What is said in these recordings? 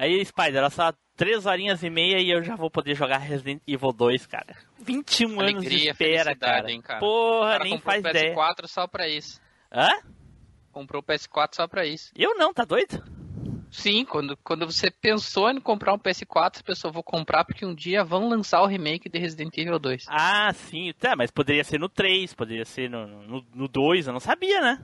Aí, Spider, ela só 3 horinhas e meia e eu já vou poder jogar Resident Evil 2, cara. 21 Alegria, anos de espera, cara. Hein, cara. Porra, o cara nem comprou faz o ideia. PS4 só pra isso. Hã? Comprou o PS4 só pra isso. Eu não, tá doido? Sim, quando, quando você pensou em comprar um PS4, você pensou, vou comprar porque um dia vão lançar o remake de Resident Evil 2. Ah, sim. Tá, mas poderia ser no 3, poderia ser no, no, no 2, eu não sabia, né?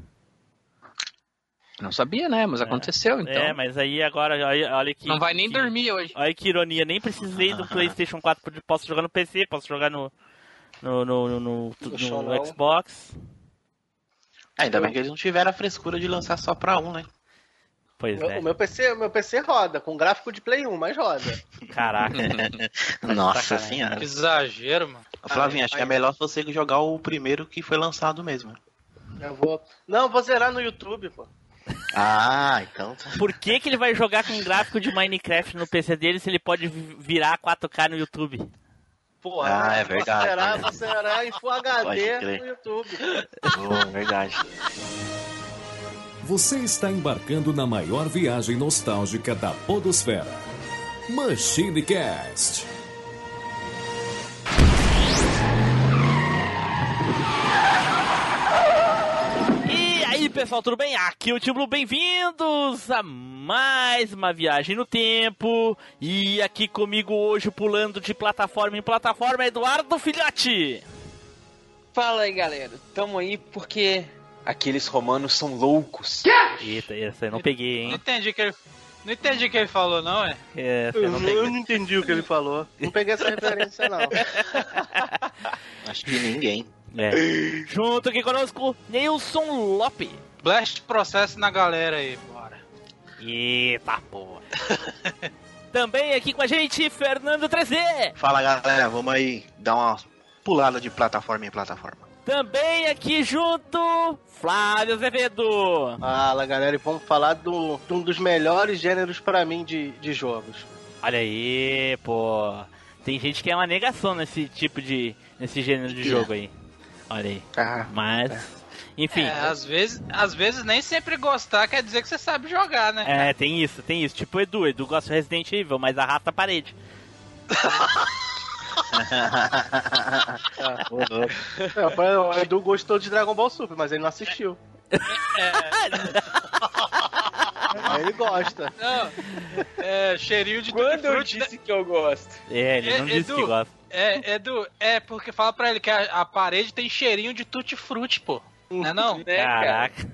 Não sabia, né? Mas aconteceu, então. É, mas aí agora, olha, olha que... Não vai nem que- dormir hoje. Olha que ironia, nem precisei do PlayStation 4, porque posso jogar no PC, posso jogar no, no, no, no, no-. Xbox. Ainda bem que eles não tiveram a frescura de lançar só pra um, né? Pois Meu- é, O meu PC, o meu PC roda, com gráfico de Play 1, mas roda. caraca. Nossa senhora. Que exagero, mano. Flavinho, Aí- acho que é aí- melhor você jogar o primeiro que foi lançado mesmo. Eu vou. Não, eu vou zerar no YouTube, pô. Ah, então. tá. Por que, que ele vai jogar com gráfico de Minecraft no PC dele se ele pode vi- virar 4K no YouTube? Porra, Ah, é verdade. Zerar, vou zerar em Full HD no YouTube. Oh, verdade. Você está embarcando na maior viagem nostálgica da Podosfera. Machine Cast. Pessoal, tudo bem? Aqui é o Tio Blue, bem-vindos a mais uma viagem no tempo. E aqui comigo hoje, pulando de plataforma em plataforma, Eduardo Filhote. Fala aí, galera. Tamo aí porque aqueles romanos são loucos. Eita, essa eu não peguei, Não hein? entendi o que ele. Não entendi o que ele falou, não, é? Essa eu não Eu não entendi o que ele falou. Não peguei essa referência, não. Acho que ninguém. É. Junto aqui conosco, Nilson Lope. Blast processo na galera aí, bora. Eita porra. Também aqui com a gente, Fernando 3D. Fala galera, vamos aí dar uma pulada de plataforma em plataforma. Também aqui junto, Flávio Azevedo. Fala, galera, e vamos falar do, de um dos melhores gêneros pra mim de, de jogos. Olha aí, pô. Tem gente que é uma negação nesse tipo de. nesse gênero de Que jogo aí. Olha aí. Ah, Mas. Enfim. É, às vezes, às vezes nem sempre gostar quer dizer que você sabe jogar, né? É, tem isso, tem isso. Tipo o Edu, Edu gosta de Resident Evil, mas arrasta a parede. É, foi- o Edu gostou de Dragon Ball Super, mas ele não assistiu. Aí ele gosta. Não, é, cheirinho de Quando eu tutti-frutti, disse que eu gosto. É, ele não É, disse Edu. que gosta. É, Edu, é porque fala pra ele que a, a parede tem cheirinho de tutti-frutti, pô. Não é não? Né, cara? Caraca.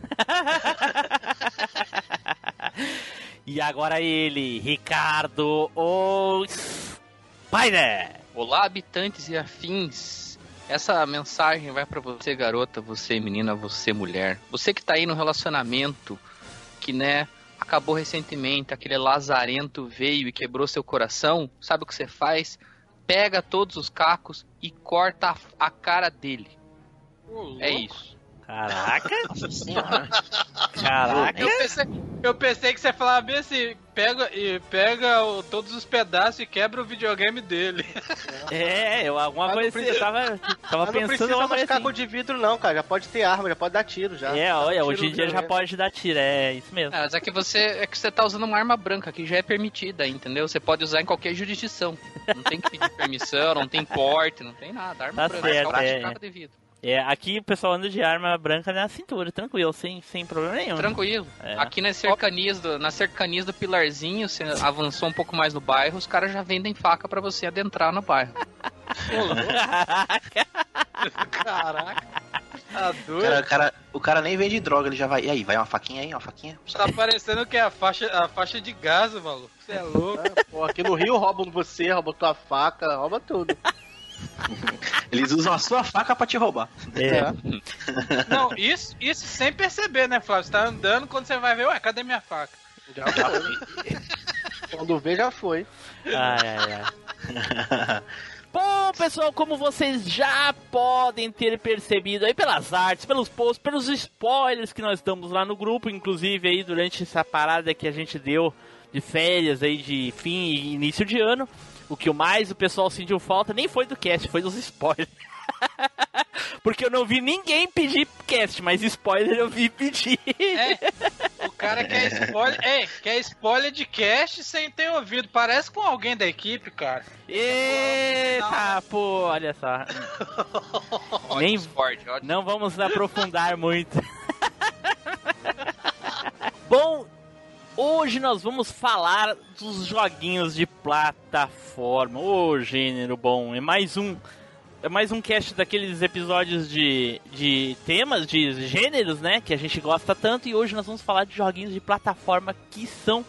e agora ele, Ricardo o Spider. Olá, habitantes e afins. Essa mensagem vai pra você, garota, você menina, você mulher. Você que tá aí no relacionamento, que né, acabou recentemente, aquele lazarento veio e quebrou seu coração. Sabe o que você faz? Pega todos os cacos e corta a, a cara dele. É isso. Caraca, Nossa senhora. caraca. Eu pensei, eu pensei que você falava bem assim, pega, e pega o- todos os pedaços e quebra o videogame dele. É, eu, alguma Mas coisa assim, eu tava, tava Mas não pensando precisa mais caco assim. de vidro, não, cara. Já pode ter arma, já pode dar tiro já. É, olha, hoje em dia já pode dar tiro, é isso mesmo. É, mas é que você é que você tá usando uma arma branca que já é permitida, entendeu? Você pode usar em qualquer jurisdição. Não tem que pedir permissão, não tem porte, não tem nada. Arma Tá branca, certo, só é. praticava devido. É, aqui o pessoal anda de arma branca na cintura, tranquilo, sem, sem problema nenhum. Tranquilo. É. Aqui nas cercanias, do, nas cercanias do Pilarzinho, você avançou um pouco mais no bairro, os caras já vendem faca pra você adentrar no bairro. Caraca. Tá O doido. cara, o, cara, o cara nem vende droga, ele já vai. E aí, vai uma faquinha aí, uma faquinha? Tá parecendo que é a faixa, a faixa de gás, maluco. Você é louco. É, pô, aqui no Rio roubam você, roubam tua faca, rouba tudo. Eles usam a sua faca pra te roubar. É. Não, isso, isso sem perceber, né, Flávio? Você tá andando, quando você vai ver, ué, cadê minha faca? Já foi. Quando vê, já foi. Ai, ai, ai. Bom, pessoal, como vocês já podem ter percebido aí pelas artes, pelos posts, pelos spoilers que nós damos lá no grupo, inclusive aí durante essa parada que a gente deu de férias aí de fim e início de ano, o que o mais o pessoal sentiu falta nem foi do cast, foi dos spoilers. Porque eu não vi ninguém pedir cast, mas spoiler eu vi pedir. É, o cara quer spoiler. É, quer spoiler de cast sem ter ouvido. Parece com alguém da equipe, cara. Eita, pô, olha só. Nem- ótimo. Não vamos aprofundar muito. Bom, hoje nós vamos falar dos joguinhos de plataforma. Ô, gênero bom, é mais um é mais um cast daqueles episódios de, de temas, de gêneros, né, que a gente gosta tanto e hoje nós vamos falar de joguinhos de plataforma que são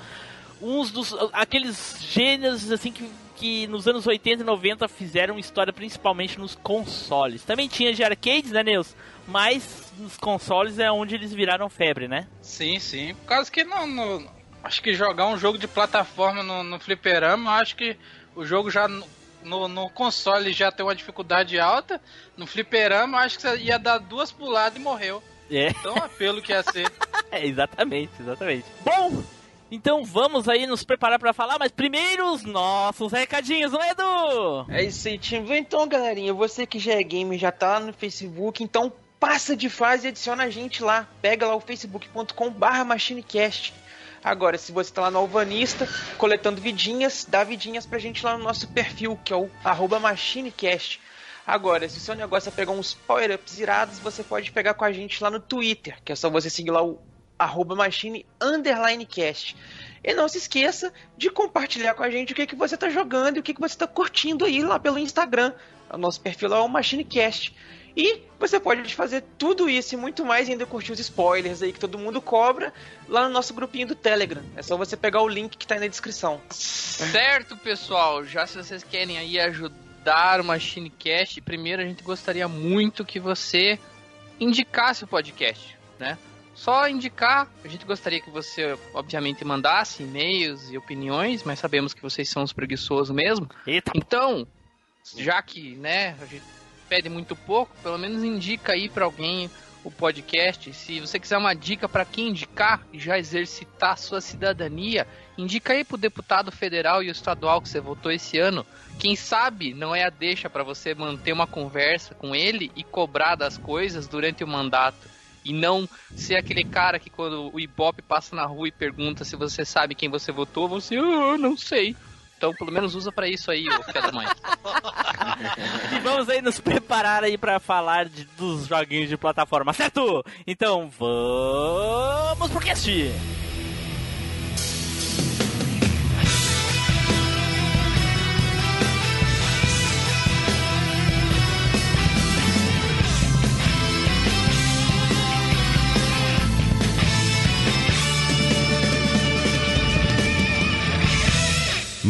uns dos aqueles gêneros assim que que nos anos 80 e 90 fizeram história principalmente nos consoles. Também tinha de arcades, né, Neus? Mas nos consoles é onde eles viraram febre, né? Sim, sim. Por causa que não. no- acho que jogar um jogo de plataforma no, no fliperama, eu acho que o jogo já. no- No, no console já tem uma dificuldade alta. No fliperama, eu acho que você ia dar duas puladas e morreu. É. Tão apelo que ia ser. É, exatamente, exatamente. Bom, então vamos aí nos preparar pra falar, mas primeiro os nossos recadinhos, não é, Edu? É isso aí, time. Então, galerinha, você que já é game, já tá lá no Facebook, então passa de fase e adiciona a gente lá. Pega lá o facebook.com barra machinecast. Agora, se você tá lá no Alvanista, coletando vidinhas, dá vidinhas pra gente lá no nosso perfil, que é o arroba machinecast. Agora, se o seu negócio é pegar uns power-ups irados, você pode pegar com a gente lá no Twitter, que é só você seguir lá o arroba machine underline cast. E não se esqueça de compartilhar com a gente o que, que você tá jogando e o que, que você tá curtindo aí lá pelo Instagram. O nosso perfil lá é o MachineCast. E você pode fazer tudo isso e muito mais e ainda curtir os spoilers aí que todo mundo cobra lá no nosso grupinho do Telegram. É só você pegar o link que tá aí na descrição. Certo, pessoal. Já se vocês querem aí ajudar o MachineCast, primeiro a gente gostaria muito que você indicasse o podcast, né? Só indicar, a gente gostaria que você, obviamente, mandasse e-mails e opiniões, mas sabemos que vocês são os preguiçosos mesmo. Eita, Então, já que, né, a gente pede muito pouco, pelo menos indica aí pra alguém o podcast. Se você quiser uma dica pra quem indicar e já exercitar sua cidadania, indica aí pro deputado federal e o estadual que você votou esse ano. Quem sabe não é a deixa pra você manter uma conversa com ele e cobrar das coisas durante o mandato. E não ser aquele cara que quando o Ibope passa na rua e pergunta se você sabe quem você votou, você, ah, não sei. Então, pelo menos usa pra isso aí, ô filha da mãe. e vamos aí nos preparar aí pra falar de- dos joguinhos de plataforma, certo? Então vamos pro cast!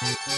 Certo,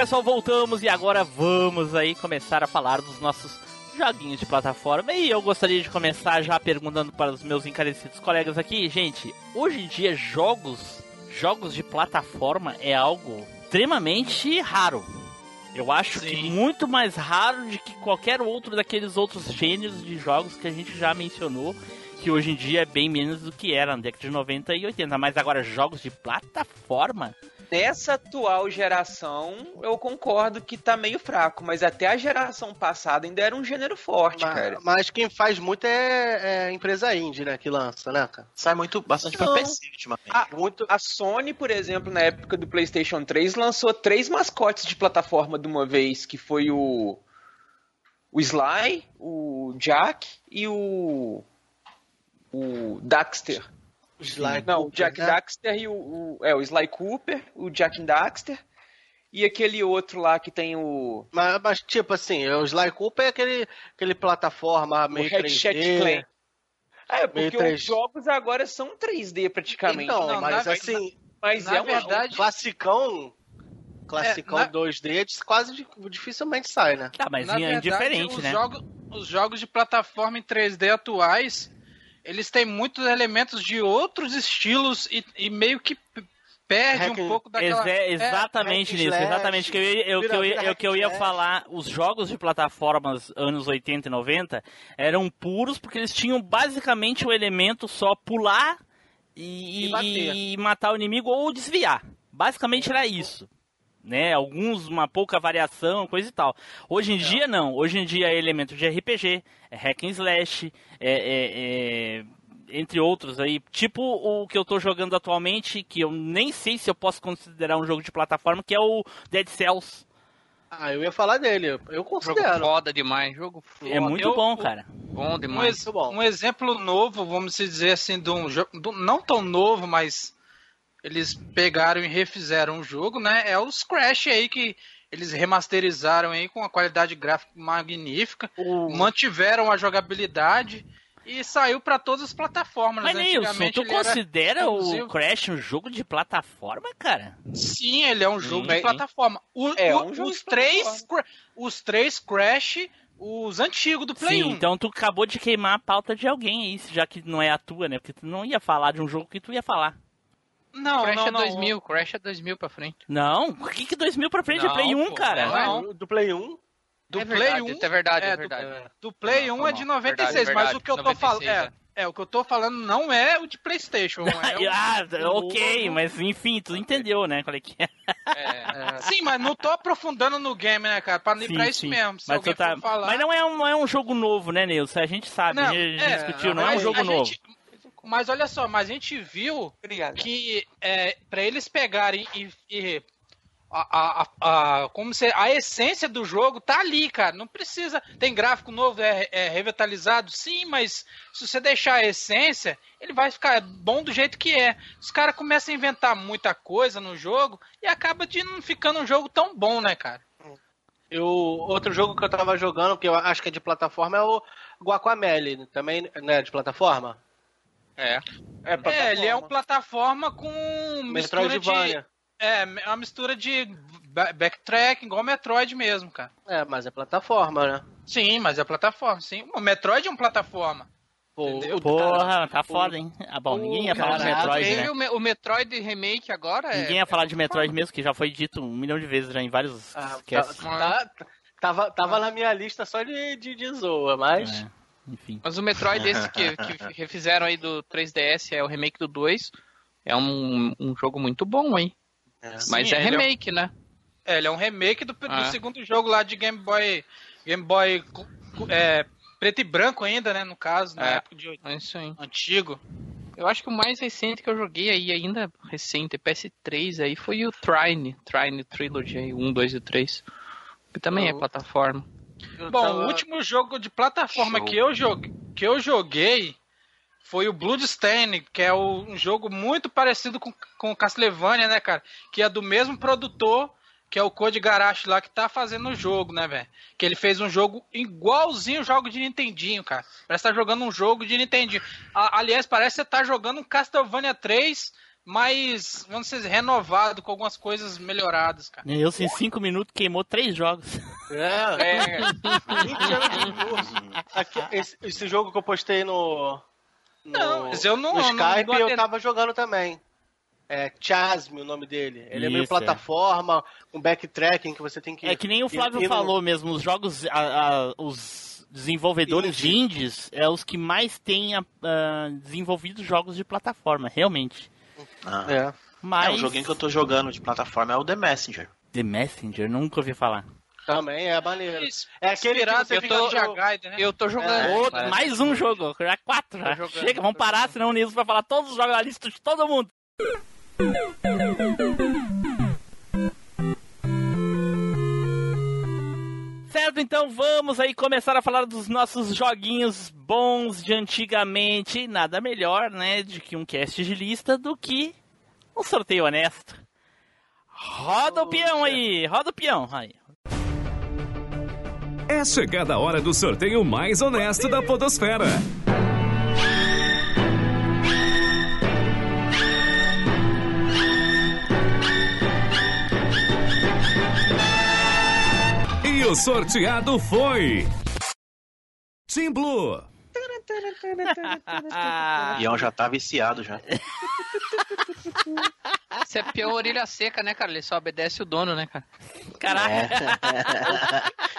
pessoal, voltamos e agora vamos aí começar a falar dos nossos joguinhos de plataforma. E eu gostaria de começar já perguntando para os meus encarecidos colegas aqui, gente, hoje em dia jogos, jogos de plataforma é algo extremamente raro. Eu acho que Sim. muito mais raro de que qualquer outro daqueles outros gêneros de jogos que a gente já mencionou, que hoje em dia é bem menos do que era na década de 90 e 80. Mas agora jogos de plataforma, Nessa atual geração, eu concordo que tá meio fraco, mas até a geração passada ainda era um gênero forte, cara. Mas, mas quem faz muito é, é a empresa indie, né? Que lança, né, cara? Sai muito, bastante pra Não. PC ultimamente. Ah, Muito. A Sony, por exemplo, na época do PlayStation 3, lançou três mascotes de plataforma de uma vez, que foi o o Sly, o Jack e o o Daxter. Slide Não, o Jack né? Daxter e o, o- é o Sly Cooper, o Jack Daxter E aquele outro lá que tem o. Mas, mas, tipo assim, o Sly Cooper é aquele, aquele plataforma o meio Ratchet 3D. Clank. É, meio porque 3D. os jogos agora são 3D praticamente. Então, Não, mas na- assim, mas na é uma, verdade- classicão. Classicão É, na- 2D quase di- dificilmente sai, né? Tá, mas Na é verdade, indiferente, os né? Jogos, os jogos de plataforma em 3D atuais, eles têm muitos elementos de outros estilos e, e meio que perde Hack um pouco daquela... Exa- É, exatamente and nisso, slash, exatamente. Que eu, eu, que eu, que eu ia falar, os jogos de plataformas anos 80 e 90 eram puros porque eles tinham basicamente o elemento só pular e, E e matar o inimigo ou desviar. Basicamente era isso. Né, alguns, uma pouca variação, coisa e tal. Hoje em dia, não. Hoje em dia é elemento de RPG, é hack and slash, é, é- é- entre outros aí. Tipo o que eu tô jogando atualmente, que eu nem sei se eu posso considerar um jogo de plataforma, que é o Dead Cells. Ah, eu ia falar dele. Eu Jogo considero. foda demais, jogo foda. É muito eu- bom, cara. bom Um, demais. bom. um exemplo novo, vamos dizer assim, de um jogo, não tão novo, mas eles pegaram e refizeram o jogo, né? É os Crash aí que eles remasterizaram aí com uma qualidade gráfica magnífica, mantiveram a jogabilidade e saiu para todas as plataformas. Mas, Nilson, Antigamente tu considera o. Crash um jogo de plataforma, cara? Sim, ele é um jogo Sim. de plataforma. O- É, o- um jogo os, de três, os três Crash, os antigos do Play Sim, 1. então tu acabou de queimar a pauta de alguém aí, já que não é a tua, né? Porque tu não ia falar de um jogo que tu ia falar. Não, Crash não, é não. 2000, Crash é 2000 pra frente. Não, o que que 2000 pra frente é Não, Play 1, pô, cara? não. Do, do Play 1. Do é Play verdade, 1. isso é verdade, é, é, do- verdade. Do Play Não, 1 foi é de mal. 96, Verdade, mas verdade, o que eu tô falando. 96, É, é, o que eu tô falando não é o de Playstation. É o- Ah, o ok, novo. mas enfim, tu entendeu, né? Qual é que é? É, Sim, mas não tô aprofundando no game, né, cara? Pra, Sim, pra isso sim. mesmo. Se Mas, tá... falar. mas não, é um, não é um jogo novo, né, Nilson? A gente sabe, Não, a gente é, discutiu, não é um jogo a novo. gente- Mas olha só, mas a gente viu Obrigado. que é, para eles pegarem e, e a, a, a, como se, a essência do jogo tá ali, cara. Não precisa. Tem gráfico novo, é, é revitalizado, sim, mas se você deixar a essência, ele vai ficar bom do jeito que é. Os caras começam a inventar muita coisa no jogo e acaba de não ficando um jogo tão bom, né, cara? Eu, outro jogo que eu tava jogando, que eu acho que é de plataforma, é o Guacamele. Também né, de plataforma? É. É, É, ele é um plataforma com mistura de. Metroidvania. É, é uma mistura de ba- backtrack, igual Metroid mesmo, cara. É, mas é plataforma, né? Sim, mas é plataforma, sim. O Metroid é uma plataforma. Pô, Porra, tá foda, hein? Ah, bom, ninguém ia falar de Metroid, né? o, Me- o Metroid Remake agora é. Ninguém ia falar de Metroid mesmo, que já foi dito um milhão de vezes já em vários Ah, tá- casts. tá- tava, tava na minha lista só de, de, de zoa, mas. É, enfim. Mas o Metroid esse que, que refizeram aí do 3DS é o remake do 2. É um, um jogo muito bom, hein? Mas Sim, é ele é um- remake, né? É, ele é um remake do, do Ah. segundo jogo lá de Game Boy. Game Boy é, preto e branco ainda, né? No caso, na É. época de É isso aí. antigo. Eu acho que o mais recente que eu joguei aí, ainda recente, PS3 aí, foi o Trine. Trine Trilogy aí, 1, 2 e 3. Que também é plataforma. Eu Bom, tava- o último jogo de plataforma Show. que eu, joguei, que eu joguei foi o Bloodstained, que é um jogo muito parecido com, com Castlevania, né, cara? Que é do mesmo produtor, que é o Code Garage lá, que tá fazendo o jogo, né, velho? Que ele fez um jogo igualzinho o jogo de Nintendinho, cara. Parece que tá jogando um jogo de Nintendinho. A- aliás, parece que você tá jogando um Castlevania 3, mas, vamos dizer, renovado, com algumas coisas melhoradas, cara. Nilson, em 5 minutos, queimou três jogos. É, É, 20 anos de curso. Aqui, esse, esse jogo que eu postei no. no Não, mas eu não- No Skype não eu tava jogando também. É Chasme o nome dele. Ele é meio Isso, é. plataforma, com backtracking que você tem que. É que nem o Flávio ir no- falou mesmo, os jogos, a- a- os desenvolvedores Indie. indies é os que mais têm ah, desenvolvido jogos de plataforma, realmente. Ah. É. Mas É, o joguinho que eu tô jogando de plataforma é o The Messenger. The Messenger, nunca ouvi falar. Também é maneiro. Isso, É aquele que você eu fica tô, de né? eu tô jogando. É, Outro- parece. mais um jogo, já quatro. já. jogando, Chega, vamos parar, senão o Nilson vai falar todos os jogos da lista de todo mundo. Certo, então vamos aí começar a falar dos nossos joguinhos bons de antigamente. Nada melhor, né, de que um cast de lista do que um sorteio honesto. Roda o peão aí, roda o peão. Aí. É chegada a hora do sorteio mais honesto da Podosfera. E o sorteado foi. Team Blue. O peão já tá viciado já. Você é peão orelha seca, né, cara? Ele só obedece o dono, né, cara? Caraca.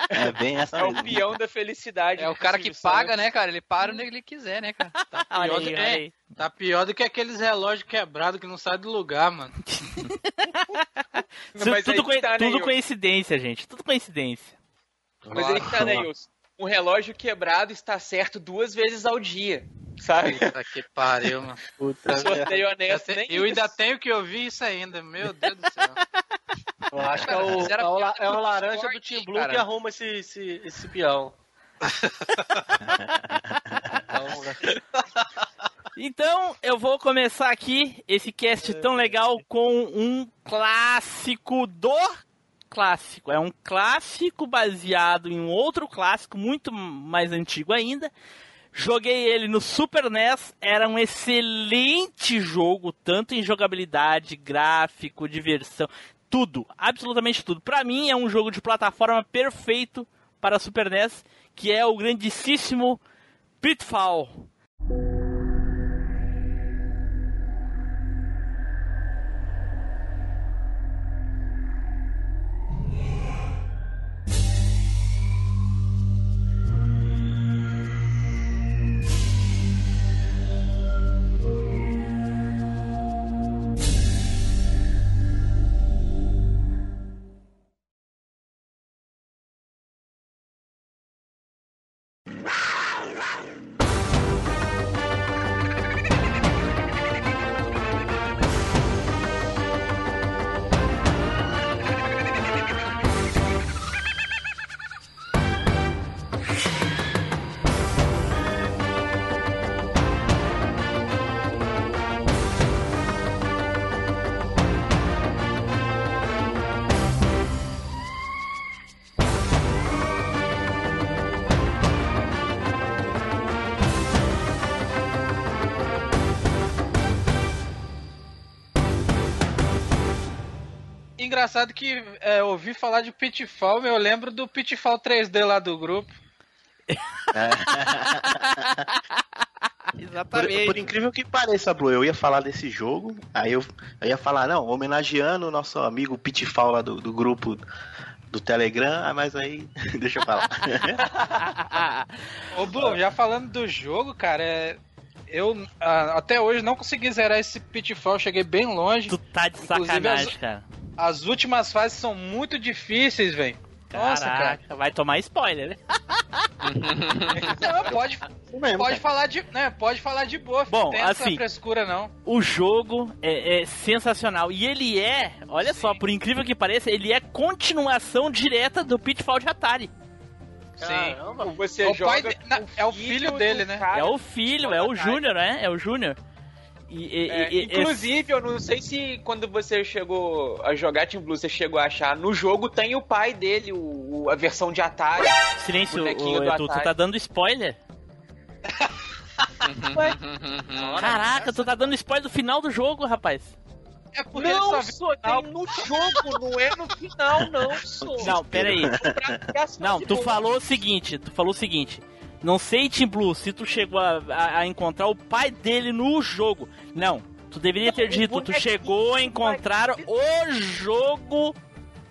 É, é bem essa É o peão da felicidade. É o cara que paga, né, cara? Ele para onde ele quiser, né, cara? olha pior aí, do que- aí. Tá pior do que aqueles relógios quebrados que não saem do lugar, mano. Mas tudo coi- tá, né, tudo Yuri? coincidência, gente. Tudo coincidência. Mas aí que tá, né, Wilson? Um relógio quebrado está certo duas vezes ao dia, sabe? Puta que pariu, mano. Puta, Sorteio Eu, honesto, nem eu ainda tenho que ouvir isso ainda, meu Deus do céu. Eu acho que é o, é o, é o laranja Discord, do Team Blue que cara? arruma esse, esse, esse peão. Então, eu vou começar aqui esse cast tão legal com um clássico do clássico. É um clássico baseado em um outro clássico muito mais antigo ainda. Joguei ele no Super NES, era um excelente jogo, tanto em jogabilidade, gráfico, diversão, tudo, absolutamente tudo. Pra mim é um jogo de plataforma perfeito para Super NES, que é o grandíssimo Pitfall. Engraçado que é, ouvi falar de Pitfall, eu lembro do Pitfall 3D lá do grupo. Por, Exatamente. por incrível que pareça, Blue, eu ia falar desse jogo, aí eu, eu ia falar, não, homenageando o nosso amigo Pitfall lá do, do grupo do Telegram, ah, mas aí, deixa eu falar. Ô, Blue, já falando do jogo, cara, é, eu ah, até hoje não consegui zerar esse Pitfall, cheguei bem longe. Tu tá de sacanagem, as- cara. As últimas fases são muito difíceis, velho. Nossa, cara. Caraca, vai tomar spoiler, né? Não, pode, Mesmo, pode falar de, né, pode falar de boa, Bom, não tem essa assim- frescura não. O jogo é, é sensacional. E ele é, olha só, por incrível que pareça, ele é continuação direta do Pitfall de Atari. Sim. Caramba. Você É o joga pai de- na- é o filho dele, né? cara é o filho, é o Júnior, né? É o Júnior. E, e- É, e- inclusive, eu não sei se quando você chegou a jogar Team Blue, você chegou a achar. No jogo tem o pai dele, o, o- a versão de Atari. silêncio, ô, do Edu, tu Atari. tá dando spoiler. Caraca, tu tá dando spoiler do final do jogo, rapaz. É porque ele Não, só tem no jogo, não é no final, não, só. Não, pera aí. Não, tu falou o seguinte, tu falou o seguinte. Não sei, Tim Blue, se tu chegou a, a- a encontrar o pai dele no jogo. Não, tu deveria ter dito, tu chegou a encontrar o jogo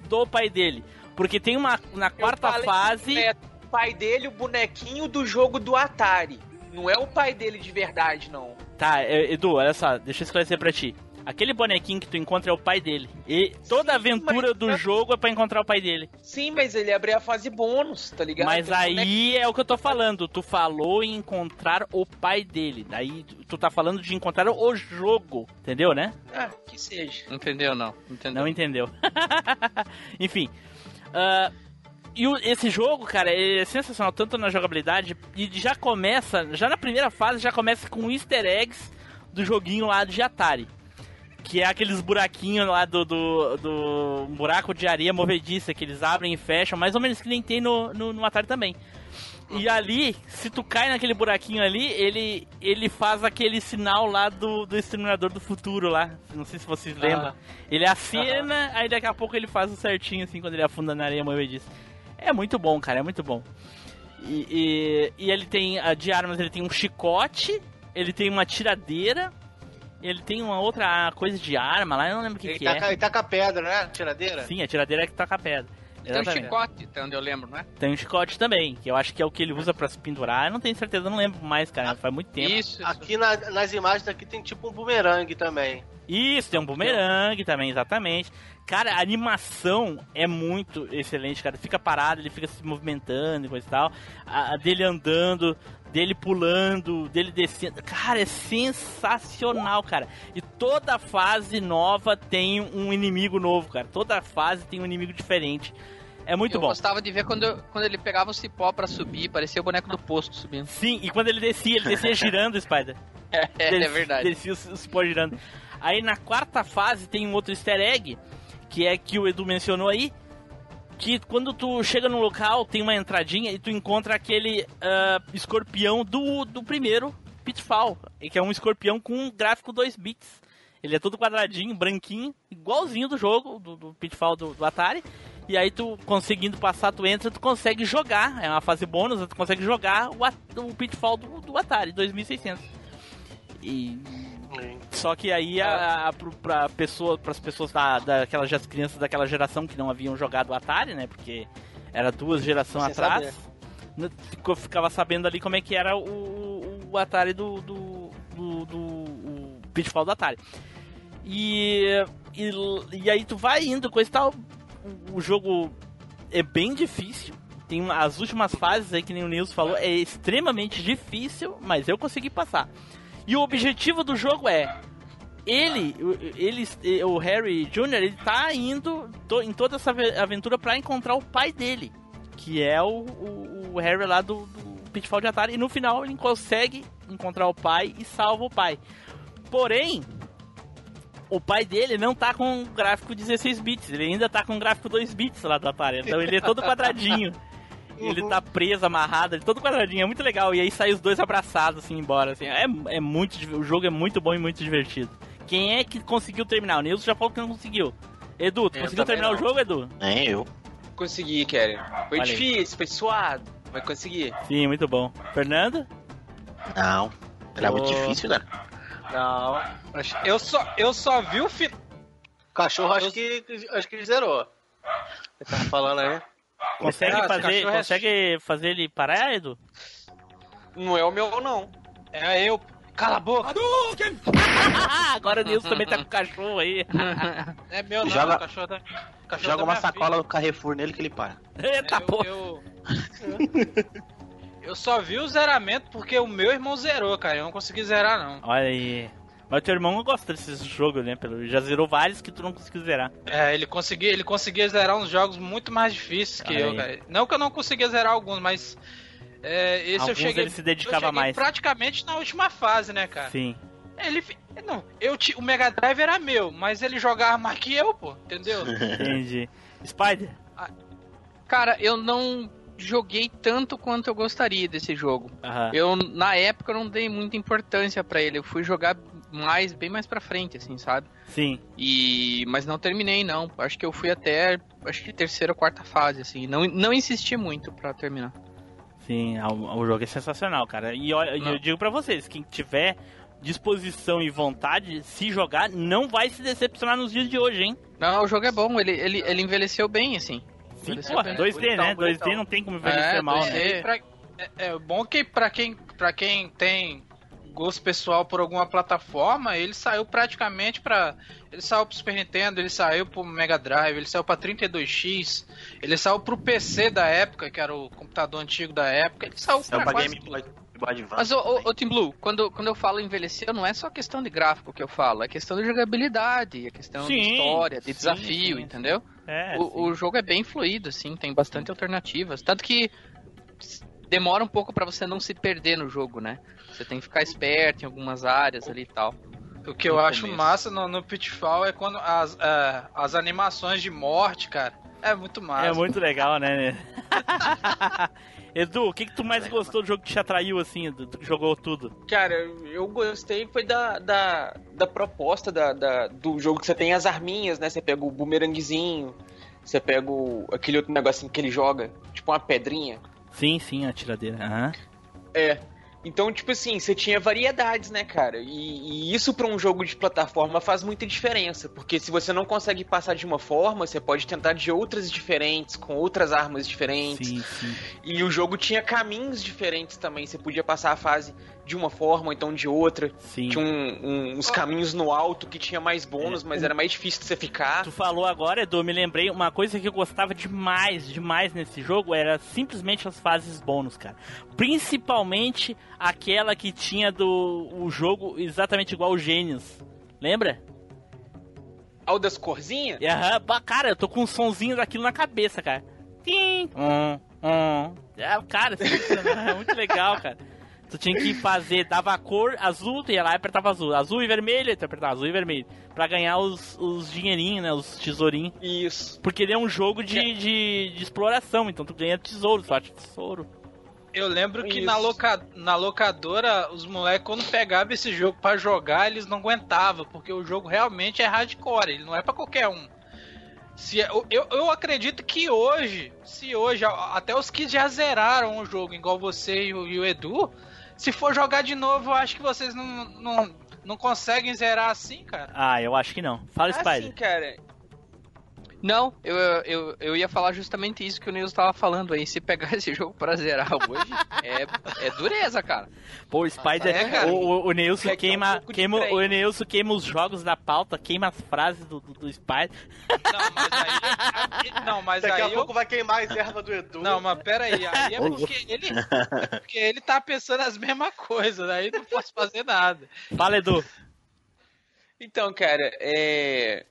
do pai dele. Porque tem uma na quarta fase. É o pai dele, o bonequinho do jogo do Atari. Não é o pai dele de verdade, não. Tá, Edu, olha só, deixa eu esclarecer pra ti. Aquele bonequinho que tu encontra é o pai dele. E toda a aventura mas- do jogo é pra encontrar o pai dele. Sim, mas ele abre a fase bônus, tá ligado? Mas Tem bonequinho- aí é o que eu tô falando. Tu falou em encontrar o pai dele. Daí tu tá falando de encontrar o jogo. Entendeu, né? Ah, que seja. Entendeu, não? Entendeu? Não entendeu. Enfim. ah, e esse jogo, cara, é sensacional, tanto na jogabilidade, e já começa, já na primeira fase, já começa com easter eggs do joguinho lá de Atari. Que é aqueles buraquinhos lá do, do, do um buraco de areia movediça que eles abrem e fecham, mais ou menos que nem tem no, no, no Atari também. E ali, se tu cai naquele buraquinho ali, ele, ele faz aquele sinal lá do, do Exterminador do Futuro lá. Não sei se vocês lembram. Ele acena, aí daqui a pouco ele faz o certinho, assim, quando ele afunda na areia movediça. É muito bom, cara, é muito bom. E, e, e ele tem, ah, de armas, ele tem um chicote, ele tem uma tiradeira, ele tem uma outra coisa de arma lá, eu não lembro o que, Ele que taca, é. ele taca pedra, né? Tiradeira? Sim, a tiradeira é que toca a pedra. Tem um chicote, até onde eu lembro, não é? Tem um chicote também, que eu acho que é o que ele usa pra se pendurar. Eu não tenho certeza, eu não lembro mais, cara. Faz muito tempo. Isso, isso. Aqui na- nas imagens aqui tem tipo um bumerangue também. Isso, tem um bumerangue também, exatamente. Cara, a animação é muito excelente, cara. Fica parado, ele fica se movimentando e coisa e tal. A, a dele andando, dele pulando, dele descendo. Cara, é sensacional, cara. E toda fase nova tem um inimigo novo, cara. Toda fase tem um inimigo diferente. É muito eu bom. gostava de ver quando, eu- quando ele pegava o cipó pra subir, parecia o boneco do posto subindo. Sim, e quando ele descia, ele descia girando, Spider. É, é Des- verdade. Descia os, os pó girando. Aí na quarta fase tem um outro easter egg, que é que o Edu mencionou aí, que quando tu chega no local, tem uma entradinha e tu encontra aquele ah, escorpião do, do primeiro Pitfall, que é um escorpião com um gráfico 2 bits. Ele é todo quadradinho, branquinho, igualzinho do jogo, do, do Pitfall do, do Atari. E aí tu conseguindo passar, tu entra, tu consegue jogar. É uma fase bônus, tu consegue jogar o, o Pitfall do, do Atari 2600. E só que aí a, a, pra pessoa, pras pessoas da, daquelas das crianças daquela geração que não haviam jogado Atari, né? Porque era duas gerações Sem atrás. né, Ficou, ficava sabendo ali como é que era o, o Atari do. do, do, do o Pitfall do Atari. E, e. e aí tu vai indo, coisa e tal. O, jogo é bem difícil. Tem as últimas fases aí, que nem o Nils falou, é extremamente difícil, mas eu consegui passar. E o objetivo do jogo é ele, ele, o Harry Jr., ele tá indo em toda essa ave- aventura pra encontrar o pai dele, que é o, o, o Harry lá do, do Pitfall de Atari. E no final ele consegue encontrar o pai e salva o pai. Porém, o pai dele não tá com gráfico 16 bits, ele ainda tá com gráfico 2 bits lá do Atari. Então ele é todo quadradinho. Ele tá preso, amarrado, ele todo quadradinho, é muito legal. E aí sai os dois abraçados assim embora. Assim. É, é muito, o jogo é muito bom e muito divertido. Quem é que conseguiu terminar? O Nilson já falou que não conseguiu. Edu, tu Eu conseguiu terminar o não. jogo, Edu? Nem eu. Consegui, Keren. Foi aí. difícil, foi suado, mas consegui. Sim, muito bom. Fernando? Não. Era muito difícil, cara. Não. Eu só, eu só vi o final. O cachorro acho que, acho que zerou. Ele tava falando aí. Consegue, Ah, fazer, é- consegue fazer ele parar, Edu? Não é o meu, não. É eu. Cala a boca! Agora o Nilson também tá com o cachorro aí. É meu não, Joga- o cachorro da. o cachorro Joga da uma sacola do Carrefour nele que ele para. Eita eu, porra. eu, eu só vi o zeramento porque o meu irmão zerou, cara. Eu não consegui zerar, não. Olha aí. Mas teu irmão gosta desses jogos, né? Pelo... Já zerou vários que tu não conseguiu zerar. É, ele conseguia, ele conseguia zerar uns jogos muito mais difíceis que Aí. eu, cara. Não que eu não conseguia zerar alguns, mas. É, esse Alguns eu cheguei. ele se eu dedicava cheguei mais. praticamente na última fase, né, cara? Sim. Ele. Não, eu ti- o Mega Drive era meu, mas ele jogava mais que eu, pô, entendeu? Entendi. Spider? Cara, eu não joguei tanto quanto eu gostaria desse jogo. Aham. Eu, na época, eu não dei muita importância pra ele. Eu fui jogar mais, bem mais pra frente, assim, sabe? Sim. E... Mas não terminei, não. Acho que eu fui até, acho que terceira ou quarta fase, assim. Não, não insisti muito pra terminar. Sim, o, o jogo é sensacional, cara. E Não. eu digo pra vocês, quem tiver disposição e vontade, se jogar, não vai se decepcionar nos dias de hoje, hein? Não, o jogo é bom. Ele, ele, ele envelheceu bem, assim. Sim, Envelheceu pô, bem. 2D, né? bonitão, 2D não tem como envelhecer É, mal, 2D. né? É, pra- é- é bom que pra quem, pra quem tem gosto pessoal por alguma plataforma, ele saiu praticamente pra. Ele saiu pro Super Nintendo, ele saiu pro Mega Drive, ele saiu pra 32X, ele saiu pro PC da época, que era o computador antigo da época, ele saiu Saiu pra Game. Boy. Mas, ô, ô, Tim Blue, quando, quando eu falo envelhecer, não é só questão de gráfico que eu falo, é questão de jogabilidade, é questão Sim, de história, de sim, desafio, sim. entendeu? É, o, o jogo é bem fluido, assim, tem bastante alternativas. Tanto que demora um pouco pra você não se perder no jogo, né? Você tem que ficar esperto em algumas áreas ali e tal. O que eu No acho começo. massa no, no Pitfall é quando as, é, as animações de morte, cara. É muito massa. É muito legal, né? Edu, o que, que tu mais gostou do jogo que te atraiu, assim, do, do jogou tudo? Cara, eu gostei foi da, da, da proposta da, da- do jogo que você tem as arminhas, né? Você pega o bumeranguezinho, você pega o, aquele outro negocinho que ele joga, tipo uma pedrinha. Sim, sim, a tiradeira. Aham. É. Então, tipo assim, você tinha variedades, né, cara? E, e isso pra um jogo de plataforma faz muita diferença. Porque se você não consegue passar de uma forma, você pode tentar de outras diferentes, com outras armas diferentes. Sim, sim. E o jogo tinha caminhos diferentes também. Você podia passar a fase de uma forma ou então de outra. Sim. Tinha um- um- uns caminhos no alto que tinha mais bônus, É. mas era mais difícil de você ficar. Tu falou agora, Edu, me lembrei, uma coisa que eu gostava demais, demais nesse jogo era simplesmente as fases bônus, cara. Principalmente aquela que tinha do o jogo exatamente igual o Gênios. Lembra? Ao das corzinhas? E, aham, bah, cara, eu tô com um sonzinho daquilo na cabeça, cara. Tim, hum, hum. É, cara, é muito legal, cara. Tu tinha que fazer, dava a cor azul, tu ia lá e apertava azul. Azul e vermelho, tu apertava azul e vermelho. Pra ganhar os, os dinheirinhos, né? Os tesourinhos. Isso. Porque ele é um jogo de, de, de exploração, então tu ganha tesouro, tu acha tesouro. Eu lembro que Isso. na, loca... na locadora, os moleques, quando pegavam esse jogo pra jogar, eles não aguentavam, porque o jogo realmente é hardcore, ele não é pra qualquer um. Se, eu, eu, eu acredito que hoje, se hoje, até os que já zeraram o jogo, igual você e o, e o Edu, se for jogar de novo, eu acho que vocês não, não, não conseguem zerar assim, cara. Ah, eu acho que não. Fala, Assim, Spider. cara. Não, eu, eu, eu ia falar justamente isso que o Nils tava falando aí. Se pegar esse jogo pra zerar hoje, é, é dureza, cara. Pô, o Spider. é, cara. o, o, o Neilson Quer que é um queima. queima o Neilson queima os jogos da pauta, queima as frases do, do, do Spider. Não, mas aí. Não, mas Daqui aí a eu pouco vai queimar as ervas do Edu. Não, mas pera aí, aí é porque ele, é porque ele tá pensando as mesmas coisas, aí não posso fazer nada. Fala, Edu. Então, cara, é.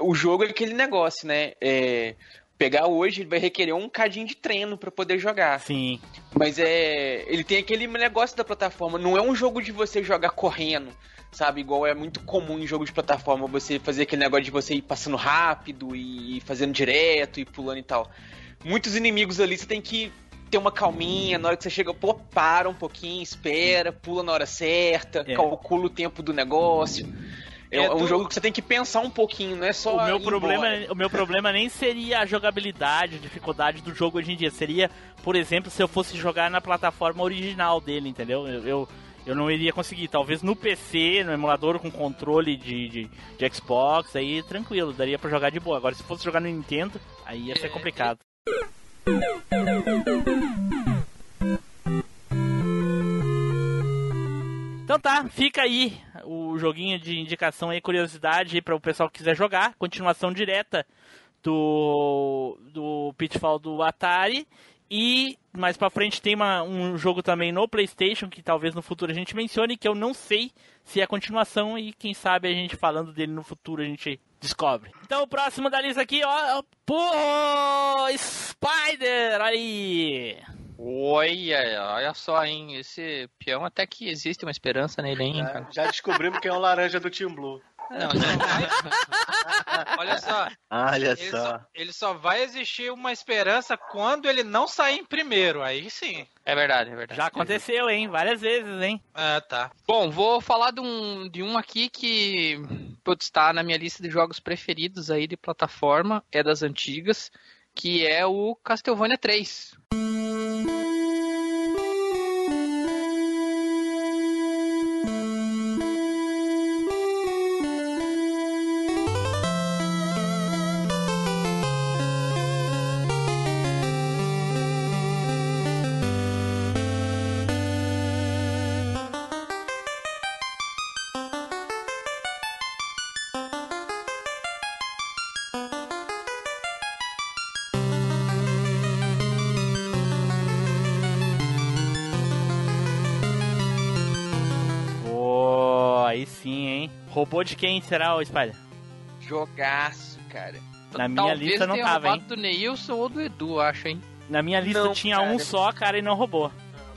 O jogo é aquele negócio, né? É. Pegar hoje ele vai requerer um cadinho de treino pra poder jogar. Sim. Mas é. Ele tem aquele negócio da plataforma. Não é um jogo de você jogar correndo, sabe? Igual é muito comum em jogo de plataforma você fazer aquele negócio de você ir passando rápido e fazendo direto e pulando e tal. Muitos inimigos ali você tem que ter uma calminha. Na hora que você chega, pô, para um pouquinho, espera, pula na hora certa, É. calcula o tempo do negócio. É, É é um jogo que você tem que pensar um pouquinho, não é só. o meu problema, embora. o meu problema nem seria a jogabilidade, a dificuldade do jogo hoje em dia. Seria, por exemplo, se eu fosse jogar na plataforma original dele, entendeu? Eu, eu, eu não iria conseguir. Talvez no PC, no emulador com controle de, de, de Xbox, aí tranquilo, daria pra jogar de boa. Agora, se fosse jogar no Nintendo, aí ia ser complicado. Então tá, fica aí o joguinho de indicação aí, curiosidade para o pessoal que quiser jogar. Continuação direta do, do Pitfall do Atari. E mais pra frente tem uma- um jogo também no PlayStation que talvez no futuro a gente mencione, que eu não sei se é continuação e quem sabe a gente falando dele no futuro a gente descobre. Então o próximo da lista aqui, ó, pô, Spider aí. Olha, olha só, hein? Esse peão até que existe uma esperança nele, hein, Já, cara? já descobrimos quem é o laranja do Team Blue. Não, não vai- Olha só, Olha ele só. só, ele só vai existir uma esperança quando ele não sair em primeiro, aí sim. É verdade, é verdade. Já aconteceu, hein? Várias vezes, hein? Ah, tá. Bom, vou falar de um, de um aqui que putz, tá na minha lista de jogos preferidos aí de plataforma, é das antigas, que é o Castlevania 3. Robô de quem será o Spider? Jogaço, cara. Na minha Talvez lista não tava, hein? do Neilson ou do Edu, acho, hein? Na minha lista Não, tinha cara. um só, cara, e não roubou.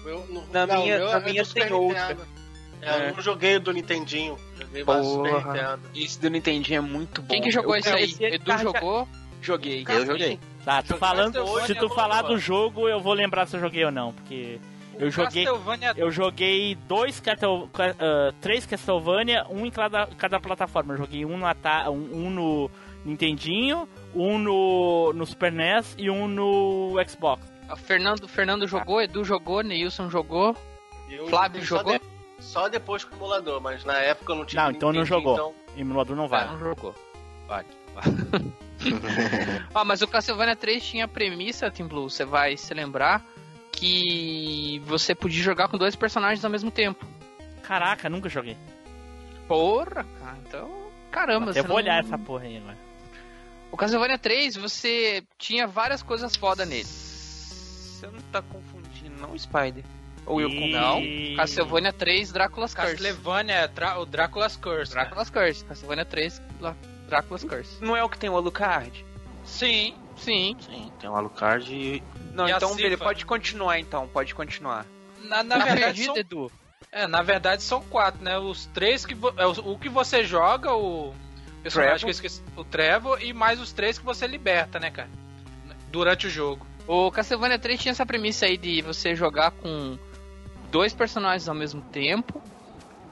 Eu- no- Na não, minha- meu na é minha tem outra. Nintendo. É, Eu não joguei o do Nintendinho. Joguei Super. Nintendo. Esse do Nintendinho é muito bom. Quem que jogou Eu isso aí? Edu jogou? Joguei. Eu joguei. Tá, tu Jogar falando, se tu é falar do jogo, eu vou lembrar se eu joguei ou não, porque eu joguei, Castlevania eu joguei dois Castel, ca- ah, três Castlevania, um em cada, cada plataforma. Eu joguei um no, Ata- um, um no Nintendinho, um no, no Super NES e um no Xbox. O Fernando, Fernando jogou, Edu jogou, Neilson jogou. Eu Flávio joguei só jogou? de- Só depois com o emulador, mas na época eu não tinha Não, então não jogou. então- Emulador não Ah, vale. não jogou. Vale. ah, mas o Castlevania 3 tinha a premissa, Tim Blue, você vai se lembrar, que você podia jogar com dois personagens ao mesmo tempo. Caraca, nunca joguei. Porra, cara, então. Caramba, Até você vou não- olhar essa porra aí agora. O Castlevania 3, você tinha várias coisas foda nele. Você não tá confundindo, não, Spider? Ou eu confundo? Não, Castlevania 3, Drácula's Curse. Castlevania é o Drácula's Curse. cara. Drácula's Curse. Castlevania 3, Lá- Drácula's Curse. Não é o que tem o Alucard? Sim. Sim. Sim, tem um Alucard e. Não, E então beleza, pode continuar então, pode continuar. Na, na verdade, são, Edu. é, na verdade são quatro, né? Os três que vo- é, o, o que você joga, o personagem eu esqueci, o Trevor, e mais os três que você liberta, né, cara? Durante o jogo. O Castlevania 3 tinha essa premissa aí de você jogar com dois personagens ao mesmo tempo.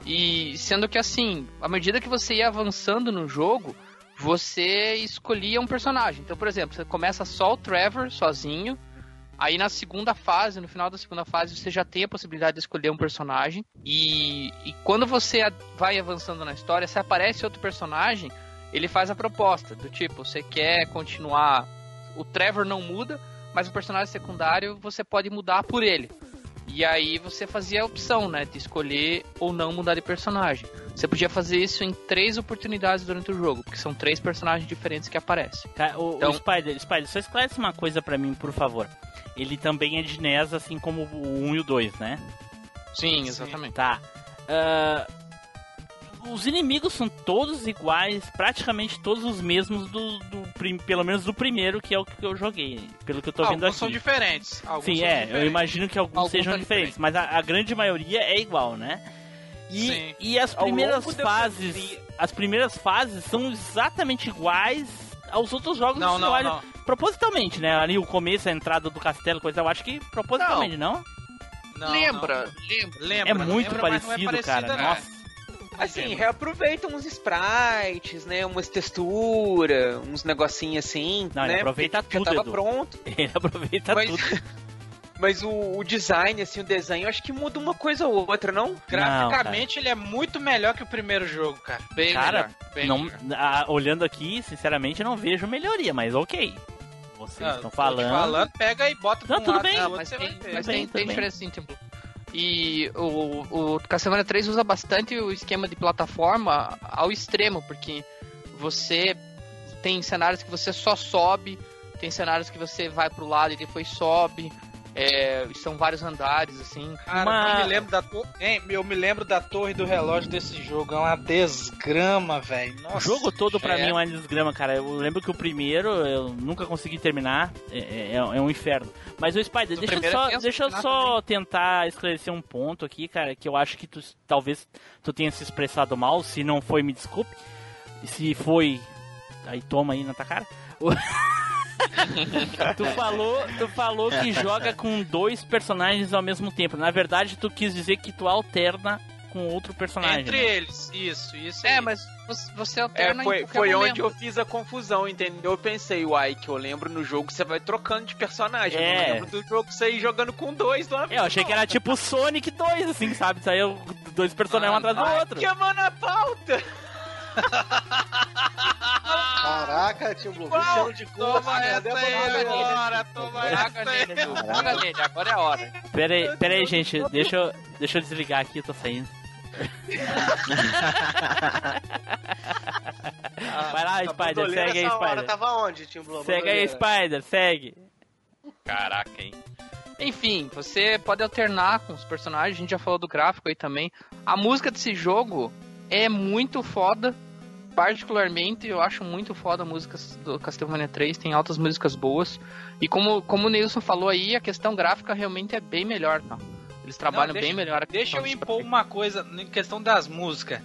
E sendo que assim, à medida que você ia avançando no jogo, você escolhia um personagem. Então, por exemplo, você começa só o Trevor sozinho. Aí na segunda fase, no final da segunda fase, você já tem a possibilidade de escolher um personagem. E, e quando você vai avançando na história, se aparece outro personagem, ele faz a proposta do tipo, você quer continuar. O Trevor não muda, mas o personagem secundário você pode mudar por ele. E aí você fazia a opção, né, de escolher ou não mudar de personagem. Você podia fazer isso em três oportunidades durante o jogo, porque são três personagens diferentes que aparecem. Tá, o, o Então- Spider, Spider, só esclarece uma coisa pra mim, por favor. Ele também é de NES, assim como o 1 e o 2, né? Sim, exatamente. Tá. Ah, os inimigos são todos iguais, praticamente todos os mesmos do, do prim- pelo menos do primeiro, que é o que eu joguei, pelo que eu tô vendo Alguns aqui. são diferentes. Alguns Sim, são é, eu diferentes. imagino que alguns, Alguns sejam são diferentes, mas a, a grande maioria é igual, né? E, Sim. e as primeiras fases, as primeiras fases são exatamente iguais aos outros jogos Não, do não, não. Propositalmente, né? Ali o começo, a entrada do castelo, coisa, eu acho que propositalmente, não? Não, lembra, não. lembra. Lembra, É muito lembra, não é parecido, cara. não. Nossa. Assim, reaproveitam uns sprites, né? Umas texturas, uns negocinhos assim, Não, ele né? aproveita porque já tudo, tava Edu. pronto. Ele aproveita Mas, tudo. mas o, o design, assim, o desenho, eu acho que muda uma coisa ou outra, não? Graficamente, ele é muito melhor que o primeiro jogo, cara. Bem Cara, melhor, bem Não, melhor. ah, olhando aqui, sinceramente, eu não vejo melhoria, mas ok. Vocês Ah, estão falando. falando, pega e bota Não, pra um tudo lado bem. Não, mas você tem, vai ver. mas Tudo tem, bem, tem diferença sim, Templo. E o, o Castlevania 3 usa bastante o esquema de plataforma ao extremo, porque você tem cenários que você só sobe, tem cenários que você vai pro lado e depois sobe. É, são vários andares, assim. Cara, Uma- eu me lembro da to- hein, eu me lembro da torre do relógio desse jogo. É uma desgrama, velho. O jogo todo pra É. mim é uma desgrama, cara. Eu lembro que o primeiro eu nunca consegui terminar. É, é- é um inferno. Mas o Spider, deixa eu só, é tenso, deixa eu nada só tentar esclarecer um ponto aqui, cara, que eu acho que tu talvez tu tenha se expressado mal. Se não foi, me desculpe. E Se foi, aí toma aí na tua cara. Tu falou, tu falou que joga com dois personagens ao mesmo tempo. Na verdade, tu quis dizer que tu alterna com outro personagem. Entre né? eles, isso, isso aí. É, mas você- É, alterna em foi, foi momento. onde eu fiz a confusão, entendeu? Eu pensei, uai, que eu lembro no jogo você vai trocando de personagem. Eu É. não lembro do jogo você ir jogando com dois vez. É, eu achei que era tipo Sonic 2, assim, sabe? Saiu dois personagens um atrás do Ai, outro. Que mano a pauta! Caraca, Tim Blue, Qual? Luciano de Cuba. Toma a essa aí agora, toma essa aí. nele, Edu. Joga nele, agora é a hora. Pera aí, pera aí, gente. Deixa eu, deixa eu desligar aqui, eu tô saindo. Vai lá, A Spider, segue aí, Spider. Tava onde, Tim Blue? Segue aí? Spider, segue. Caraca, hein? Enfim, você pode alternar com os personagens, a gente já falou do gráfico aí também. A música desse jogo é muito foda. Particularmente, eu acho muito foda a música do Castlevania 3, tem altas músicas boas. E como, como o Nilson falou aí, a questão gráfica realmente é bem melhor, tá? Eles trabalham Não, deixa- bem melhor a Deixa eu impor uma coisa em questão das músicas.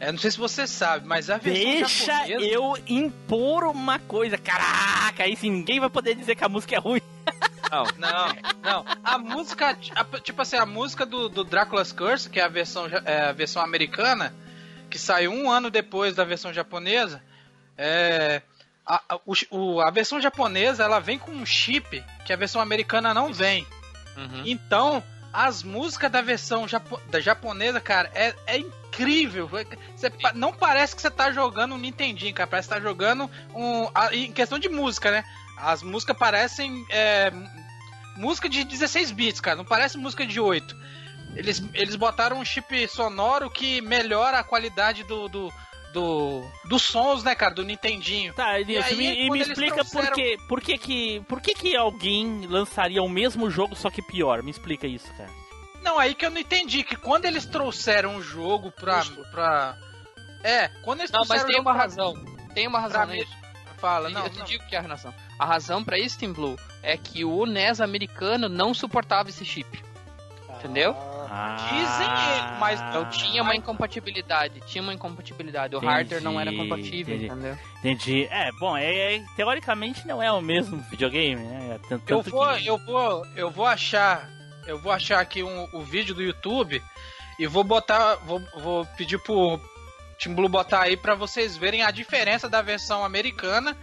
É, não sei se você sabe, mas a versão Deixa japonesa... eu impor uma coisa. Caraca, aí sim, ninguém vai poder dizer que a música é ruim. Não, não. A música, a- tipo assim, a música do, do Dracula's Curse, que é a versão, é, a versão americana, que saiu um ano depois da versão japonesa, é, a, o- o- a versão japonesa ela vem com um chip que a versão americana não vem. Uhum. Então, as músicas da versão japo- da japonesa, cara, é, é incrível. Você pa- não parece que você tá jogando um Nintendinho, cara. Parece que tá jogando um. a- em questão de música, né? As músicas parecem. é, música de 16 bits, cara. Não parece música de 8. Eles, eles botaram um chip sonoro que melhora a qualidade do. do do, dos sons, né, cara, do Nintendinho. Tá, Elias, aí, me, e me explica por trouxeram- quê. Por que que, por que que alguém lançaria o mesmo jogo, só que pior? Me explica isso, cara. Não, aí que eu não entendi, que quando eles trouxeram o jogo pra. pra... É, quando eles Não, mas trouxeram tem o jogo uma pra- razão. Tem uma razão pra nisso. Fala, Eu- não, eu te não. digo que é a razão. A razão pra isso, Team Blue, é que o NES americano não suportava esse chip. Entendeu? Dizem ele, mas Ah. Então tinha uma incompatibilidade, tinha uma incompatibilidade. O Entendi, hardware não era compatível, entendi. entendeu? Entendi. É, bom, é, é- teoricamente não é o mesmo videogame, né? Tanto, Eu tanto vou, que... eu vou, eu vou achar, eu vou achar aqui um, o vídeo do YouTube e vou botar, vou, vou pedir pro Team Blue botar aí pra vocês verem a diferença da versão americana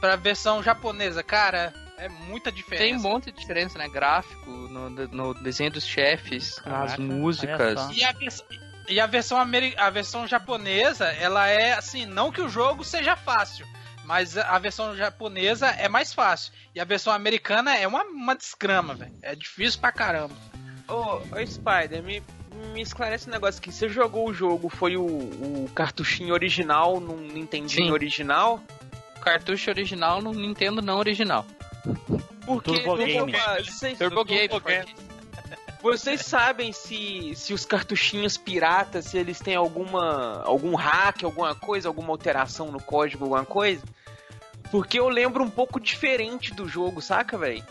pra versão japonesa. Cara, é muita diferença. Tem um monte de diferença, né? Gráfico, no, no desenho dos chefes, Caraca, as olha músicas. E a, e a versão ameri- a versão japonesa, ela é assim, não que o jogo seja fácil, mas a versão japonesa é mais fácil. E a versão americana é uma, uma desgrama, velho. É difícil pra caramba. Ô, ô Spider, me, me esclarece um negócio aqui. Você jogou o jogo, foi o, o cartuchinho original num Nintendinho Sim. original? Cartucho original no Nintendo não original. Porque Turbo Game. vocês, Turbo Game. Turbo Game. vocês sabem se, se os cartuchinhos piratas, se eles têm alguma algum hack, alguma coisa, alguma alteração no código, alguma coisa? Porque eu lembro um pouco diferente do jogo, saca, velho?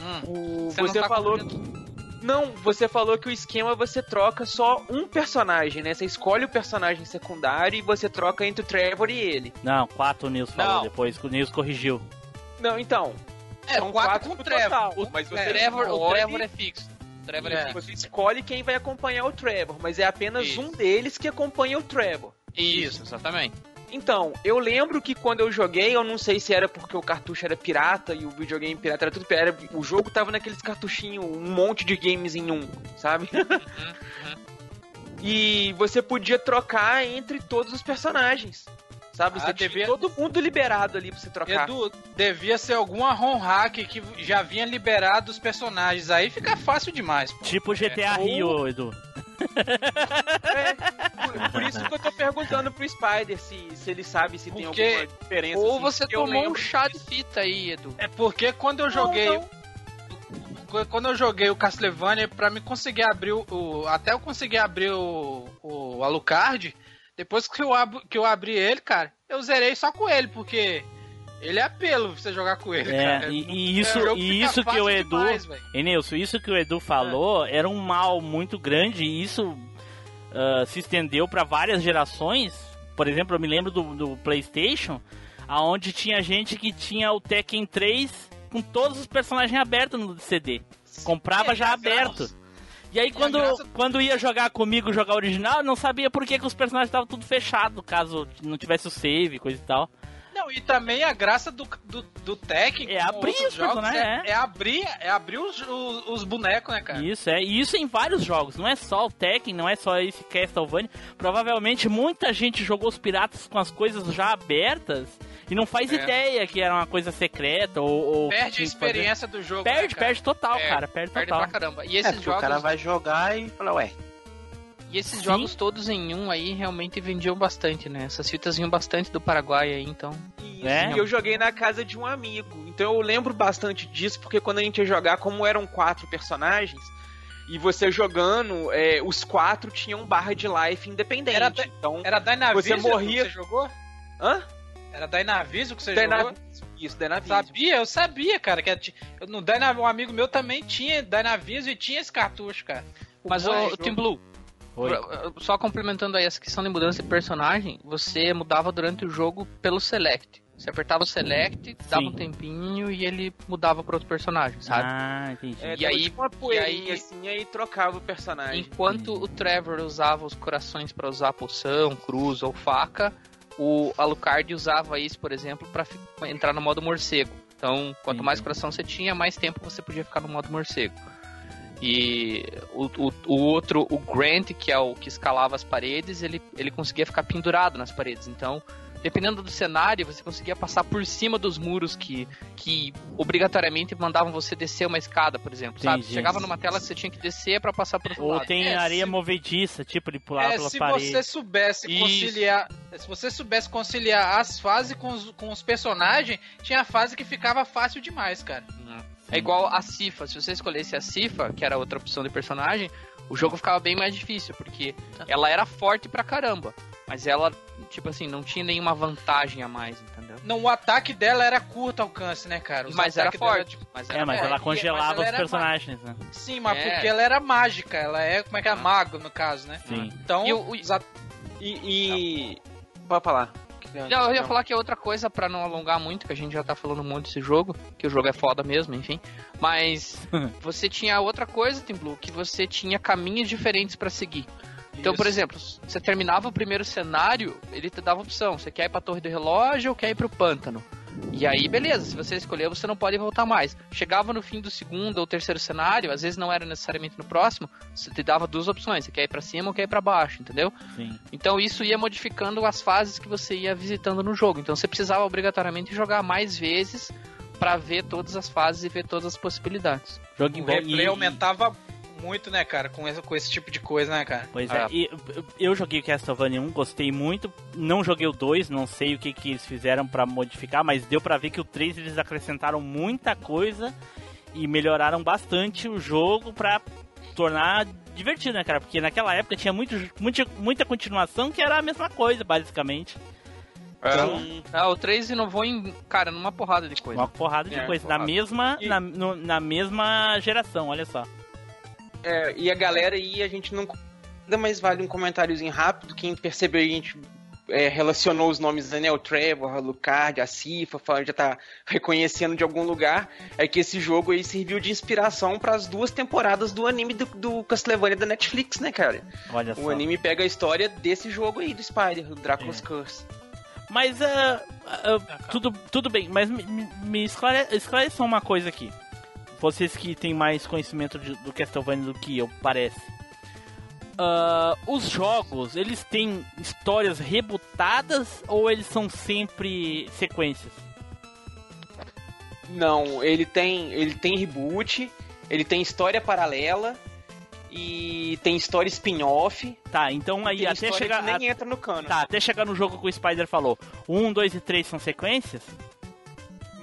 Hum. O- Você não Você tá falou confundindo. Não, você falou que o esquema você troca só um personagem, né? Você escolhe o personagem secundário e você troca entre o Trevor e ele. Não, quatro o Nils falou Não. depois, o Nils corrigiu. Não, então. É, são quatro com no o Trevor. total, O mas O você Trevor, o escolhe- Trevor é fixo. O Trevor é, É. fixo. Você escolhe quem vai acompanhar o Trevor, mas é apenas Isso. um deles que acompanha o Trevor. Isso, exatamente. Então, eu lembro que quando eu joguei, eu não sei se era porque o cartucho era pirata e o videogame pirata era tudo pirata, o jogo tava naqueles cartuchinhos, um monte de games em um, sabe? e você podia trocar entre todos os personagens. Sabe? Ah, Você tinha devia- todo mundo liberado ali pra você trocar. Edu, devia ser alguma ROM hack que já vinha liberado os personagens. Aí fica fácil demais. pô. Tipo GTA Ou- Rio, Edu. É, por, por isso que eu tô perguntando pro Spider se, se ele sabe se tem Porque- alguma diferença. Ou assim, você tomou um chá de fita aí, Edu. É porque quando eu joguei. não. Quando eu joguei o Castlevania, pra me conseguir abrir o. o- até eu conseguir abrir o, o Alucard, depois que eu, abro, que eu abri ele, cara, eu zerei só com ele, porque ele é apelo você jogar com ele, É, cara. e, e isso, É, o jogo e isso que o Edu. demais, velho. E Nilson, isso que o Edu falou era um mal muito grande e isso ah, se estendeu para várias gerações. Por exemplo, eu me lembro do, do PlayStation, aonde tinha gente que tinha o Tekken 3 com todos os personagens abertos no CD. Comprava É, já aberto. E aí quando, graça- quando ia jogar comigo, jogar original, eu não sabia por que, que os personagens estavam tudo fechado, caso não tivesse o save, coisa e tal. Não, e também a graça do, do, do Tekken. É abrir os jogos, personagens, é, é abrir, é abrir os, os, os bonecos, né, cara? Isso, é. E isso em vários jogos. Não é só o Tekken, não é só esse Castlevania. Provavelmente muita gente jogou os piratas com as coisas já abertas e não faz É. ideia que era uma coisa secreta ou... ou Perde a que fazer. experiência do jogo. Perde, né, cara? perde total, Perde, cara. Perde, Perde total. pra caramba. E É, esses porque jogos, o cara vai jogar e fala, ué, e esses Sim. jogos todos em um aí realmente vendiam bastante, né? Essas fitas vinham bastante do Paraguai aí, então. Isso, É? E eu joguei na casa de um amigo. Então eu lembro bastante disso, porque quando a gente ia jogar, como eram quatro personagens, e você jogando, é, os quatro tinham barra de life independente. Era da- então. Era Dynavision Você morria- que você jogou? Hã? Era Dynavision que você jogou? Dynavision. Isso, Dynavision. Sabia? Eu sabia, cara. Que eu- no Dyna, um amigo meu também tinha Dynavision e tinha esse cartucho, cara. Mas mais o Team Blue, Oi. só complementando aí essa questão de mudança de personagem, você mudava durante o jogo pelo select. Você apertava o select, dava Sim. um tempinho e ele mudava para outro personagem, sabe? Ah, entendi. É, E aí- tipo e aí- assim, aí trocava o personagem. Enquanto o Trevor usava os corações para usar poção, cruz ou faca, o Alucard usava isso, por exemplo, para entrar no modo morcego. Então, quanto Entendi. mais coração você tinha, mais tempo você podia ficar no modo morcego. E o, o, o outro, o Grant, que é o que escalava as paredes, ele, ele conseguia ficar pendurado nas paredes. Então, dependendo do cenário, você conseguia passar por cima dos muros que, que obrigatoriamente mandavam você descer uma escada, por exemplo. Sabe? Entendi. Chegava numa tela que você tinha que descer para passar pro outro Ou lado. tem É, areia se- movediça, tipo, de pular É, pelas se paredes. você soubesse Isso. conciliar. Se você soubesse conciliar as fases com os, com os personagens, tinha fase que ficava fácil demais, cara. É igual a Cifa. Se você escolhesse a Cifa, que era outra opção de personagem, o jogo ficava bem mais difícil, porque ela era forte pra caramba. Mas ela, tipo assim, não tinha nenhuma vantagem a mais, entendeu? Não, o ataque dela era curto alcance, né, cara? Os Mas era ataques dela, forte. Mas era É, mas É, ela congelava mas ela os personagens, né? Sim, mas É. porque ela era mágica, ela é, como é que é, Ah. mago no caso, né? Sim. Então, E o- E. e... Pode falar. Não, eu ia falar que é outra coisa pra não alongar muito, que a gente já tá falando muito desse jogo, que o jogo é foda mesmo, enfim. Mas você tinha outra coisa, Tim Blue, que você tinha caminhos diferentes pra seguir. Então, por exemplo, você terminava o primeiro cenário, ele te dava opção. Você quer ir pra Torre do Relógio ou quer ir pro Pântano? E aí, beleza, se você escolher, você não pode voltar mais. Chegava no fim do segundo ou terceiro cenário, às vezes não era necessariamente no próximo, você te dava duas opções, você quer ir pra cima ou quer ir pra baixo, entendeu? Sim. Então isso ia modificando as fases que você ia visitando no jogo. Então você precisava obrigatoriamente jogar mais vezes pra ver todas as fases e ver todas as possibilidades. Jogo o replay E- aumentava muito, né, cara, com esse, com esse tipo de coisa, né, cara? Pois Ah. é, e eu- joguei o Castlevania 1, gostei muito. Não joguei o 2, não sei o que, que eles fizeram pra modificar, mas deu pra ver que o 3 eles acrescentaram muita coisa e melhoraram bastante o jogo pra tornar divertido, né, cara? Porque naquela época tinha muito, muita, muita continuação que era a mesma coisa, basicamente. Sim. Ah, o 3 inovou em, cara, numa porrada de coisa. Uma porrada de É, coisa. Na porrada. mesma, E- na, no- na mesma geração, olha só. É, e a galera aí, a gente não. Ainda mais vale um comentáriozinho rápido. Quem percebeu, a gente é, relacionou os nomes, né? O Trevor, a Lucard, a Cifa, falando, já tá reconhecendo de algum lugar. É que esse jogo aí serviu de inspiração para as duas temporadas do anime do, do Castlevania da Netflix, né, cara? Olha só. O anime pega a história desse jogo aí do Spider, do Drácula's É. Curse. Mas ah, ah, tudo, tudo bem, mas me, me- me esclare, esclareçam uma coisa aqui. Vocês que têm mais conhecimento de- do Castlevania do que eu, parece. Ah, os jogos, eles têm histórias rebutadas ou eles são sempre sequências? Não, ele tem, ele tem reboot, ele tem história paralela e tem história spin-off. Tá, então aí até chegar. que a- nem entra no cano. Tá, até chegar no jogo que o Spider falou. Um, dois e três são sequências?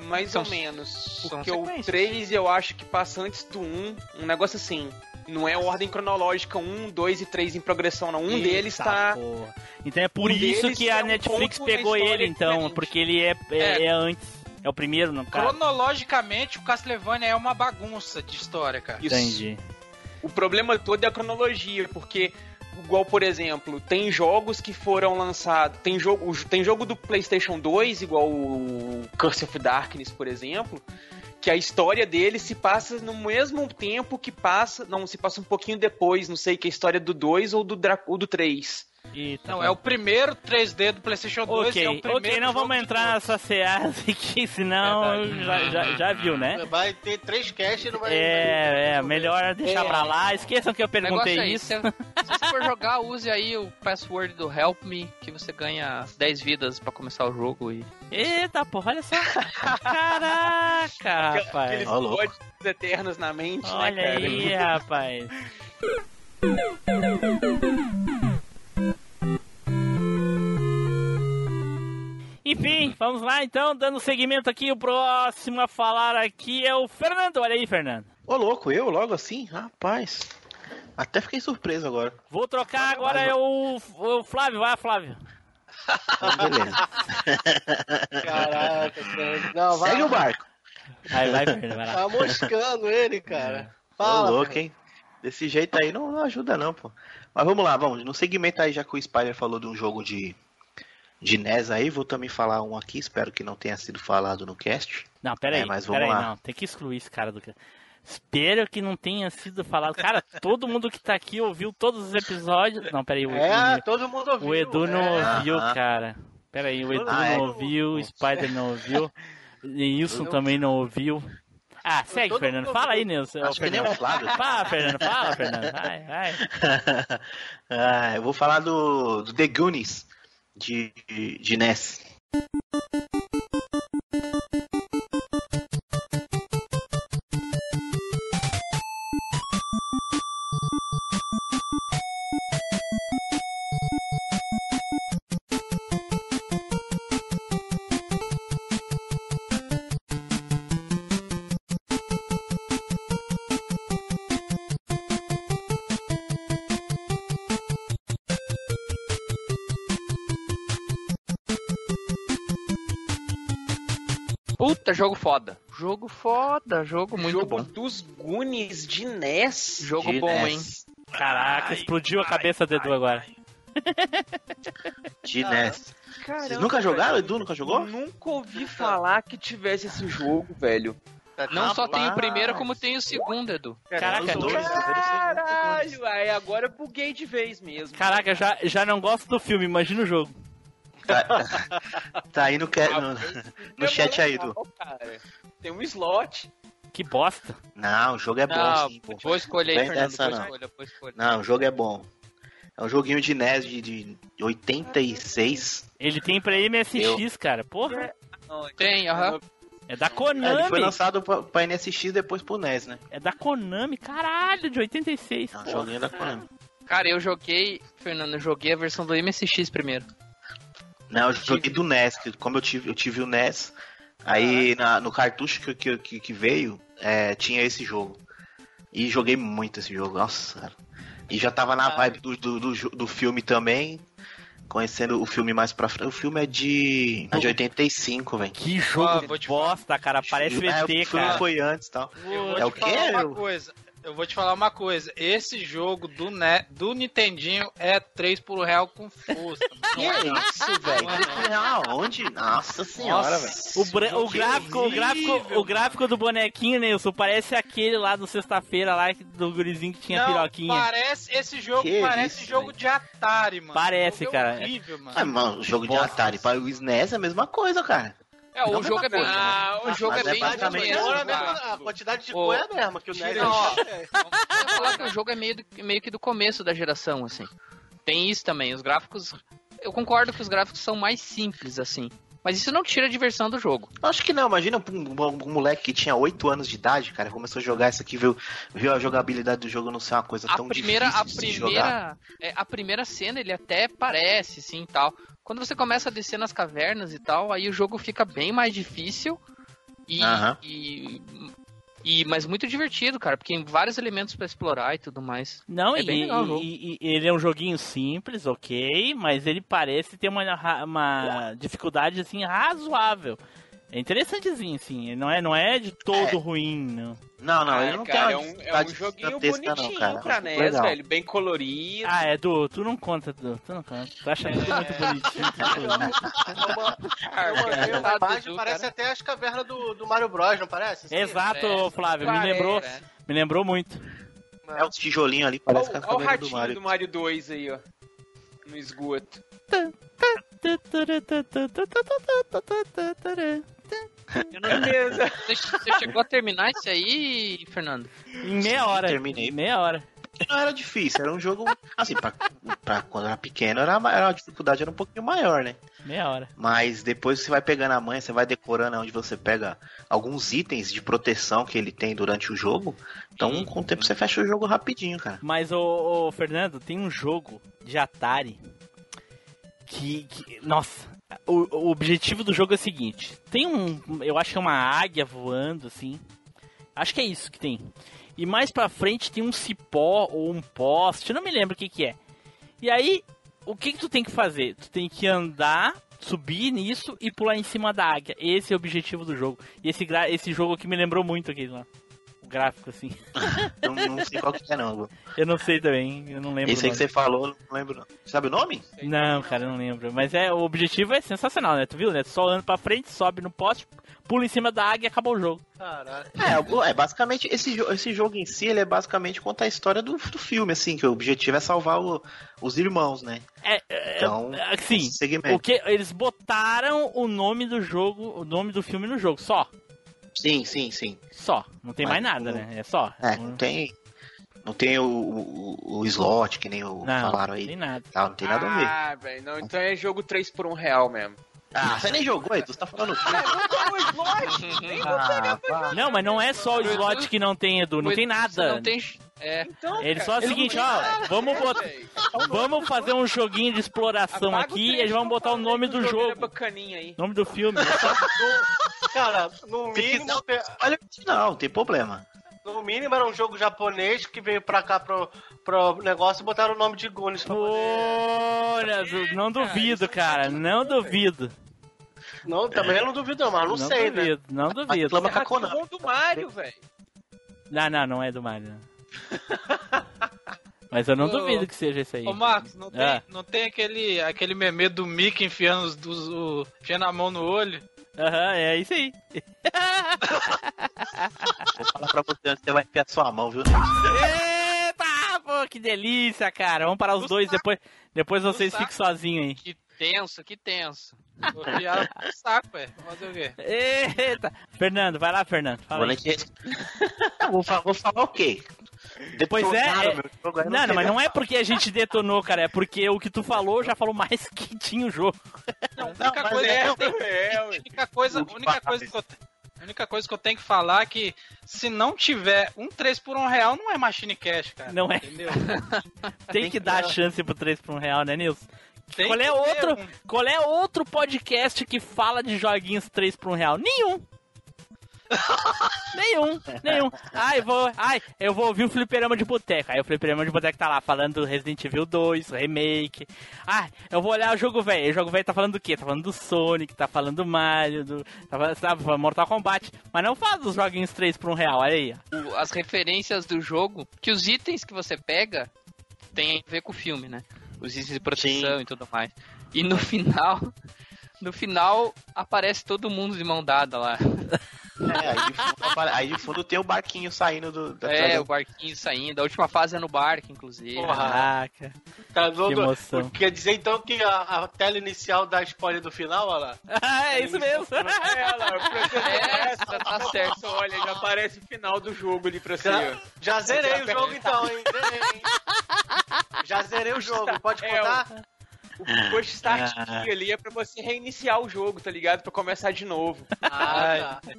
Mais São- ou menos. Porque o sequências. 3 eu acho que passa antes do 1, um negócio assim. Não é ordem cronológica, 1, 2 e 3 em progressão, não. Um Eita deles tá. porra. Então é por um isso que a é um Netflix pegou ele, então, diferente. porque ele é, é, É. é antes. É o primeiro, no caso. Cronologicamente, o Castlevania é uma bagunça de história, cara. Isso. Entendi. O problema todo é a cronologia, porque, igual, por exemplo, tem jogos que foram lançados. Tem jogo, tem jogo do PlayStation 2, igual o Curse of Darkness, por exemplo, que a história dele se passa no mesmo tempo que passa. Não, se passa um pouquinho depois, não sei, que é a história do 2 ou do, ou do 3. Eita, Não, pô. é o primeiro 3D do PlayStation 2 Ok, é o primeiro ok, não vamos entrar nessa seara aqui, senão Verdade. já, já, já viu, né? Vai ter três casts e não vai. É, é, melhor deixar É. pra lá. Esqueçam que eu perguntei é isso. Se, se você for jogar, use aí o password do Help Me, que você ganha 10 vidas pra começar o jogo e. Eita, porra, olha só. Caraca, rapaz. Aqueles códigos eternos na mente, né, Olha cara? aí, rapaz. Enfim, vamos lá então, dando seguimento aqui. O próximo a falar aqui é o Fernando. Olha aí, Fernando. Ô, louco, eu logo assim? Rapaz. Até fiquei surpreso agora. Vou trocar agora é o, o Flávio. Vai, Flávio. Mas beleza. Caraca, cara. Não, vai. Segue o barco. Vai, vai, Fernando, vai lá. Tá moscando ele, cara. Ô, Fala. louco, hein? Desse jeito aí não, não ajuda não, pô. Mas vamos lá, vamos. No segmento aí, já que o Spider falou de um jogo de, de NES aí, vou também falar um aqui, espero que não tenha sido falado no cast. Não, peraí, É, mas vamos peraí, lá. não. Tem que excluir esse cara do. Espero que não tenha sido falado. Cara, todo mundo que tá aqui ouviu todos os episódios. Não, peraí, o, É, todo mundo ouviu. o Edu não é. ouviu, cara. Peraí, o Edu Ah, é? não ouviu, o Spider não ouviu, Nilson também não ouviu. Ah, segue, Todo Fernando. Fala aí. Nilson. Acho que nem Fernando. o Flávio. Fala, Fernando. Fala, Fernando. Vai, vai. ah, eu vou falar do, do The Goonies de, de NES. Puta, jogo foda. Jogo foda, jogo muito Jogo bom. dos Goonies de NES. Jogo De bom, NES. hein? Caraca, explodiu a cabeça do Edu agora. De NES. Caramba, Vocês nunca jogaram? velho. Edu nunca jogou? Nunca ouvi falar que tivesse esse jogo, velho. Não só tem o primeiro, como tem o segundo, Edu. Caraca, dois, Caralho, aí agora eu buguei de vez mesmo. Caraca, já, já não gosto do filme, imagina o jogo. Tá, tá aí no, ca- no, no chat aí, cara. Tem um slot. Que bosta. Não, o jogo é bom Não, sim, pô. boa escolha aí, Fernando. dessa, não. escolha. Não, o jogo é bom. É um joguinho de NES de, de 86. Ele tem pra MSX, cara. Porra. Tem, aham. É da É, ele Konami. foi lançado pra, pra NSX depois pro NES, né? É da Konami, caralho, de 86. É um joguinho da Konami. Cara, eu joguei, Fernando, eu joguei a versão do MSX primeiro. Não, eu joguei do NES, como eu tive, eu tive o NES, aí na- no cartucho que, que, que, veio, é, tinha esse jogo. E joguei muito esse jogo, nossa, cara. E já tava na vibe do, do, do, do filme também, conhecendo o filme mais pra frente. O filme é de, é de 85, velho. Que jogo te bosta, cara. Parece o É, ET, o filme cara. foi antes e tal. Eu vou É o quê? falar uma Eu- coisa. Eu vou te falar uma coisa. Esse jogo do, ne do Nintendinho é 3 por real com força. Que é isso, velho? Aonde? Nossa senhora, velho. O, o gráfico, o gráfico, o gráfico do bonequinho, Nilson, parece aquele lá do sexta-feira lá do gurizinho que tinha Não, piroquinha. parece esse jogo Que parece isso, jogo velho? de Atari, mano. Parece, cara. É horrível, mano. Ah, mano, jogo de. Atari para o SNES é a mesma coisa, cara. É, o jogo é bem. mas- Ah, o jogo é bem mesmo, Cor é a, cara. mesma- a quantidade de cor é a mesma, que o NES. Eu falar que o jogo é meio, que do começo da geração, assim. Tem isso também, os gráficos. Eu concordo que os gráficos são mais simples, assim. Mas isso não tira a diversão do jogo. Acho que não, imagina um, um- um moleque que tinha 8 anos de idade, cara, começou a jogar isso aqui, viu, viu a jogabilidade do jogo não ser uma coisa A tão primeira, a difícil jogar. primeira, é, a primeira cena ele até parece, sim, tal. Quando você começa a descer nas cavernas e tal, aí o jogo fica bem mais difícil e, Aham. e, e- mas muito divertido, cara, porque tem vários elementos pra explorar e tudo mais. Não, É e, bem legal e- e- ele é um joguinho simples, ok, mas ele parece ter uma, uma dificuldade assim razoável. É interessantezinho, assim. Não é, não é de todo ruim, não. Não, não, Ah, ele não cara, tem é um, é um joguinho bonitinho não, cara. pra NES, legal. velho. Bem colorido. Ah, Edu, tu não conta, Edu. Tu não conta. Tu acha tudo muito bonitinho. É uma, é uma, é Tá, Dudu, parece cara. até as cavernas do, do Mario Bros, não parece? Assim? Exato, Flávio. Me lembrou, É. me lembrou muito. É os tijolinhos ali, parece Olha que o a cabelo do ratinho Mario. do Mario 2 aí, ó. No esgoto. Eu não- Beleza. Você, você chegou a terminar isso aí, Fernando? Em meia hora. terminei. Meia hora. Não era difícil, era um jogo, assim, pra, pra quando era pequeno, era, era, a dificuldade era um pouquinho maior, né? Meia hora. Mas depois você vai pegando a manha, você vai decorando onde você pega alguns itens de proteção que ele tem durante o jogo. Então, com o tempo você fecha o jogo rapidinho, cara. Mas, ô, ô, Fernando, tem um jogo de Atari que. que- nossa, o, o objetivo do jogo é o seguinte: tem um. Eu acho que é uma águia voando, assim. Acho que é isso que tem. E mais pra frente tem um cipó ou um poste, não me lembro o que, que é. E aí, o que, que tu tem que fazer? Tu tem que andar, subir nisso e pular em cima da águia. Esse é o objetivo do jogo. E esse, esse jogo aqui me lembrou muito aquele lá. Gráfico assim. Eu não sei qual que é, não. Eu não sei também, eu não lembro. Esse aí que você falou, não lembro, não. Sabe o nome? Não, cara, eu não lembro. Mas é, o objetivo é sensacional, né? Tu viu, né? Só anda pra frente, sobe no poste, pula em cima da águia e acabou o jogo. Caralho. É, é basicamente, esse, esse jogo em si, ele é basicamente contar a história do, do filme, assim, que o objetivo é salvar o- os irmãos, né? É, é, Então, é, assim, esse segmento. o que eles botaram o nome do jogo, o nome do filme no jogo, só. Sim, sim, sim. Só. Não tem mais Mas nada, não- né? É só. É, não tem. Não tem o, o, o slot, que nem o Não, falaram não aí. tem nada. Tá, não tem nada a ver. Ah, velho, não, então é jogo 3 por 1 real mesmo. Ah, você nem jogou, Edu, você tá falando o quê? Ah, Ah. Não, mas não é só o slot que não tem, Edu. Não tem nada. Não tem. É. Então, Ele cara, só é o ele seguinte, não ó, nada, vamos botar- velho. Vamos fazer um joguinho de exploração Apaga aqui e eles vão botar o nome que do jogo. bacaninha aí. Nome do filme. Cara, no mínimo, Olha, não, tem problema. no mínimo era um jogo japonês que veio pra cá pro, pro negócio e botaram o nome de Gunis pra poder... Olha, du- não duvido, cara. Não duvido. Não, também eu não duvido não, mas não, Não sei, né? duvido, não duvido. Reclama com a É Konami. do Mario, velho. Não, não, não é do Mario. não. Mas eu não Ô, duvido que seja esse aí. Ô Marcos, não tem, Ah. não tem aquele, aquele meme do Mickey enfiando, os, dos- o, enfiando a mão no olho? Aham, é isso aí. Vou falar pra você antes, você vai enfiar sua mão, viu? Eita, pô, que delícia, cara. Vamos parar os No dois, saco. depois, depois vocês saco. ficam sozinhos aí. Que tenso, que tenso. Vou enfiar no saco, é. Fazer o quê? Eita. Fernando, vai lá, Fernando. Fala Vou, aí. nem te... Não, vou, fa- vou falar o quê? Pois é, Detonaram é- Não, não, sei mas não é falar. porque a gente detonou, cara. É porque o que tu falou já falou mais que tinha o jogo. Não, a Não, única coisa, é- que eu tenho- a única coisa, a única coisa que eu a única coisa que eu tenho que falar é que se não tiver um 3 por 1 real, não é Machine Cash, cara. Não é. Entendeu? Tem que dar a chance pro 3 por 1 real, né, Nilson? Tem Qual é outro, um- qual é outro podcast que fala de joguinhos 3 por 1 real? Nenhum. nenhum, nenhum. Ai, vou, ai, eu vou ouvir o Fliperama de Boteco. Aí o Fliperama de Boteco tá lá falando do Resident Evil 2, remake. Ai, eu vou olhar o jogo velho. O jogo velho tá falando do quê? Tá falando do Sonic, tá falando do Mario, do tá falando, sabe, Mortal Kombat. Mas não fala dos joguinhos 3 por 1 real, olha aí. As referências do jogo, que os itens que você pega tem a ver com o filme, né? Os itens de proteção e tudo mais. E no final, no final aparece todo mundo de mão dada lá. É, aí de, fundo, aí de fundo tem o barquinho saindo do. Da É, o barquinho saindo. A última fase é no barco, inclusive. Porra. Caraca, Tá todo- que emoção. Quer dizer então que a, a tela inicial dá spoiler do final, olha lá? Ah, é isso mesmo. É, olha lá, preciso É, já tá certo. Olha, já aparece o final do jogo ali pra você. Já, já zerei o jogo então, hein? Zerei, hein? Já zerei o jogo, pode É, contar? O push start Ah. key ali é pra você reiniciar o jogo, tá ligado? Pra começar de novo. Ah, tá.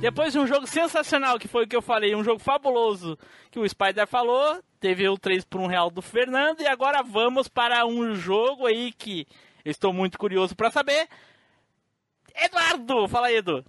Depois de um jogo sensacional, que foi o que eu falei, um jogo fabuloso que o Spider falou, teve o 3 por 1 real do Fernando, e agora vamos para um jogo aí que eu estou muito curioso para saber. Eduardo, fala aí, Edu.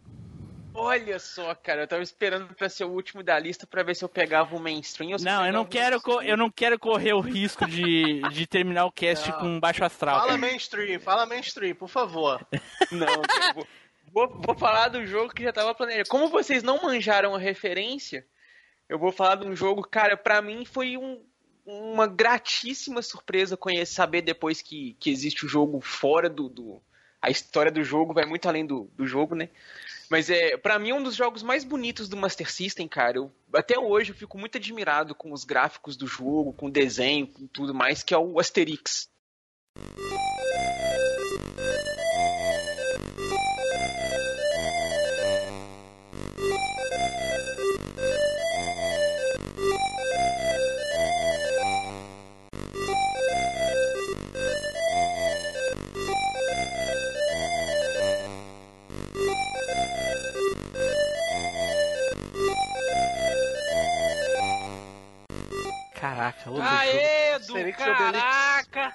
Olha só, cara, eu tava esperando pra ser o último da lista pra ver se eu pegava o mainstream. ou se Não, eu pegava não o quero, eu não quero correr o risco de, de terminar o cast Não. com baixo astral. Fala mainstream, fala mainstream, por favor. Não, cara, vou, vou, vou falar do jogo que já tava planejado. Como vocês não manjaram a referência, eu vou falar de um jogo, cara, pra mim foi um- uma gratíssima surpresa conhecer, saber depois que, que existe o jogo fora do, do- A história do jogo vai muito além do, do jogo, né? Mas é, para mim é um dos jogos mais bonitos do Master System, cara. Eu, até hoje eu fico muito admirado com os gráficos do jogo, com o desenho, com tudo mais, que é o Asterix. Outro. Aê, Edu, Asterix e Obelix. caraca!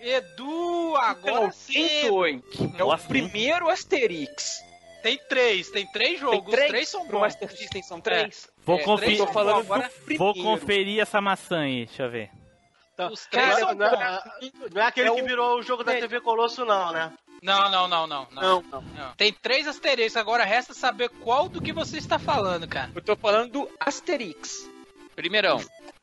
Edu, agora Então, sim! É o primeiro Asterix. Tem três, tem três jogos, Tem três, os três são pro bons. Master System são três. Vou É, conferir- Tô falando Agora- do Vou conferir essa maçã aí, deixa eu ver. Então, Os três não, são é- não, bons. é- não é aquele É que virou o jogo da é- TV Colosso, não, né? Não, não, não, não, não. Não, não. não. Tem três asteriscos, agora resta saber qual do que você está falando, cara. Eu tô falando do Asterix. Primeirão.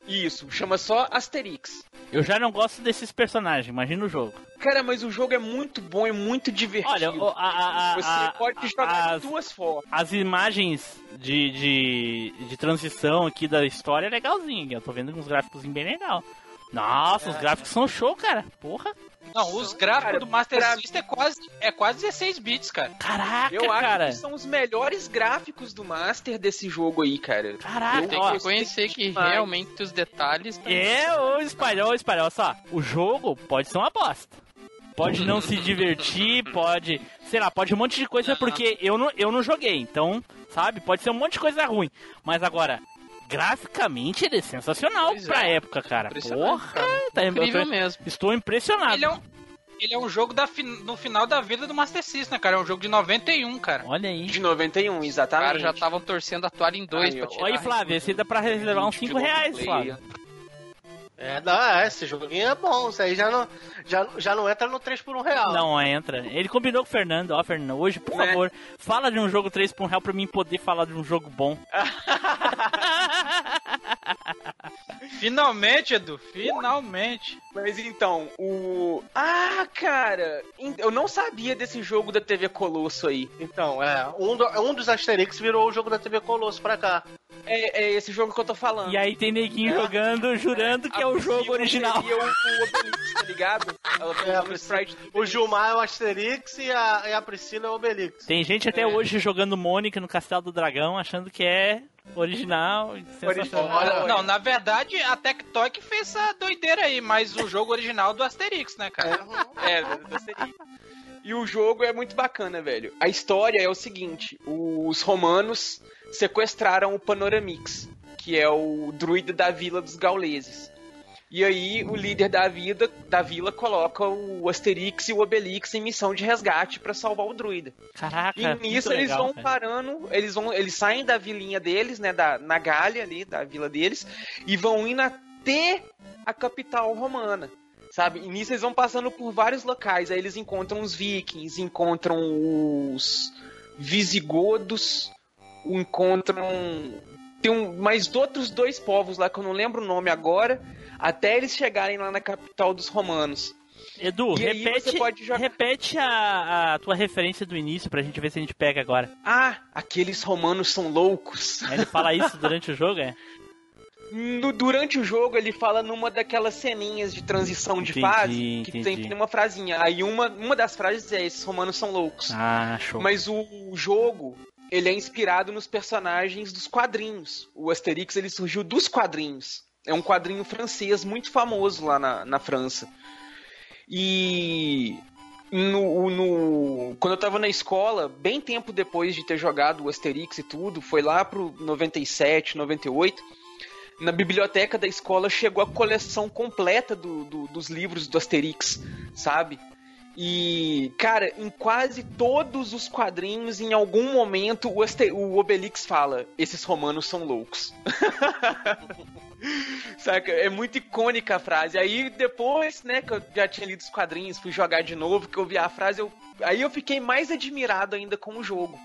Isso, chama só Asterix. Eu já não gosto desses personagens, imagina o jogo. Cara, mas o jogo é muito bom e muito divertido. Olha, a- a- a- Você a- pode jogar as- de duas formas. As imagens de, de, de transição aqui da história é legalzinho. Eu tô vendo uns gráficos bem legal. Nossa, os gráficos são show, cara. Porra. Não, os gráficos Cara, do Master System é quase, é quase 16 bits, cara. Caraca, Eu acho cara. que são os melhores gráficos do Master desse jogo aí, cara. Caraca, Eu Tem que reconhecer que demais. realmente os detalhes. É, ô espalhou, espalhou, só. O jogo pode ser uma bosta. Pode não se divertir, pode. Sei lá, pode um monte de coisa, porque eu não, eu não joguei. Então, sabe? Pode ser um monte de coisa ruim. Mas agora, graficamente ele é sensacional Pois pra é. época, cara. Porra, cara. tá, Incrível tô- mesmo. Estou impressionado. Ele é um, ele é um jogo da fin- no final da vida do Master System, cara. É um jogo de 91, cara. Olha aí. De 91, Os exatamente. caras já estavam torcendo a toalha em dois Aí, pra tirar. Olha aí, Flávio, esse dá pra reservar uns 5 reais, Flávio. É, dá, é, esse joguinho é bom. Isso aí já não, já, já não entra no 3 por 1 real. Não, entra. Ele combinou com o Fernando. Ó, Fernando, hoje, por Né? favor, fala de um jogo 3 por um real pra mim poder falar de um jogo bom. Finalmente, Edu. Finalmente. Mas então, o. Ah, cara! Eu não sabia desse jogo da TV Colosso aí. Então, é. Um, do- um dos Asterix virou o jogo da TV Colosso pra cá. É, é esse jogo que eu tô falando. E aí tem neguinho jogando, jurando que é o jogo original. Seria o, o Obelix, tá ligado? Ela É, o sprite O Gilmar é o Asterix e a, e a Priscila é o Obelix. Tem gente até hoje jogando Mônica no Castelo do Dragão, achando que é original. sensacional. Olha, Não, na verdade, a Tectoy que fez essa doideira aí, mas o jogo original do Asterix, né, cara? É, da série. E o jogo é muito bacana, velho. A história é o seguinte: os romanos sequestraram o Panoramix, que é o druida da vila dos gauleses. E aí o líder da vida da vila coloca o Asterix e o Obelix em missão de resgate pra salvar o druida. Caraca, E nisso eles legal, vão cara. parando, eles vão, eles saem da vilinha deles, né, da na Gália ali, da vila deles, e vão indo até a capital romana. Sabe? E nisso eles vão passando por vários locais, aí eles encontram os vikings, encontram os visigodos, encontram tem um, mais outros dois povos lá que eu não lembro o nome agora, até eles chegarem lá na capital dos romanos. Edu, E repete, você pode jogar- repete a, a tua referência do início pra gente ver se a gente pega agora. Ah, aqueles romanos são loucos. Aí Ele fala isso durante o jogo, é? No- durante o jogo, ele fala numa daquelas ceninhas de transição de Entendi, fase, que entendi. tem, tem uma frasinha. Aí uma, uma das frases é, esses romanos são loucos. Ah, show. Mas o, o jogo, ele é inspirado nos personagens dos quadrinhos. O Asterix, ele surgiu dos quadrinhos. É um quadrinho francês muito famoso lá na, na França. E no, no- quando eu tava na escola, bem tempo depois de ter jogado o Asterix e tudo, foi lá pro 97, 98, na biblioteca da escola chegou a coleção completa do- do- dos livros do Asterix, sabe? E, cara, em quase todos os quadrinhos, em algum momento, o, Aster- o Obelix fala: esses romanos são loucos. Saca? É muito icônica a frase. Aí depois, né, que eu já tinha lido os quadrinhos, fui jogar de novo, que eu vi a frase, eu... aí eu fiquei mais admirado ainda com o jogo.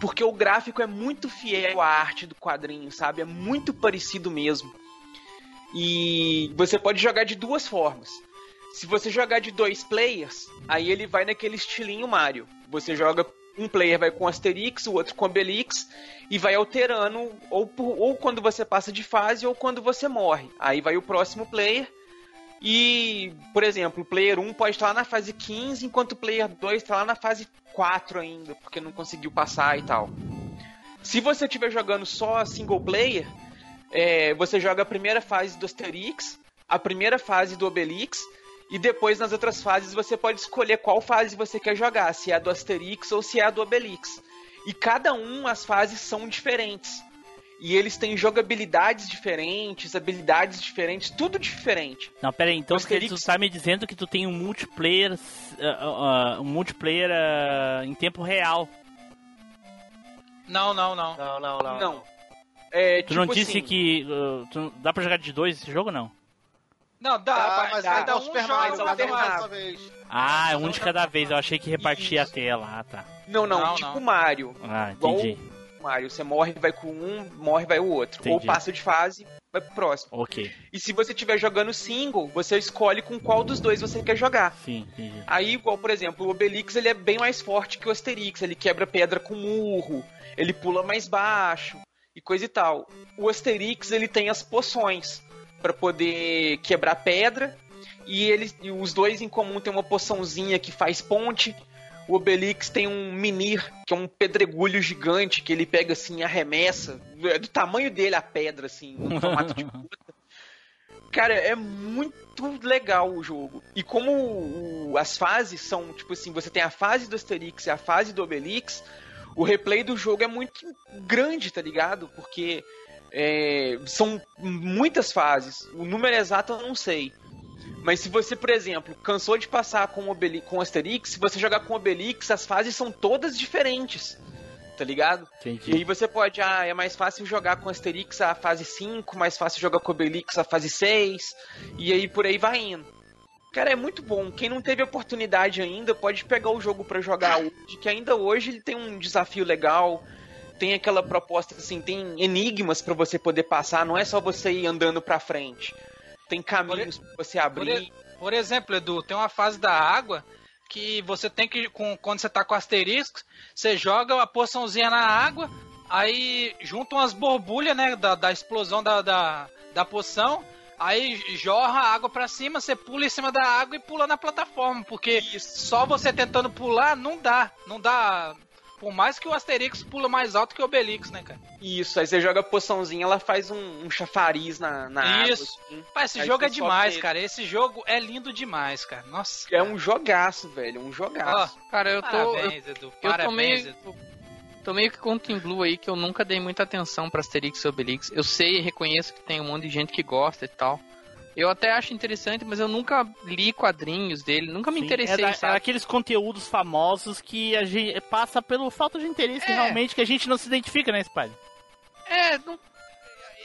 Porque o gráfico é muito fiel à arte do quadrinho, sabe? É muito parecido mesmo. E você pode jogar de duas formas. Se você jogar de dois players, aí ele vai naquele estilinho Mario. Você joga um player vai com Asterix, o outro com Obelix e vai alterando ou, por- ou quando você passa de fase ou quando você morre. Aí vai o próximo player e, por exemplo, o player 1 pode estar lá na fase 15, enquanto o player 2 está lá na fase 4 ainda, porque não conseguiu passar e tal. Se você estiver jogando só single player, é, você joga a primeira fase do Asterix, a primeira fase do Obelix, e depois nas outras fases você pode escolher qual fase você quer jogar, se é a do Asterix ou se é a do Obelix. E cada um, as fases são diferentes. E eles têm jogabilidades diferentes, habilidades diferentes, tudo diferente. Não, pera aí, então Asterix- tu tá me dizendo que tu tem um multiplayer, ah, ah, um multiplayer ah, em tempo real. Não, não, não. Não, não, não. Não. É, Tu não tipo disse assim, que tu- dá pra jogar de dois esse jogo, não? Não, dá, Ah, mas mas cada cada um Super joga Mario, mais uma cada um uma vez. Ah, um de cada vez. Eu achei que repartia a tela. Ah, tá. Não, não, Não, tipo não. Mario. Ah, Igual entendi. o Mario, você morre, vai com um, morre, vai o outro. Ou Entendi. passa de fase, vai pro próximo. Ok, E se você estiver jogando single, você escolhe com qual dos dois você quer jogar. sim, entendi. Aí, igual, por exemplo, o Obelix ele é bem mais forte que o Asterix. Ele quebra pedra com murro, ele pula mais baixo e coisa e tal. O Asterix ele tem as poções pra poder quebrar pedra e eles e os dois em comum tem uma poçãozinha que faz ponte. O Obelix tem um Minir, que é um pedregulho gigante que ele pega assim e arremessa. É do tamanho dele a pedra, assim, no formato de puta. Cara, é muito legal o jogo. E como o- as fases são, tipo assim, você tem a fase do Asterix e a fase do Obelix, o replay do jogo é muito grande, tá ligado? Porque é, são muitas fases. O número exato eu não sei. Mas se você, por exemplo, cansou de passar com com Asterix, se você jogar com o Obelix, as fases são todas diferentes. Tá ligado? E Entendi. aí você pode, ah, é mais fácil jogar com Asterix a fase 5, mais fácil jogar com Obelix a fase 6, e aí por aí vai indo. Cara, é muito bom. Quem não teve oportunidade ainda, pode pegar o jogo pra jogar hoje, que ainda hoje ele tem um desafio legal, tem aquela proposta assim, tem enigmas pra você poder passar, não é só você ir andando pra frente. Tem caminhos pra você abrir. Por exemplo, Edu, tem uma fase da água que você tem que, com, quando você tá com asterisco, você joga a poçãozinha na água, aí junta umas borbulhas, né, da, da explosão da, da, da poção, aí jorra a água pra cima, você pula em cima da água e pula na plataforma, porque só você tentando pular não dá, não dá... Por mais que o Asterix pula mais alto que o Obelix, né, cara? Isso, aí você joga a poçãozinha, ela faz um, um chafariz na, na Isso. água. assim. Pá, esse Aí jogo é demais, ele. cara. Esse jogo é lindo demais, cara. Nossa. É um jogaço, velho, um jogaço. Cara, eu tô. Eu, parabéns, Edu. eu tô Parabéns, meio. Edu. Tô meio que com Team Blue aí, que eu nunca dei muita atenção pra Asterix e Obelix. Eu sei e reconheço que tem um monte de gente que gosta e tal. Eu até acho interessante, mas eu nunca li quadrinhos dele, nunca me Sim, interessei, é, da- é aqueles conteúdos famosos que a gente passa pelo falta de interesse É. realmente que a gente não se identifica, né, Spider? É, não...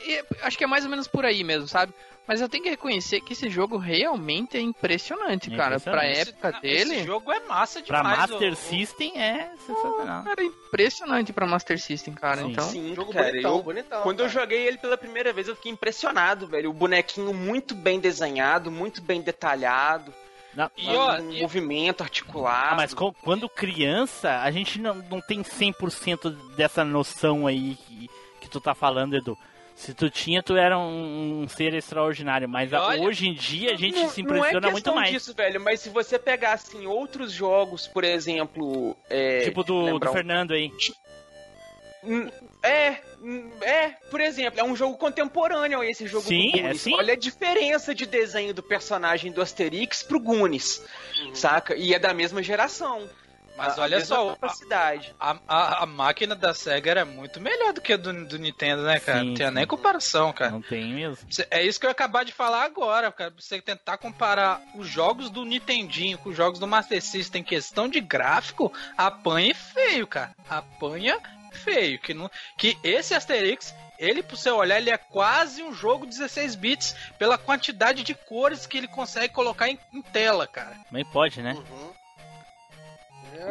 é, acho que é mais ou menos por aí mesmo, sabe? Mas eu tenho que reconhecer que esse jogo realmente é impressionante, É cara. Pra impressionante. época Esse- dele. Esse jogo é massa Pra demais. Master o- o- System é sensacional. Cara, impressionante pra Master System, cara. Sim. Então, Sim, Jogo cara, bonitão, eu- bonitão. Quando eu cara. joguei ele pela primeira vez, eu fiquei impressionado, velho. O bonequinho muito bem desenhado, muito bem detalhado. Não, E, ó, um e- movimento articulado. Ah, mas co- quando criança, a gente não, não tem 100% dessa noção aí que, que tu tá falando, Edu. Se tu tinha, tu era um, um ser extraordinário. Mas olha- hoje em dia a gente não, se não é impressiona muito questão mais. disso, velho, mas se você pegar, assim, outros jogos, por exemplo... É, tipo do, do um- Fernando aí. É, é, por exemplo, é um jogo contemporâneo esse jogo Sim, do é Goonies. sim. Olha a diferença de desenho do personagem do Asterix pro Goonies, saca? E é da mesma geração. Mas A- a olha só, a, capacidade. a, a- a máquina da SEGA era muito melhor do que a do, do Nintendo, né, cara? Sim, não tinha sim. nem comparação, cara. Não tem mesmo. É isso que eu ia acabar de falar agora, cara. Pra você tentar comparar os jogos do Nintendinho com os jogos do Master System em questão de gráfico, apanha feio, cara. Apanha feio. Que, não, que esse Asterix, ele, pro seu olhar, ele é quase um jogo 16 bits pela quantidade de cores que ele consegue colocar em, em tela, cara. Nem pode, né? Uhum.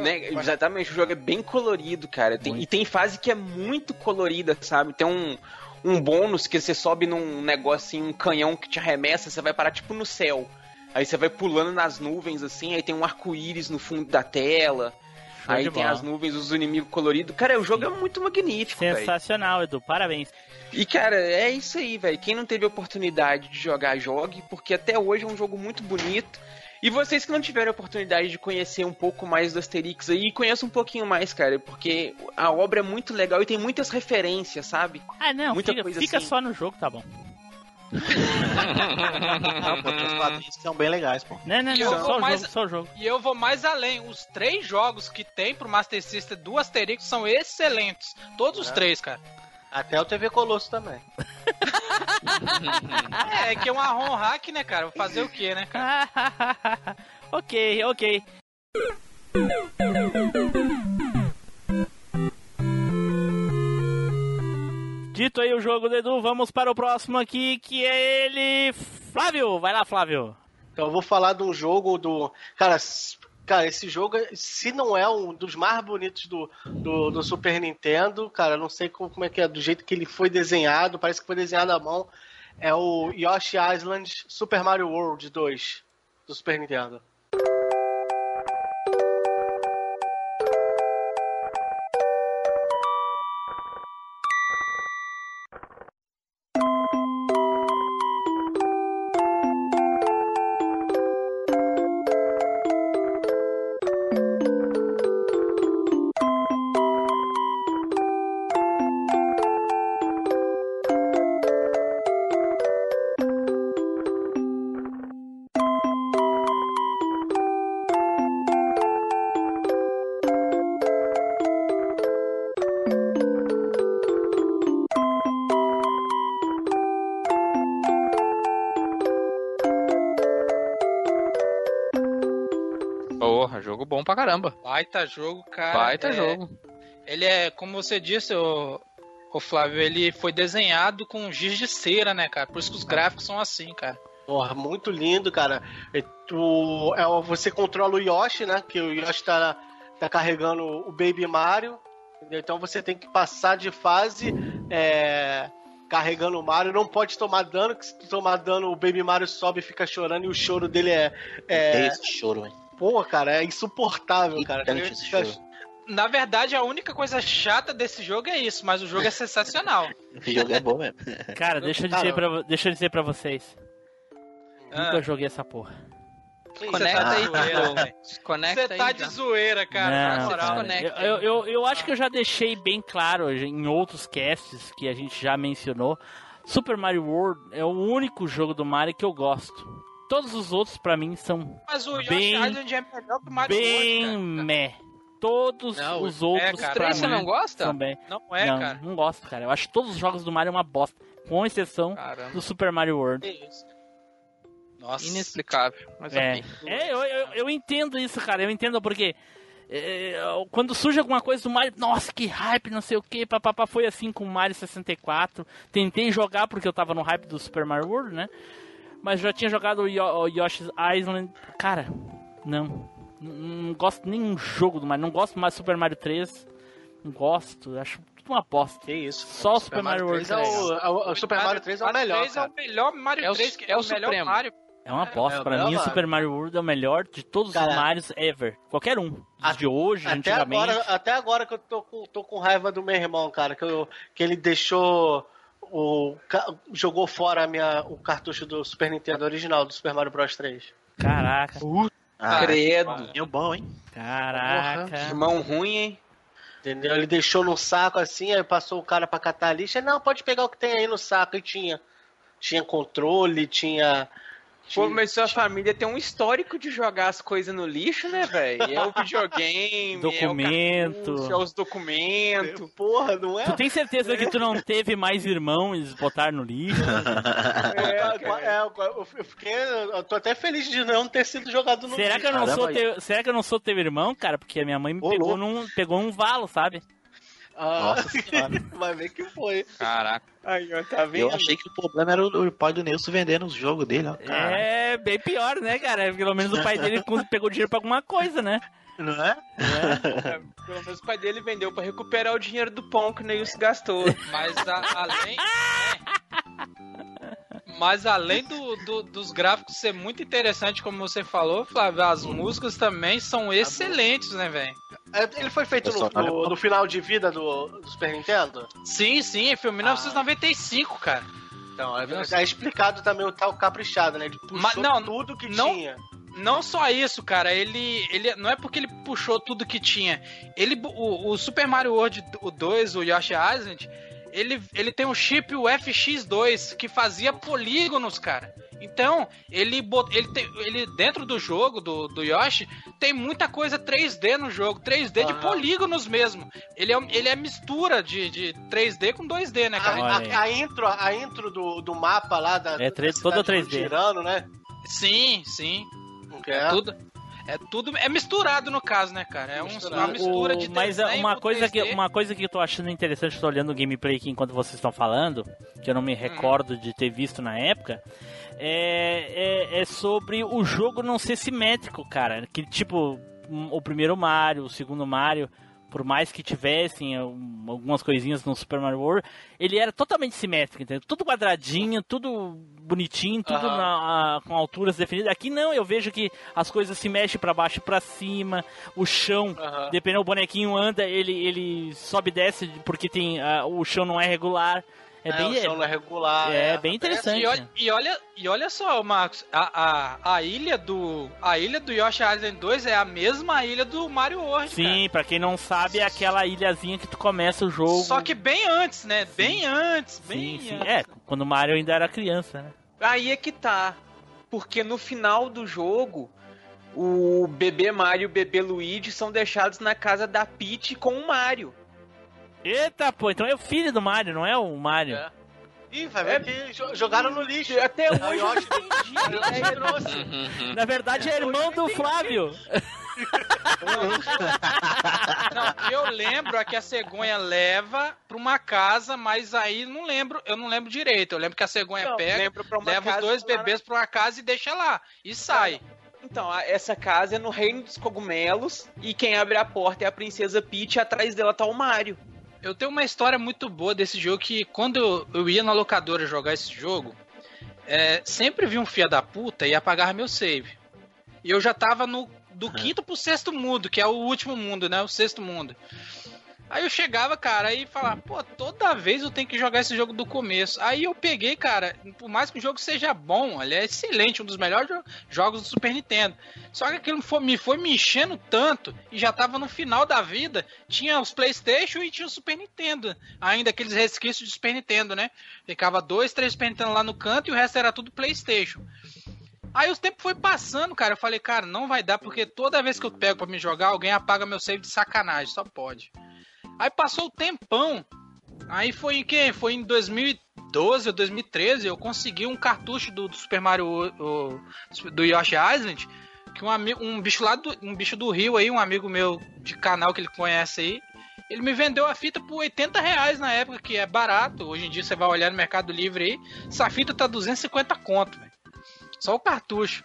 Né, É, mas- Exatamente, o jogo é bem colorido, cara. Tem- e tem fase que é muito colorida, sabe? Tem um, um bônus que você sobe num negocinho, um canhão que te arremessa, você vai parar tipo no céu. Aí você vai pulando nas nuvens, assim, aí tem um arco-íris no fundo da tela. Show aí tem bola. as nuvens, os inimigos coloridos. Cara, o jogo é muito magnífico, velho. Sensacional, Edu. Parabéns. E, cara, é isso aí, velho. Quem não teve oportunidade de jogar, jogue, porque até hoje é um jogo muito bonito. E vocês que não tiveram a oportunidade de conhecer um pouco mais do Asterix aí, conheçam um pouquinho mais, cara, porque a obra é muito legal e tem muitas referências, sabe? Ah, não, Muita fica, coisa fica assim. só no jogo, tá bom. Não, pô, tem os quadrinhos são bem legais, pô. Não, não, E eu não, vou só o mais- jogo, só jogo. E eu vou mais além. Os três jogos que tem pro Master System do Asterix são excelentes. Todos os É. três, cara. Até o TV Colosso também. É, que é um arrom hack, né, cara? Vou fazer o quê, né, cara? ok, ok. Dito aí o jogo do Edu, vamos para o próximo aqui, que é ele, Flávio. Vai lá, Flávio. Então eu vou falar de um jogo do. Cara, cara, esse jogo, se não é um dos mais bonitos do, do, do Super Nintendo, cara, não sei como, como é que é, do jeito que ele foi desenhado, parece que foi desenhado à mão. É o Yoshi Island Super Mario World 2 do Super Nintendo. Baita jogo, cara. Baita É, jogo. Ele é, como você disse, o, o Flávio, ele foi desenhado com giz de cera, né, cara? Por isso que os gráficos são assim, cara. Porra, muito lindo, cara. E tu, é, você controla o Yoshi, né? Que o Yoshi tá, tá carregando o Baby Mario. entendeu? Então você tem que passar de fase é, carregando o Mario. Não pode tomar dano, que se tu tomar dano, o Baby Mario sobe e fica chorando. E o choro dele é. É é esse choro, velho. Pô, cara, é insuportável, cara. Na verdade, a única coisa chata desse jogo é isso, mas o jogo é sensacional. Esse jogo é bom mesmo. Cara, deixa eu dizer pra, deixa eu dizer pra vocês. Ah. Nunca joguei essa porra. Conecta aí, tá então. velho. Conecta Você tá aí. de zoeira, cara. Não, cara, eu, aí. eu, eu acho que eu já deixei bem claro em outros casts que a gente já mencionou. Super Mario World é o único jogo do Mario que eu gosto. Todos os outros pra mim são Mas o Yoshi Bem- Island é melhor que o Mario bem World, meh. Todos Não, os outros é, cara. pra Três você mim não gosta? cara. Não é, não, cara. não gosto, cara. Eu acho todos os jogos do Mario uma bosta, com exceção Caramba. do Super Mario World. Que isso. Nossa. Inexplicável. Mas É, ok. é eu, eu, eu entendo isso, cara. Eu entendo porque é, quando surge alguma coisa do Mario, nossa, que hype, não sei o que, papapá, foi assim com o Mario 64. Tentei jogar porque eu tava no hype do Super Mario World, né? Mas já tinha jogado o, Yoshi's Island. Cara, não. Não, não gosto nenhum jogo do Mario. Não gosto mais do Super Mario 3. Não gosto, acho tudo uma bosta. Que isso. Só o Super Mario World 3 é é o, é o- o Super Mario 3 é o melhor. 3 é o melhor Mario É o- 3, que é é o o melhor Supremo. Mario. É uma bosta. é, pra é mim, o Super Mario World é o melhor de todos Cara, os Marios ever. Qualquer um. Dos a- de hoje, Até antigamente. agora, até agora que eu tô com, tô com raiva do meu irmão, cara, que, eu- que ele deixou o jogou fora a minha, o cartucho do Super Nintendo original do Super Mario Bros 3. Caraca, Ah, Credo. é bom, hein? caraca. Irmão ruim, hein? Entendeu? Ele deixou no saco assim, aí passou o cara pra catar a lixa. Não, pode pegar o que tem aí no saco. E tinha. Tinha controle, tinha. Pô, mas sua família tem um histórico de jogar as coisas no lixo, né, velho? É o videogame, Documento. é, o cartucho, é os documentos. Porra, não é? Tu tem certeza que tu não teve mais irmãos botar no lixo? É, é, eu eu fiquei. Eu tô até feliz de não ter sido jogado no será, que eu lixo. não sou teu, será que eu não sou teu irmão, cara? Porque a minha mãe me pegou num, pegou um valo, sabe? Ah, Nossa senhora. vai ver que foi. Caraca. Aí, ó, tá vendo? Eu achei que o problema era o, o pai do Nilson vendendo os jogos dele, ó. É bem pior, né, cara? Pelo menos o pai dele pegou dinheiro pra alguma coisa, né? Não é? Pelo menos o pai dele vendeu pra recuperar o dinheiro do pão que o Neilson gastou. Mas a- além. é. Mas além do, do- dos gráficos ser muito interessante, como você falou, Flávio, as músicas também são excelentes, né, velho? É, Ele foi feito no, no- no final de vida do, do Super Nintendo? Sim, sim, foi em 1995, cara. Então, é, é explicado também o tal caprichado, né? Ele puxou Mas não, tudo que não- tinha. Não só isso, cara, ele, ele não é porque ele puxou tudo que tinha. Ele o, o Super Mario World o 2, o Yoshi Island, ele, ele tem um chip o FX2 que fazia polígonos, cara. Então, ele bot, ele, tem, ele dentro do jogo do, do Yoshi tem muita coisa 3D no jogo, 3D de Aham. polígonos mesmo. Ele é, ele é mistura de, de 3D com 2D, né, A, cara? Aí. a- a intro, a intro do, do mapa lá da. É da 3D, cidade toda do 3D. Tirano, né? Sim, sim. É. Tudo. É tudo. É misturado no caso, né, cara? É um- uma mistura de O- mas desenho uma coisa, que, 3D. uma coisa que eu tô achando interessante, tô olhando o gameplay aqui enquanto vocês estão falando, que eu não Uhum. me recordo de ter visto na época, é, é, é sobre o jogo não ser simétrico, cara. Que tipo, um, o primeiro Mario, o segundo Mario, por mais que tivessem um, algumas coisinhas no Super Mario World, ele era totalmente simétrico, entendeu? Tudo quadradinho, tudo bonitinho, tudo Aham. na- a- com alturas definidas. Aqui não, eu vejo que as coisas se mexem pra baixo e pra cima, o chão Aham. Dependendo, o bonequinho anda, ele, ele sobe e desce porque tem, o chão não é regular. É, É, bem, o chão não é regular. é bem interessante. E olha, e olha, e olha só, Marcos, a, a, a ilha do. A ilha do Yoshi Island 2 é a mesma ilha do Mario World. Sim, pra quem não sabe, é aquela ilhazinha que tu começa o jogo. Só que bem antes, né? Bem antes, bem Sim, sim. antes. É, quando o Mario ainda era criança, né? Aí é que tá. Porque no final do jogo, o bebê Mario e o bebê Luigi são deixados na casa da Peach com o Mario. Eita, pô, então é o filho do Mario, não é o Mario. É. Ih, vai ver que jo- jogaram no lixo. Até hoje eu não entendi. Uhum. Na verdade, é irmão do Flávio. Não, eu lembro é que a cegonha leva pra uma casa, mas aí não lembro, eu não lembro direito. Eu lembro que a cegonha Não, pega, leva os dois bebês pra uma casa e deixa lá. E sai. Então, essa casa é no Reino dos Cogumelos e quem abre a porta é a Princesa Peach e atrás dela tá o Mario. Eu tenho uma história muito boa desse jogo que quando eu, ia na locadora jogar esse jogo, é, sempre vi um fia da puta e apagava meu save. E eu já tava no do quinto pro sexto mundo, que é o último mundo, né? O sexto mundo. Aí eu chegava, cara, e falava, pô, toda vez eu tenho que jogar esse jogo do começo. Aí eu peguei, cara, por mais que o jogo seja bom, ele é excelente, um dos melhores jo- jogos do Super Nintendo. Só que aquilo me foi me enchendo tanto e já tava no final da vida. Tinha os PlayStation e tinha o Super Nintendo. Ainda aqueles resquícios de Super Nintendo, né? Ficava dois, três Super Nintendo lá no canto e o resto era tudo PlayStation. Aí o tempo foi passando, cara. Eu falei, cara, não vai dar, porque toda vez que eu pego pra me jogar, alguém apaga meu save de sacanagem, só pode. Aí passou o tempão. Aí foi em que? Foi em 2012 ou 2013, eu consegui um cartucho do, do Super Mario o- do Yoshi Island, que um, um bicho lá do, um bicho do Rio aí, um amigo meu de canal que ele conhece aí, ele me vendeu a fita por 80 reais na época, que é barato. Hoje em dia você vai olhar no Mercado Livre aí, essa fita tá 250 conto. Só o cartucho.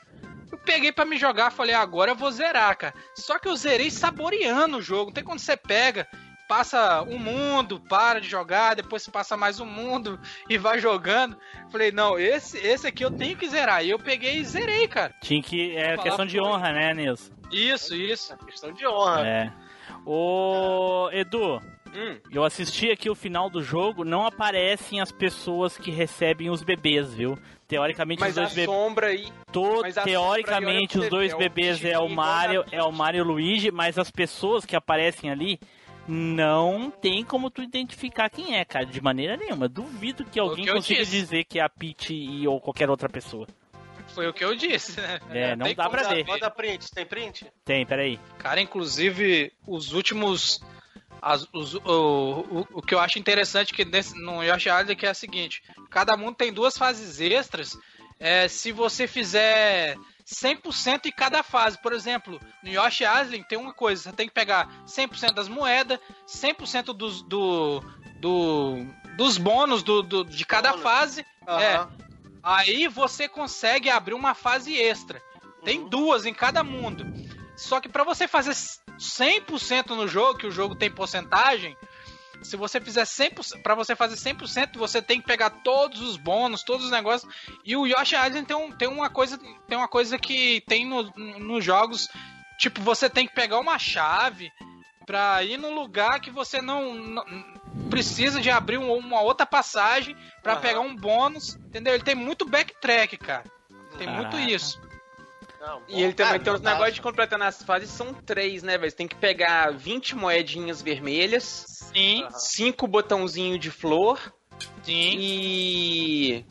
Eu peguei pra me jogar, falei, agora eu vou zerar, cara. Só que eu zerei saboreando o jogo. Não tem quando você pega, passa um mundo, para de jogar, depois você passa mais um mundo e vai jogando. Falei, não, esse, esse aqui eu tenho que zerar. E eu peguei e zerei, cara. Tinha que. É questão de honra, né, Nilson? Isso, isso. Questão de honra. É. Ô, Edu, Hum, eu assisti aqui o final do jogo, não aparecem as pessoas que recebem os bebês, viu? Teoricamente mas os dois bebês. sombra aí. To- teoricamente sombra os dois é o bebês é o igual Mario, é o Mario e o Luigi, mas as pessoas que aparecem ali não tem como tu identificar quem é, cara, de maneira nenhuma. Duvido que alguém que consiga disse. dizer que é a Peach e, ou qualquer outra pessoa. Foi o que eu disse, né? É, não tem dá pra ver. manda print, tem print? Tem, peraí. Cara, inclusive, os últimos. as- os- o, o, o que eu acho interessante que nesse, no Yoshi Island é que é o seguinte: cada mundo tem duas fases extras. É, se você fizer 100% em cada fase, por exemplo, no Yoshi Island tem uma coisa: você tem que pegar 100% das moedas, 100% dos, do, do, dos bônus do, do- de cada Bônus. fase. É, Aham. aí você consegue abrir uma fase extra. Tem Uhum. duas em cada mundo. Só que pra você fazer 100% no jogo, que o jogo tem porcentagem, se você fizer 100%, para você fazer 100%, você tem que pegar todos os bônus, todos os negócios. E o Yoshi Island tem, um, tem uma coisa, tem uma coisa que tem no- nos jogos, tipo, você tem que pegar uma chave pra ir num lugar que você não, não- precisa de abrir um- uma outra passagem pra Aham. pegar um bônus, entendeu? Ele tem muito backtrack, cara. Tem muito Caraca. isso. Não, E ele também cara, tem os negócios de completar nas fases, são três, né, velho? Você tem que pegar 20 moedinhas vermelhas, Sim, Aham. cinco botãozinhos de flor sim. e.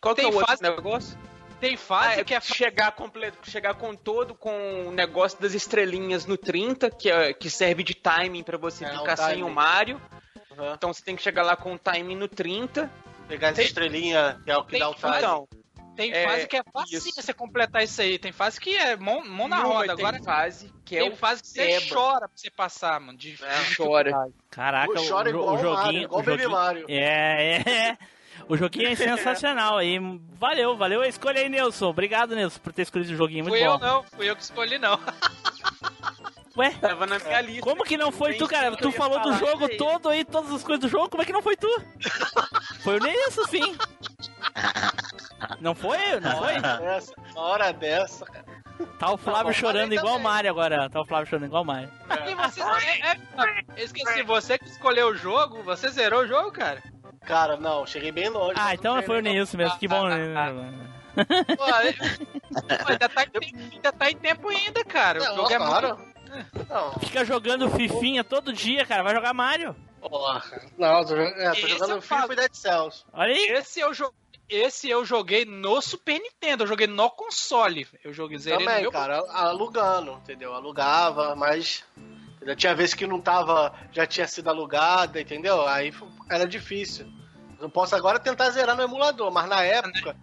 Qual que Tem é o outro fase- negócio? Tem Ah, fase é que é chegar completo, chegar com todo com o negócio das estrelinhas no 30, que, é, que serve de timing pra você É, ficar o sem timing. o Mario. Aham. Então você tem que chegar lá com o timing no 30. Pegar essa Tem- estrelinha, que é o que tem dá o time. Então, tem É, fase que é isso. você completar isso aí. Tem fase que é mão, mão na Numa roda. tem Agora fase que é tem fase que você chora pra você passar, mano. De, É, de chora. Caraca, o, Chora o, igual o Mario, joguinho. igual o joguinho Mario. é, é. O joguinho é sensacional aí. Valeu, valeu a escolha aí, Nilson. Obrigado, Nilson, por ter escolhido o joguinho. Muito Fui eu bom. não, fui eu que escolhi não. Ué, Tava na minha lista. como que não foi tu, cara? Tu falou do jogo todo aí, todas as coisas do jogo, como é que não foi tu? Foi o Nilson, sim. Não foi? Não foi? Essa, uma hora dessa, cara. Tá o Flávio bom, chorando igual o. Mário agora. Tá o Flávio chorando igual o Mário. E você, é, é, eu esqueci, você que escolheu o jogo, você zerou o jogo, cara? Cara, não, cheguei bem longe. Ah, então não foi o Nilson mesmo. Que bom, né? Pô, é- ainda, tá em, tempo- ainda tá em tempo ainda, cara. não. O jogo é Não, muito... Não, Fica jogando fifinha todo dia, cara. Vai jogar Mario. porra. Não, tô, jogando- é, tô jogando falo. FIFA e Dead Cells. Olha aí. Esse eu, jo- esse eu joguei no Super Nintendo, eu joguei no console. Eu joguei zerei Também, meu cara, alugando, entendeu? Alugava, mas. entendeu? Tinha vezes que não tava. Já tinha sido alugada, entendeu? Aí era difícil. Eu posso agora tentar zerar no emulador, mas na época.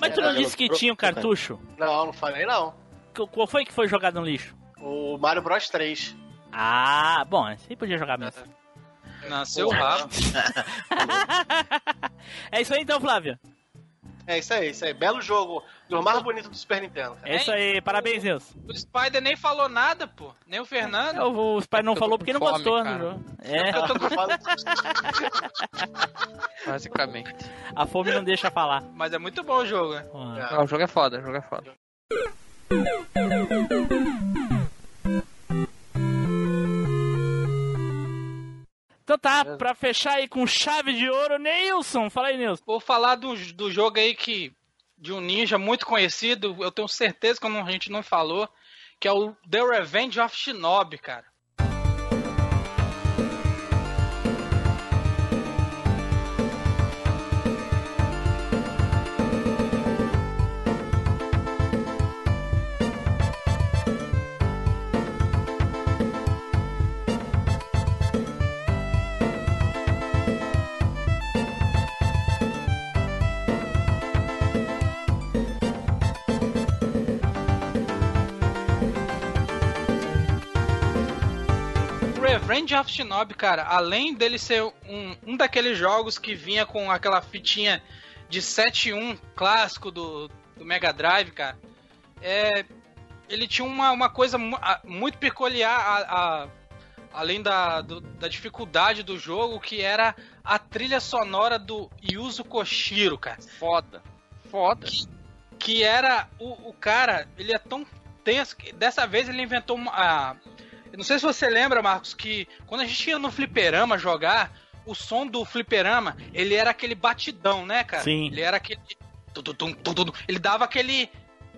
Mas tu não disse que tinha um cartucho? Não, não falei não. Qu- Qual foi que foi jogado no lixo? O Mario Bros 3. Ah, bom, aí podia jogar mesmo. Nasceu rabo. é isso aí então, Flávio. É isso aí, isso aí. Belo jogo. Do mais bonito do Super Nintendo, cara. É isso aí, parabéns, Nilson. O Spider nem falou nada, pô. Nem o Fernando. É, O, o Spy não falou porque não fome, gostou cara. no jogo. É, Eu tô com- Fala- Basicamente. a fome não deixa falar. Mas é muito bom o jogo, né? Ah, o jogo é foda, o jogo é foda. Então tá, pra fechar aí com chave de ouro, Nilson. Fala aí, Nilson. Vou falar do, do jogo aí que. De um ninja muito conhecido, eu tenho certeza que a gente não falou, que é o The Revenge of Shinobi, cara. Revenge of Shinobi, cara, além dele ser um, um daqueles jogos que vinha com aquela fitinha de 7.1 clássico do, do Mega Drive, cara, é, ele tinha uma, uma coisa muito peculiar, a- a- além da, do- da dificuldade do jogo, que era a trilha sonora do Yuzo Koshiro, cara Foda. Foda. que era o, o cara, ele é tão tenso que dessa vez ele inventou uma. a- não sei se você lembra, Marcos, que quando a gente ia no fliperama jogar, o som do fliperama, ele era aquele batidão, né, cara? Sim. Ele era aquele. ele dava aquele.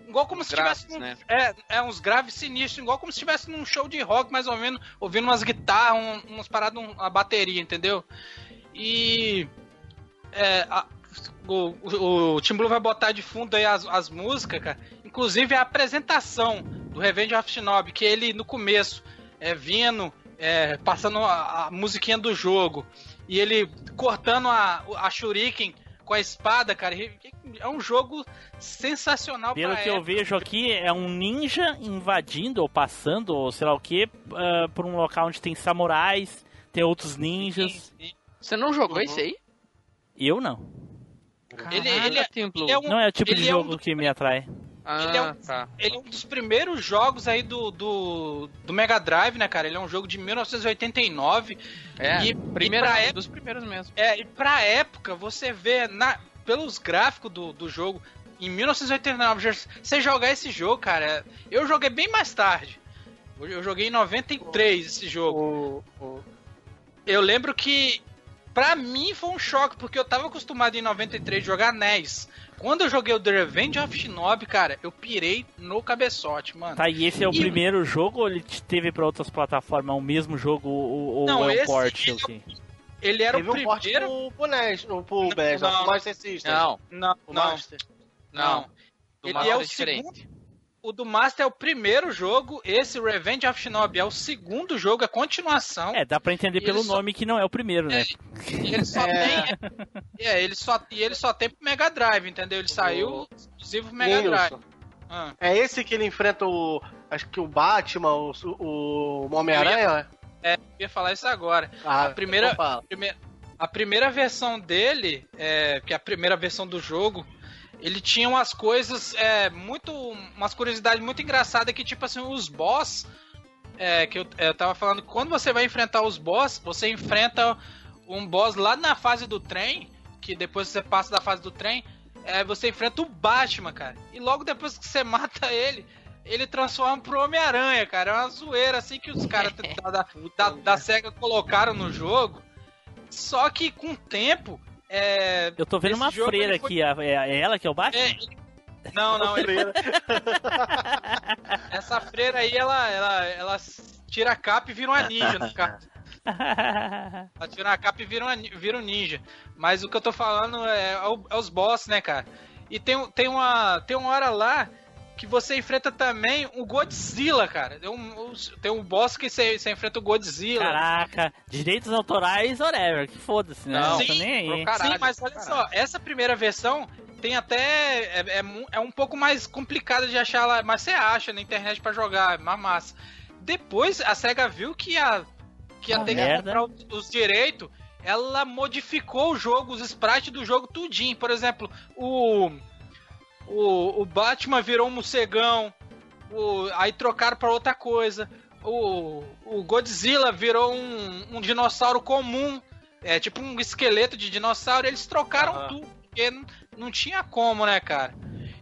Igual como se Graves, tivesse. num- né? é, é, uns graves sinistros, igual como se estivesse num show de rock, mais ou menos, ouvindo umas guitarras, um, umas paradas, um- uma bateria, entendeu? E. É, a- o, o, o Tim Blue vai botar de fundo aí as, as músicas, cara. Inclusive a apresentação do Revenge of Shinobi, que ele no começo é vindo, é, passando a, a musiquinha do jogo, e ele cortando a, a Shuriken com a espada, cara. É um jogo sensacional Pelo pra que eu época. vejo aqui, é um ninja invadindo ou passando, ou sei lá o que, por um local onde tem samurais, tem outros ninjas. Você não jogou Uhum. isso aí? Eu não. Ele, ele, é, ele é um, Não é o tipo de ele é um jogo que me atrai. Ah, ele é um- tá. Ele é um dos primeiros jogos aí do, do, do Mega Drive, né, cara? Ele é um jogo de 1989. É, E- primeiro, e época- dos primeiros mesmo. É, e pra época, você vê na, pelos gráficos do, do jogo, em 1989, já- você jogar esse jogo, cara, eu joguei bem mais tarde. Eu- joguei em 93 esse jogo. O, o, Eu lembro que, pra mim, foi um choque, porque eu tava acostumado em 93 jogar NES. Quando eu joguei o The Revenge of Shinobi, cara, eu pirei no cabeçote, mano. Tá, e esse é o E- primeiro jogo ou ele te- teve pra outras plataformas? É o mesmo jogo ou, ou Não, é um esse- port? ele- assim? Ele era teve o um porte primeiro. pro, pro NES, pro NES, não. não, pro Master System. Não, Não, O não, Master. não. não. Ele Master é o diferente. segundo. O do Master é o primeiro jogo, esse Revenge of Shinobi é o segundo jogo, é continuação. É, dá pra entender pelo só- nome que não é o primeiro, né? E ele só É. tem. É, ele só, e ele só tem pro Mega Drive, entendeu? Ele saiu exclusivo pro Mega Drive. Ah, É esse que ele enfrenta o. Acho que o Batman, o, o Homem-Aranha? eu ia falar isso agora. Ah, A primeira- então. Primeira- a primeira versão dele, é, que é a primeira versão do jogo, ele tinha umas coisas é, muito. umas curiosidades muito engraçadas que, tipo assim, os boss. É, que eu, eu tava falando que quando você vai enfrentar os boss, você enfrenta um boss lá na fase do trem, que depois você passa da fase do trem, é, você enfrenta o Batman, cara. E logo depois que você mata ele, ele transforma pro Homem-Aranha, cara. É uma zoeira assim que os caras da, da, da, da SEGA colocaram no jogo. Só que com o tempo. É, Eu tô vendo uma jogo, freira foi- aqui, é, é ela que é o Batman? é, não, não, ele, essa freira aí, ela, ela, ela tira a capa e vira uma ninja no caso. Ela tira a capa e vira, uma, vira um ninja. Mas o que eu tô falando é, é é os boss, né, cara? E tem, tem, uma, tem uma hora lá que você enfrenta também o Godzilla, cara. Tem um, tem um boss que você, você enfrenta o Godzilla. Caraca, direitos autorais, whatever, que foda-se, né? Não, tô sim, nem aí. caralho, Sim, mas olha só, essa primeira versão tem até. É, é é um pouco mais complicada de achar lá, mas você acha na internet pra jogar, é mais massa. Depois a SEGA viu que ia, que ia Ah, ter que merda. comprar os, os direitos, ela modificou o jogo, os sprites do jogo tudinho. Por exemplo, o. O, o Batman virou um morcegão, o, aí trocaram pra outra coisa. O, o Godzilla virou um, um dinossauro comum. É tipo um esqueleto de dinossauro. Eles trocaram tudo, porque não, não tinha como, né, cara?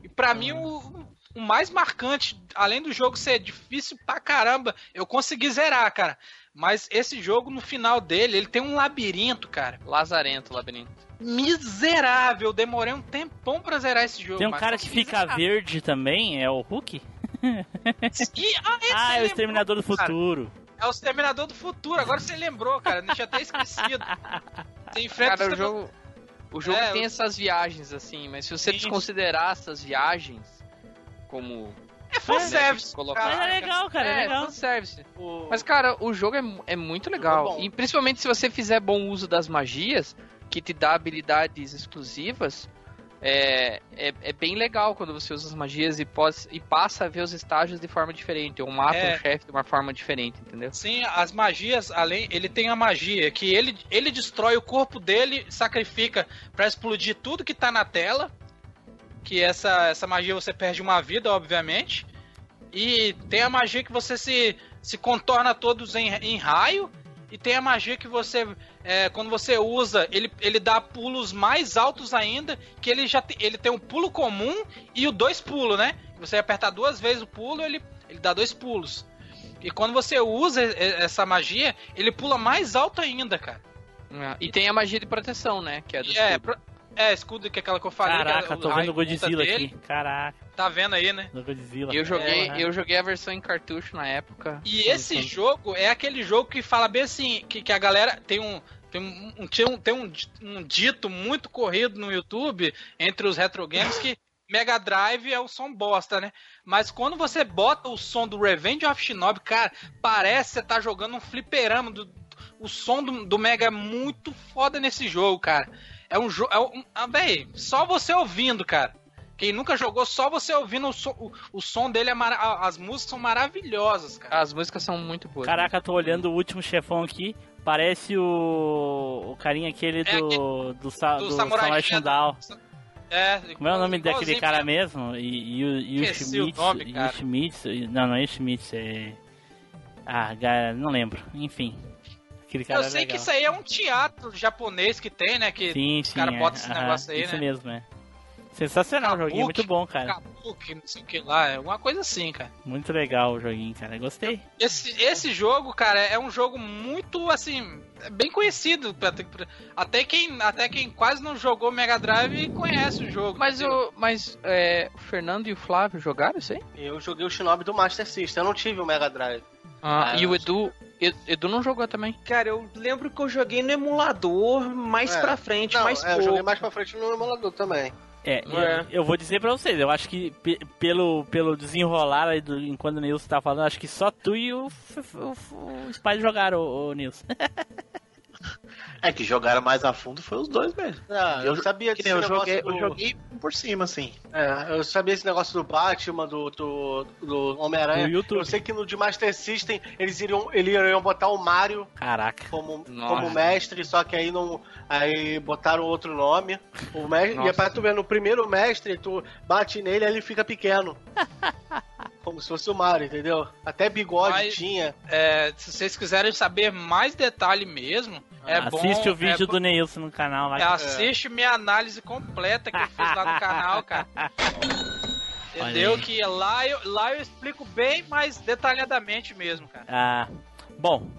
E pra mim, o, o mais marcante, além do jogo ser difícil pra caramba, eu consegui zerar, cara. Mas esse jogo, no final dele, ele tem um labirinto, cara. Lazarento, labirinto. Miserável. Demorei um tempão pra zerar esse jogo. Tem um cara que fica zerar. verde também, é o Hulk? E, ah, esse Ah, é o lembrou, Exterminador do cara. Futuro. É o Exterminador do Futuro, agora você lembrou, cara. Eu tinha até esquecido. Você enfrenta Cara, o jogo. O jogo É, tem eu- essas viagens, assim, mas se você Sim. desconsiderar essas viagens como. É fanservice. colocar- Mas é legal, cara, é, legal. fanservice. O- Mas, cara, o jogo é, é muito legal. É bom. e principalmente se você fizer bom uso das magias, que te dá habilidades exclusivas, é, é, é bem legal quando você usa as magias e, pode, e passa a ver os estágios de forma diferente, ou mata É. um chefe de uma forma diferente, entendeu? Sim, as magias, além, ele tem a magia que ele, ele destrói o corpo dele, sacrifica pra explodir tudo que tá na tela. Que essa, essa magia você perde uma vida, obviamente. E tem a magia que você se, se contorna todos em, em raio. E tem a magia que você, é, quando você usa, ele, ele dá pulos mais altos ainda. Que ele já te- ele tem um pulo comum e o dois pulos, né? Você apertar duas vezes o pulo, ele, ele dá dois pulos. E quando você usa e- essa magia, ele pula mais alto ainda, cara. É, E tem a magia de proteção, né? Que é do é, pro- é, escudo que é aquela que eu falei. que Caraca, é o tô vendo o Godzilla dele. aqui. Caraca, Tá vendo aí, né? no Godzilla. Eu joguei, É, eu joguei a versão em cartucho na época. E esse jogo é aquele jogo que fala bem assim, que, que a galera tem um tem um, tem um, tem um, um dito muito corrido no YouTube entre os retro games que Mega Drive é o som bosta, né? Mas quando você bota o som do Revenge of Shinobi, cara, parece que você tá jogando um fliperama. Do, o som do, do Mega é muito foda nesse jogo, cara. É um jogo. É um, ah, véi, só você ouvindo, cara. Quem nunca jogou, só você ouvindo o som, o, o som dele, é mara- as músicas são maravilhosas, cara. As músicas são muito boas. Caraca, tô olhando o último chefão aqui. Parece o. o carinha aquele É do. do, sa, do do Samurai Samurai Shadow. Shundao. É, Como é o nome daquele cara mesmo. E, e o, e o Esqueci o Schmitz. nome, e cara. o Schmitz. Não, não é Schmitz, é. Ah, não lembro. Enfim. Aquele cara Eu é sei legal. que isso aí é um teatro japonês que tem, né? Que Sim, os caras é. botam esse Aham, negócio aí, Isso né? mesmo, é. Sensacional o joguinho, Kabuki. muito bom, cara. Kabuki, não sei o que lá, é uma coisa assim, cara. Muito legal o joguinho, cara. Gostei. Esse, esse jogo, cara, é um jogo muito, assim, é bem conhecido. Até, até quem, até quem quase não jogou Mega Drive conhece o jogo. Mas, o, mas é, o Fernando e o Flávio jogaram isso aí? Eu joguei o Shinobi do Master System, eu não tive o Mega Drive. Ah, Ah, e o eu Edu, Edu, não jogou também. Cara, eu lembro que eu joguei no emulador mais É. pra frente, Não, mais é, eu pouco. joguei mais pra frente no emulador também. É, É. Eu, eu vou dizer pra vocês, eu acho que pe- pelo, pelo desenrolar aí do, enquanto o Nilson tá falando, acho que só tu e o, o, o Spider jogaram, o, Nilson. É que jogaram mais a fundo foi os dois mesmo. Ah, eu sabia Que nem eu joguei, do... eu joguei por cima, assim. É, eu sabia esse negócio do Batman, do, do, do Homem-Aranha. Do YouTube. Eu sei que no de Master System eles iriam, eles iriam botar o Mario Caraca. como, Nossa. como mestre, só que aí não. Aí botaram outro nome. O mestre, e é pra tu ver, no primeiro mestre, tu bate nele e ele fica pequeno. como se fosse o Mario, entendeu? Até bigode Mas- tinha. É, se vocês quiserem saber mais detalhe mesmo, é bom. Assiste o vídeo é, do Neilson no canal lá. é, Assiste minha análise completa que eu fiz lá no canal, cara. Entendeu? Que lá eu, lá eu explico bem mais detalhadamente mesmo, cara. Ah, bom,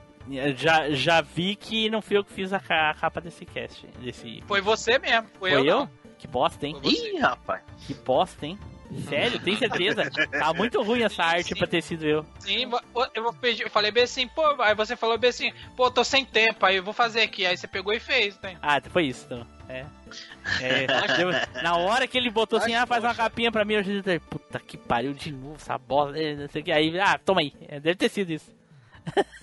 já, já vi que não fui eu que fiz a, ca- a capa desse cast. Desse... Foi você mesmo. Foi, Foi eu? não. Que bosta, hein? Ih, rapaz. Que bosta, hein? Sério, tem certeza? Tá muito ruim essa arte Sim. pra ter sido eu. Sim, eu vou pedir, eu falei bem assim, pô, aí você falou bem assim, pô, tô sem tempo, aí eu vou fazer aqui. Aí você pegou e fez, né? Ah, foi isso, então. É. É, eu- na hora que ele botou assim, ah, faz uma capinha pra mim, eu disse, puta que pariu de novo, essa bola, eh, não sei o que. Aí, ah, toma aí. É, Deve ter sido isso.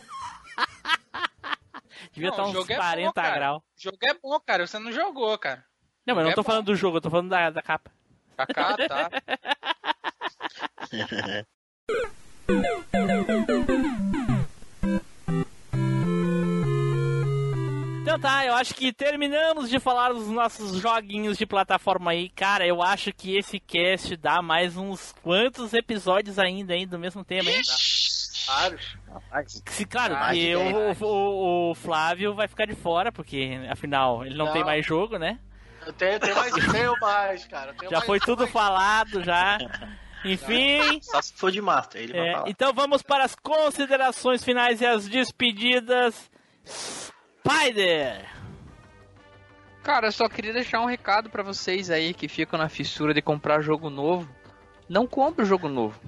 Devia Não, estar o uns jogo é bom, 40 graus. O jogo é bom, cara, você não jogou, cara. Não, mas eu não É tô bom. falando do jogo, eu tô falando da, da capa. Kaká, tá? Então tá, eu acho que terminamos de falar dos nossos joguinhos de plataforma aí. Cara, eu acho que esse cast dá mais uns quantos episódios ainda, hein, do mesmo tema, hein? Vários. Se, claro, Ah, que de o, verdade. o- o Flávio vai ficar de fora, porque afinal ele não, Não. tem mais jogo, né? Eu tenho, tenho mais, tenho mais, cara. Tenho Já mais- foi tudo falado, já. Enfim. Só se for de Master, ele vai é, falar. então vamos para as considerações finais e as despedidas. Spider! Cara, eu só queria deixar um recado pra vocês aí que ficam na fissura de comprar jogo novo. Não compre o jogo novo.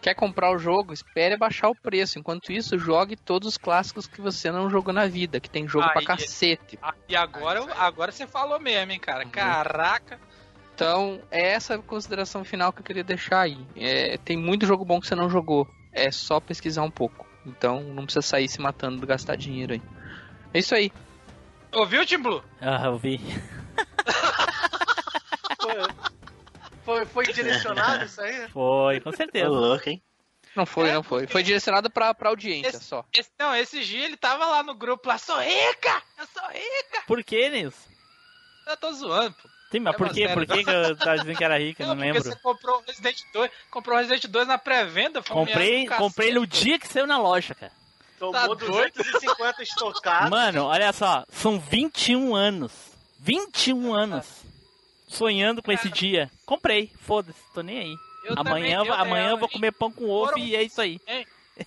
Quer comprar o jogo? Espere baixar o preço. Enquanto isso, jogue todos os clássicos que você não jogou na vida, que tem jogo Aí- pra cacete. Ah, E agora, agora você falou mesmo, hein, cara. Caraca. Então, é essa a consideração final que eu queria deixar aí. É, tem muito jogo bom que você não jogou. É só pesquisar um pouco. Então, não precisa sair se matando de gastar dinheiro aí. É isso aí. Ouviu, Tim Blue? Ah, eu vi. Foi, foi, direcionado isso aí? Foi, com Tô certeza. louco, hein? Não foi, É, não foi. porque- Foi direcionado pra, pra audiência Esse- só. Esse, não, esse dia ele tava lá no grupo lá, sou rica! Eu sou rica! Por que, Nilson? Eu tô zoando, pô. Sim, mas É por série. Por que, que eu tava dizendo que era rica? Não, Não porque lembro. você comprou o Resident 2, comprou o Resident 2 na pré-venda, foi Comprei, comprei no dia que saiu na loja, cara. Tomou Tá doido? 250 estocados. Mano, olha só, são 21 anos. 21 anos. Sonhando com esse dia. Comprei, foda-se, tô nem aí. Eu Amanhã, também, eu- amanhã eu eu- vou comer pão com ovo Foram- e é isso aí.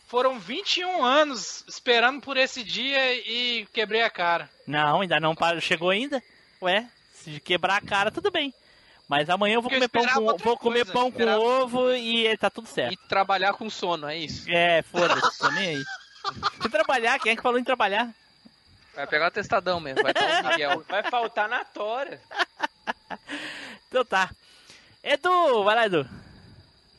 Foram 21 anos esperando por esse dia e quebrei a cara. Não, ainda não chegou ainda. Ué, se quebrar a cara, tudo bem. Mas amanhã eu vou Porque eu comer pão com, vou comer coisa, pão com ovo e tá tudo certo. E trabalhar com sono, é isso. É, foda-se, tô nem aí. Se trabalhar, quem é que falou em trabalhar? Vai pegar o testadão mesmo, vai estar o Miguel. Vai faltar na tora. Então tá. Edu, vai lá, Edu.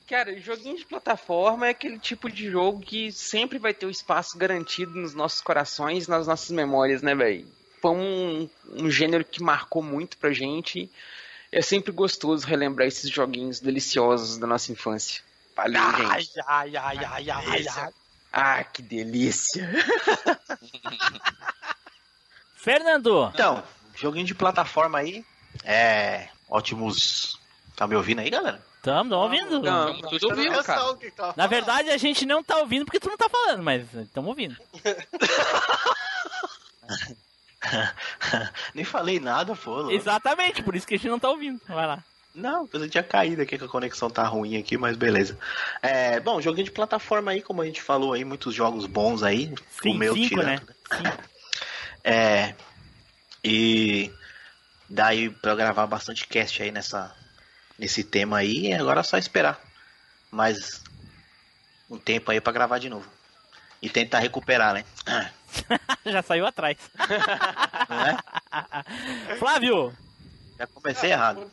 Cara, joguinho de plataforma é aquele tipo de jogo que sempre vai ter o espaço garantido nos nossos corações, nas nossas memórias, né, velho? Foi um, um gênero que marcou muito pra gente. É sempre gostoso relembrar esses joguinhos deliciosos da nossa infância. Valeu, gente. ai, ai, ai, ai, ai. Ah, que delícia. Fernando. Então, joguinho de plataforma aí. É. Ótimos. Tá me ouvindo aí, galera? Tamo, tamo ouvindo? Não. Estamos tudo ouvindo, cara. Tá Na verdade, a gente não tá ouvindo porque tu não tá falando, mas estamos ouvindo. Nem falei nada, pô. Exatamente, por isso que a gente não tá ouvindo. Vai lá. Não, eu tinha caído aqui que a conexão tá ruim aqui, mas beleza. É, bom, joguinho de plataforma aí, como a gente falou aí, muitos jogos bons aí. Sim, o meu cinco, né? tirando. É. E daí pra eu gravar bastante cast aí nessa nesse tema aí, e agora é só esperar mais um tempo aí pra gravar de novo. E tentar recuperar, né? Já saiu atrás. Não é? Flávio. Já comecei errado.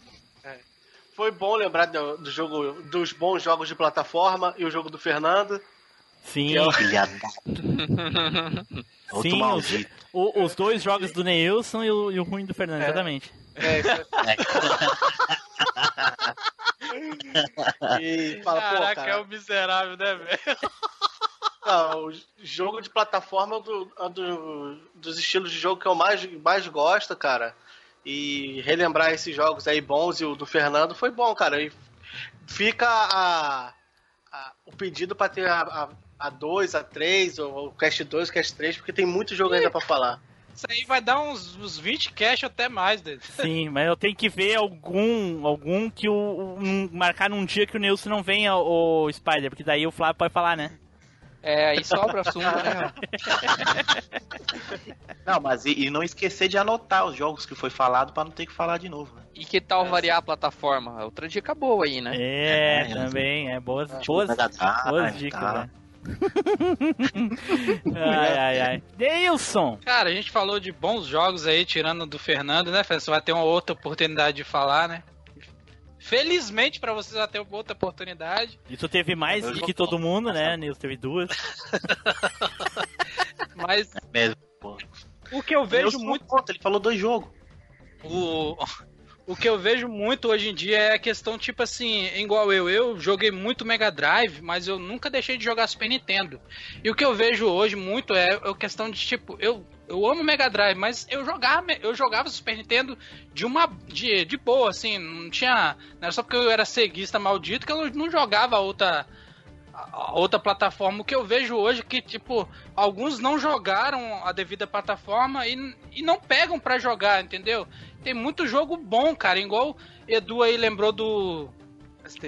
foi bom lembrar do, do jogo, dos bons jogos de plataforma e o jogo do Fernando. Sim, é o- Filha da... Outro sim os, maldito. o- os dois jogos do Neilson e o, e o ruim do Fernando, É. exatamente. É, isso aí. E fala, pô, Caraca, cara, é o miserável, né, velho? Não, o jogo de plataforma é do, é do- dos estilos de jogo que eu mais, mais gosto, cara. E relembrar esses jogos aí bons e o do Fernando foi bom, cara. E fica a, a- o pedido pra ter a, a, a 2, a 3, ou o Cast 2, o Cast 3, porque tem muito jogo ainda pra falar. Isso aí vai dar uns, uns 20 cash até mais dele. Sim, mas eu tenho que ver algum algum que o um- marcar num dia que o Neilson não venha o Spider, porque daí o Flávio pode falar, né? É, aí sobra assunto, né? Não, mas e, e não esquecer de anotar os jogos que foi falado pra não ter que falar de novo. Né? E que tal variar a plataforma? Outra dica boa aí, né? É, É, também, é boas, Tipo, boas, boas dicas, tá. né? Ai, ai, ai. Neilson! Cara, a gente falou de bons jogos aí, tirando do Fernando, né, Fernando? Você vai ter uma outra oportunidade de falar, né? Felizmente pra você vai ter uma outra oportunidade. E tu teve mais do que todo mundo, né? Neilson teve duas. Mas Mesmo, pô. o que eu vejo Deus muito. conta, ele falou dois jogos. O, o que eu vejo muito hoje em dia é a questão, tipo assim, igual eu, eu joguei muito Mega Drive, mas eu nunca deixei de jogar Super Nintendo. E o que eu vejo hoje muito é a questão de, tipo, eu, eu amo Mega Drive, mas eu jogava, eu jogava Super Nintendo de uma. de, de boa, assim, não tinha. Não era só porque eu era ceguista maldito que eu não jogava outra. A- Outra plataforma, o que eu vejo hoje é que, tipo, alguns não jogaram a devida plataforma e, e não pegam pra jogar, entendeu? Tem muito jogo bom, cara. Igual Edu aí lembrou do.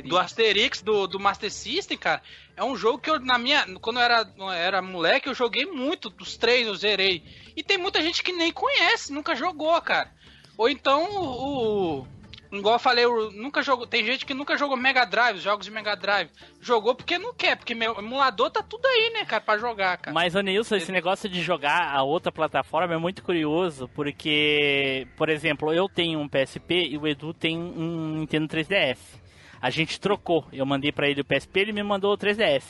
Do Asterix, do, do Master System, cara. É um jogo que eu, na minha. Quando eu era, eu era moleque, eu joguei muito. Dos três eu zerei. E tem muita gente que nem conhece, nunca jogou, cara. Ou então o. Igual eu falei, eu nunca jogou. Tem gente que nunca jogou Mega Drive, os jogos de Mega Drive. Jogou porque não quer, porque meu emulador tá tudo aí, né, cara, pra jogar, cara. Mas, ô Nilson, esse negócio de jogar a outra plataforma é muito curioso, porque, por exemplo, eu tenho um PSP e o Edu tem um Nintendo 3DS. A gente trocou. Eu mandei pra ele o PSP, ele me mandou o 3DS.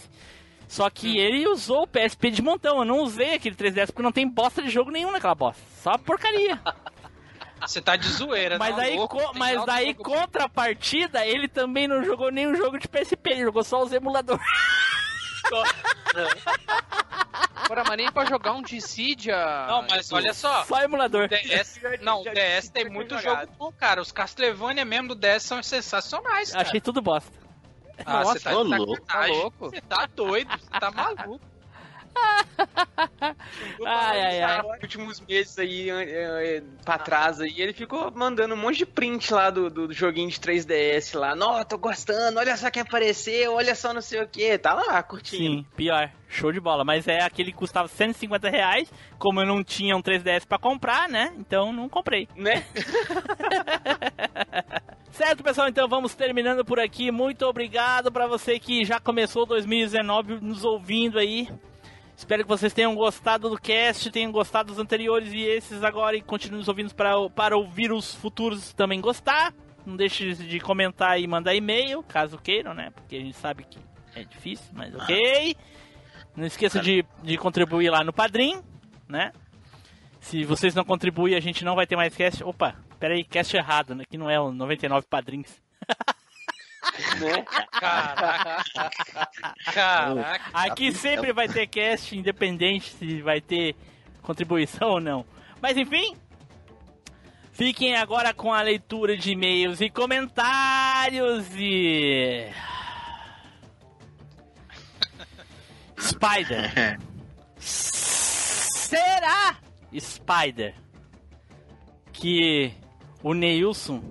Só que ele usou o PSP de montão. Eu não usei aquele 3DS porque não tem bosta de jogo nenhum naquela bosta. Só porcaria. Você tá de zoeira, Mas não, aí, louco, co- mas daí contrapartida, ele também não jogou nenhum jogo de PSP, ele jogou só os emuladores. Agora, mas nem pra jogar um Dissidia. Não, mas olha só. Só emulador. DS, não, já- DS tem muito jogado. jogo bom, cara. Os Castlevania mesmo do DS são sensacionais, cara. Achei tudo bosta. Ah, você tá tá sacanagem. louco? Você tá doido, você tá maluco. Ai, ai, ai. Nos últimos meses aí, é, é, pra trás aí, ele ficou mandando um monte de print lá do, do joguinho de 3DS lá. Nó, tô gostando, olha só quem apareceu, olha só não sei o que. Tá lá, curtindo. Sim, pior. Show de bola. Mas é aquele que custava 150 reais. Como eu não tinha um 3DS pra comprar, né? Então não comprei. Né? Certo, pessoal? Então vamos terminando por aqui. Muito obrigado pra você que já começou 2019 nos ouvindo aí. Espero que vocês tenham gostado do cast, tenham gostado dos anteriores e esses agora e continuem nos ouvindo para, para ouvir os futuros também gostar. Não deixe de comentar e mandar e-mail, caso queiram, né? Porque a gente sabe que é difícil, mas ok. Não esqueça de, de contribuir lá no Padrim, né? Se vocês não contribuírem, a gente não vai ter mais cast. Opa, pera aí, cast errado, né? Que não é o 99 padrinhos. né? Caraca. Caraca. Aqui sempre vai ter cast, independente se vai ter contribuição ou não. Mas enfim, fiquem agora com a leitura de e-mails e comentários e. Spider. Será, Spider, que o Neilson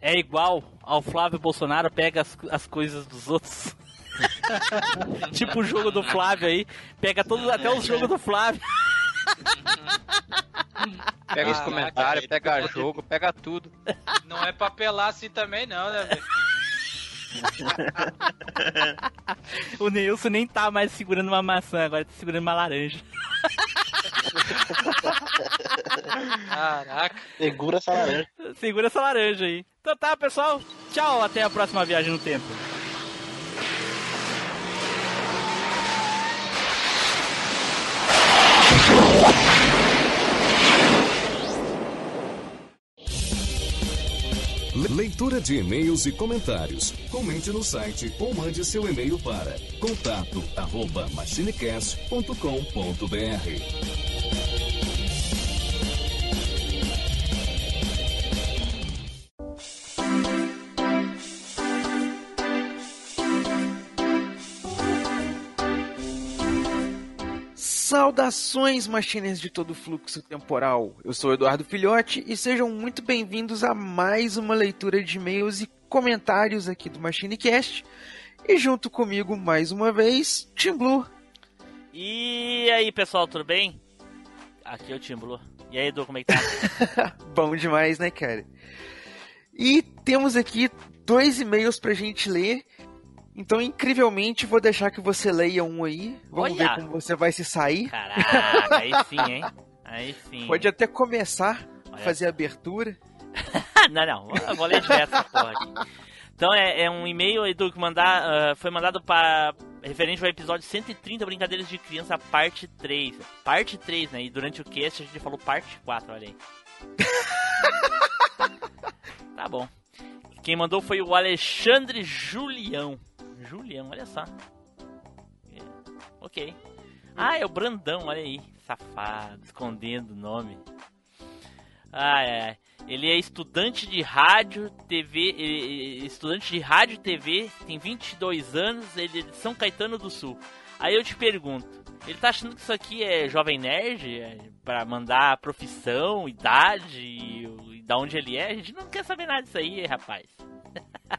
é igual ao Flávio Bolsonaro, pega as, as coisas dos outros? tipo o jogo do Flávio aí, pega todos, até os jogos do Flávio. Pega os Caraca, comentários, aí pega jogo, pega tudo. Não é pra apelar assim também, não, né, velho? O Neilson nem tá mais segurando uma maçã, agora tá segurando uma laranja. Caraca. Segura essa laranja. Segura essa laranja aí. Então tá, pessoal. Tchau, até a próxima viagem no tempo. Leitura de e-mails e comentários. Comente no site ou mande seu e-mail para contato Saudações, machines de todo fluxo temporal. Eu sou Eduardo Filhote e sejam muito bem-vindos a mais uma leitura de e-mails e comentários aqui do MachineCast. E junto comigo, mais uma vez, Tim Blue. E aí, pessoal, tudo bem? Aqui é o Tim Blue. E aí, Edu, como é que tá? Bom demais, né, cara? E temos aqui dois e-mails pra gente ler. Então, incrivelmente, vou deixar que você leia um aí. Vamos Olha! ver como você vai se sair. Caraca, aí sim, hein? Aí sim. Pode até começar a Olha. fazer a abertura. não, não, eu vou ler direto essa porra aqui. Então é, é um e-mail, Edu, que mandar, ah, foi mandado para referente ao episódio 130 Brincadeiras de Criança, parte 3. Parte 3, né? E durante o cast a gente falou parte 4, olha aí. tá bom. Quem mandou foi o Alexandre Julião. Julião, olha só. É, Ok. Ah, é o Brandão, olha aí. Safado, escondendo o nome. Ai, ai. Ele é estudante de rádio, TV, estudante de rádio TV, tem 22 anos, ele é de São Caetano do Sul. Aí eu te pergunto, ele tá achando que isso aqui é Jovem Nerd? É pra mandar profissão, idade e, e da onde ele é? A gente não quer saber nada disso aí, rapaz.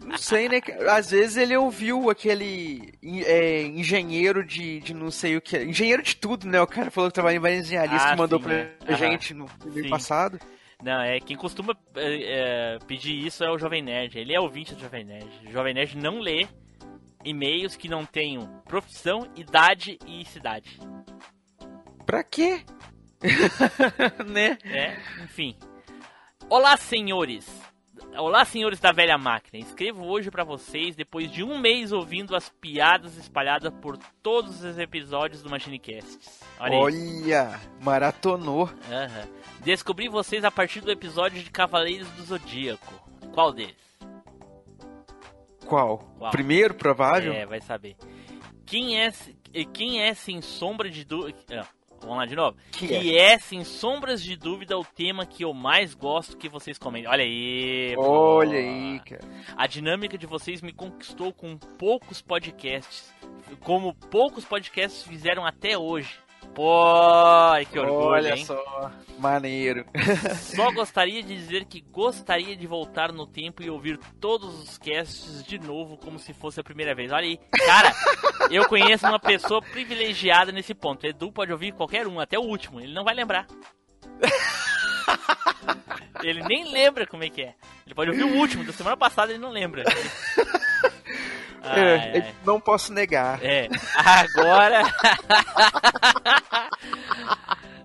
Não sei, né? Às vezes ele ouviu aquele é, engenheiro de, de não sei o que. Engenheiro de tudo, né? O cara falou que trabalha em várias engenharias Ah, que mandou sim, pra é. Aham. gente no mês passado. Não, é quem costuma eh, eh, pedir isso é o Jovem Nerd. Ele é ouvinte do Jovem Nerd. O Jovem Nerd não lê e-mails que não tenham profissão, idade e cidade. Pra quê? né? É, enfim. Olá, senhores. Olá, senhores da velha máquina. Escrevo hoje pra vocês depois de um mês ouvindo as piadas espalhadas por todos os episódios do MachineCast. Olha. Olha, maratonou. Aham. Descobri vocês a partir do episódio de Cavaleiros do Zodíaco. Qual deles? Qual? Qual? Primeiro, provável? É, vai saber. Quem é, quem é sem sombra de dúvida. Vamos lá de novo. Que Que é, sem sombras de dúvida, o tema que eu mais gosto que vocês comentem. Olha aí, pô. Olha aí, cara. A dinâmica de vocês me conquistou com poucos podcasts. Como poucos podcasts fizeram até hoje. Pô, que orgulho, Olha hein? só, maneiro. Só gostaria de dizer que gostaria de voltar no tempo e ouvir todos os casts de novo como se fosse a primeira vez. Olha aí, cara, eu conheço uma pessoa privilegiada nesse ponto. Edu pode ouvir qualquer um, até o último, ele não vai lembrar. Ele nem lembra como é que é. Ele pode ouvir o último, da semana passada ele não lembra. Ai, É, ai. Não posso negar. É, agora.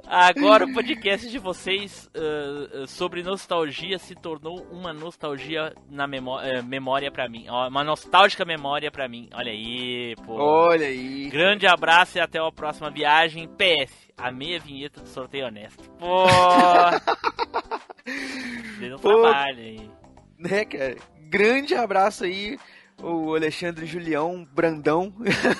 agora o podcast de vocês ah, sobre nostalgia se tornou uma nostalgia na memó eh, memória pra mim. Uma nostálgica memória pra mim. Olha aí, pô. Olha aí. Grande abraço e até a próxima viagem. PS, a meia vinheta do sorteio honesto. Pô! Deu um Pô. aí. Né, cara? Grande abraço aí, o Alexandre Julião Brandão.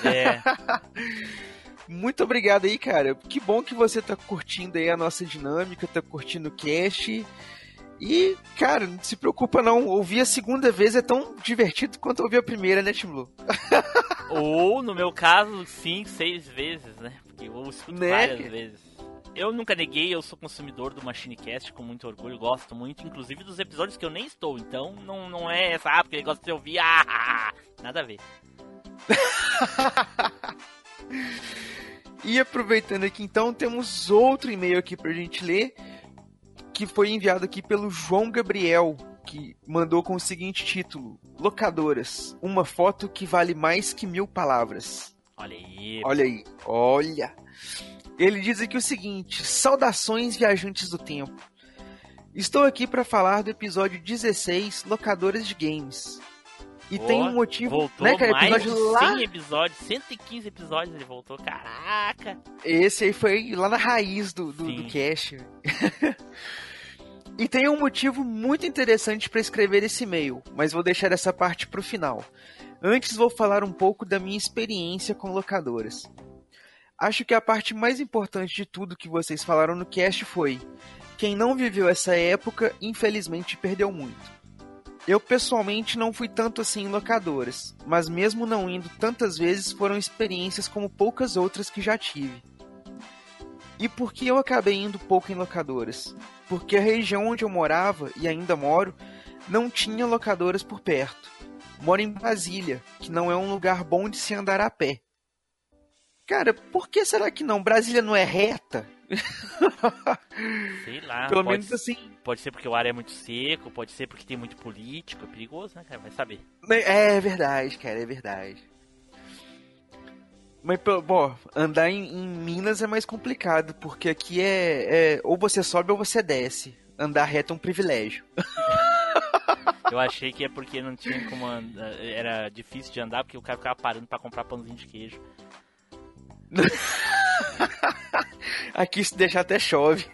É. Muito obrigado aí, cara. Que bom que você tá curtindo aí a nossa dinâmica, tá curtindo o cast. E, cara, não se preocupa não. Ouvir a segunda vez é tão divertido quanto ouvir a primeira, né, Tim Blue? Ou, no meu caso, cinco, seis vezes, né? Porque eu escuto Né? várias vezes. Eu nunca neguei, eu sou consumidor do MachineCast com muito orgulho, gosto muito, inclusive dos episódios que eu nem estou, então não, não é essa, ah, porque ele gosta de ouvir, ah, nada a ver. E aproveitando aqui então, temos outro e-mail aqui pra gente ler, que foi enviado aqui pelo João Gabriel, que mandou com o seguinte título: Locadoras, uma foto que vale mais que mil palavras. Olha aí. Olha aí, olha. Ele diz aqui o seguinte: Saudações, viajantes do tempo. Estou aqui para falar do episódio 16, Locadoras de Games. E Ó, tem um motivo, Voltou né, cara? mais Episódio de lá. 100 episódios, 115 episódios ele voltou. Caraca! Esse aí foi lá na raiz do, do, Sim. do cast. e tem um motivo muito interessante para escrever esse e-mail, mas vou deixar essa parte pro final. Antes vou falar um pouco da minha experiência com locadoras. Acho que a parte mais importante de tudo que vocês falaram no cast foi: quem não viveu essa época, infelizmente perdeu muito. Eu pessoalmente não fui tanto assim em locadoras, mas mesmo não indo tantas vezes foram experiências como poucas outras que já tive. E por que eu acabei indo pouco em locadoras? Porque a região onde eu morava e ainda moro não tinha locadoras por perto. Moro em Brasília, que não é um lugar bom de se andar a pé. Cara, por que será que não? Brasília não é reta? Sei lá. Pelo menos assim. pode ser porque o ar é muito seco, pode ser porque tem muito político. É perigoso, né, cara? Vai saber. É verdade, cara, é verdade. Mas, bom, andar em, em Minas é mais complicado, porque aqui é, é ou você sobe ou você desce. Andar reto é um privilégio. Eu achei que é porque não tinha como andar, era difícil de andar porque o cara ficava parando pra comprar pãozinho de queijo. Aqui se deixar até chove.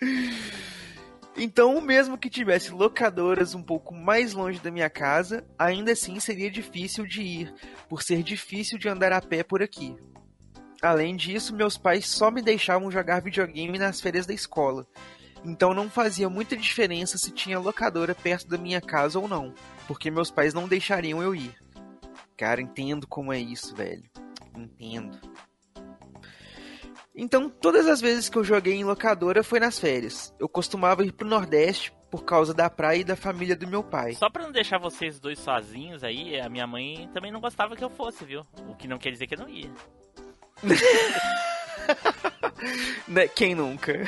então, mesmo que tivesse locadoras um pouco mais longe da minha casa, ainda assim seria difícil de ir, por ser difícil de andar a pé por aqui. Além disso, meus pais só me deixavam jogar videogame nas férias da escola. Então não fazia muita diferença se tinha locadora perto da minha casa ou não, porque meus pais não deixariam eu ir. Cara, entendo como é isso, velho. Entendo. Então, todas as vezes que eu joguei em locadora foi nas férias. Eu costumava ir pro Nordeste por causa da praia e da família do meu pai. Só pra não deixar vocês dois sozinhos aí, a minha mãe também não gostava que eu fosse, viu? O que não quer dizer que eu não ia. Né? Quem nunca? É.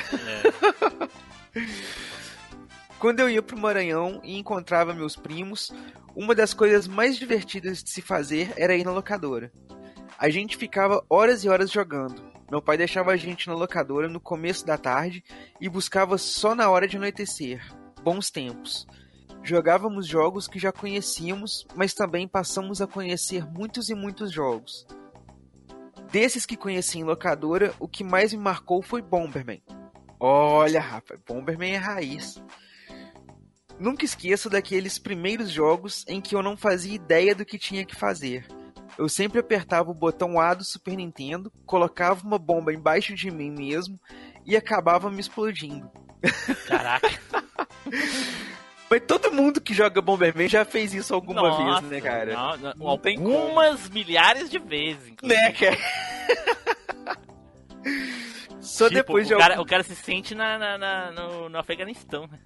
Quando eu ia pro Maranhão e encontrava meus primos, uma das coisas mais divertidas de se fazer era ir na locadora. A gente ficava horas e horas jogando. Meu pai deixava a gente na locadora no começo da tarde e buscava só na hora de anoitecer. Bons tempos. Jogávamos jogos que já conhecíamos, mas também passamos a conhecer muitos e muitos jogos. Desses que conheci em locadora, o que mais me marcou foi Bomberman. Olha, rapaz, Bomberman é raiz. Nunca esqueço daqueles primeiros jogos em que eu não fazia ideia do que tinha que fazer. Eu sempre apertava o botão A do Super Nintendo, colocava uma bomba embaixo de mim mesmo e acabava me explodindo. Caraca. Mas todo mundo que joga Bomberman já fez isso alguma Nossa, vez, né, cara? Não, não, Não como. algumas milhares de vezes, inclusive. Né, cara? Só Tipo, depois de o, cara, algum- o cara se sente na, na- na- no, no Afeganistão, né?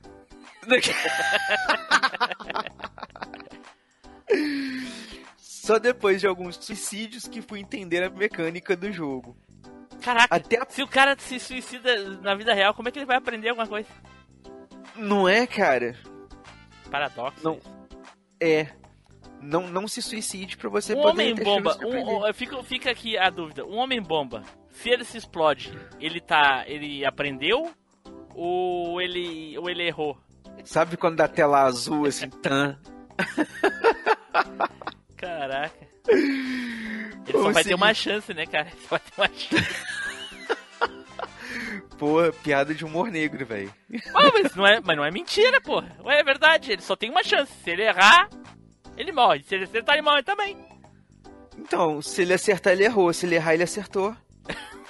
Só depois de alguns suicídios que fui entender a mecânica do jogo. Caraca, Até a... se o cara se suicida na vida real, como é que ele vai aprender alguma coisa? Não é, cara? Paradoxo. Não. É. Não, não se suicide pra você Um poder homem bomba, um- fica, fica aqui a dúvida. Um homem bomba, se ele se explode, ele tá. ele aprendeu? Ou ele. ou ele errou? Sabe quando dá tela azul assim, tan? Caraca. Ele só vai ter uma chance, né, cara? Ele só vai ter uma chance. Pô, piada de humor negro, velho. Ué, mas, não é, mas não é mentira, porra. Ué, é verdade, ele só tem uma chance. Se ele errar, ele morre. Se ele acertar, ele morre também. Então, se ele acertar, ele errou. Se ele errar, ele acertou.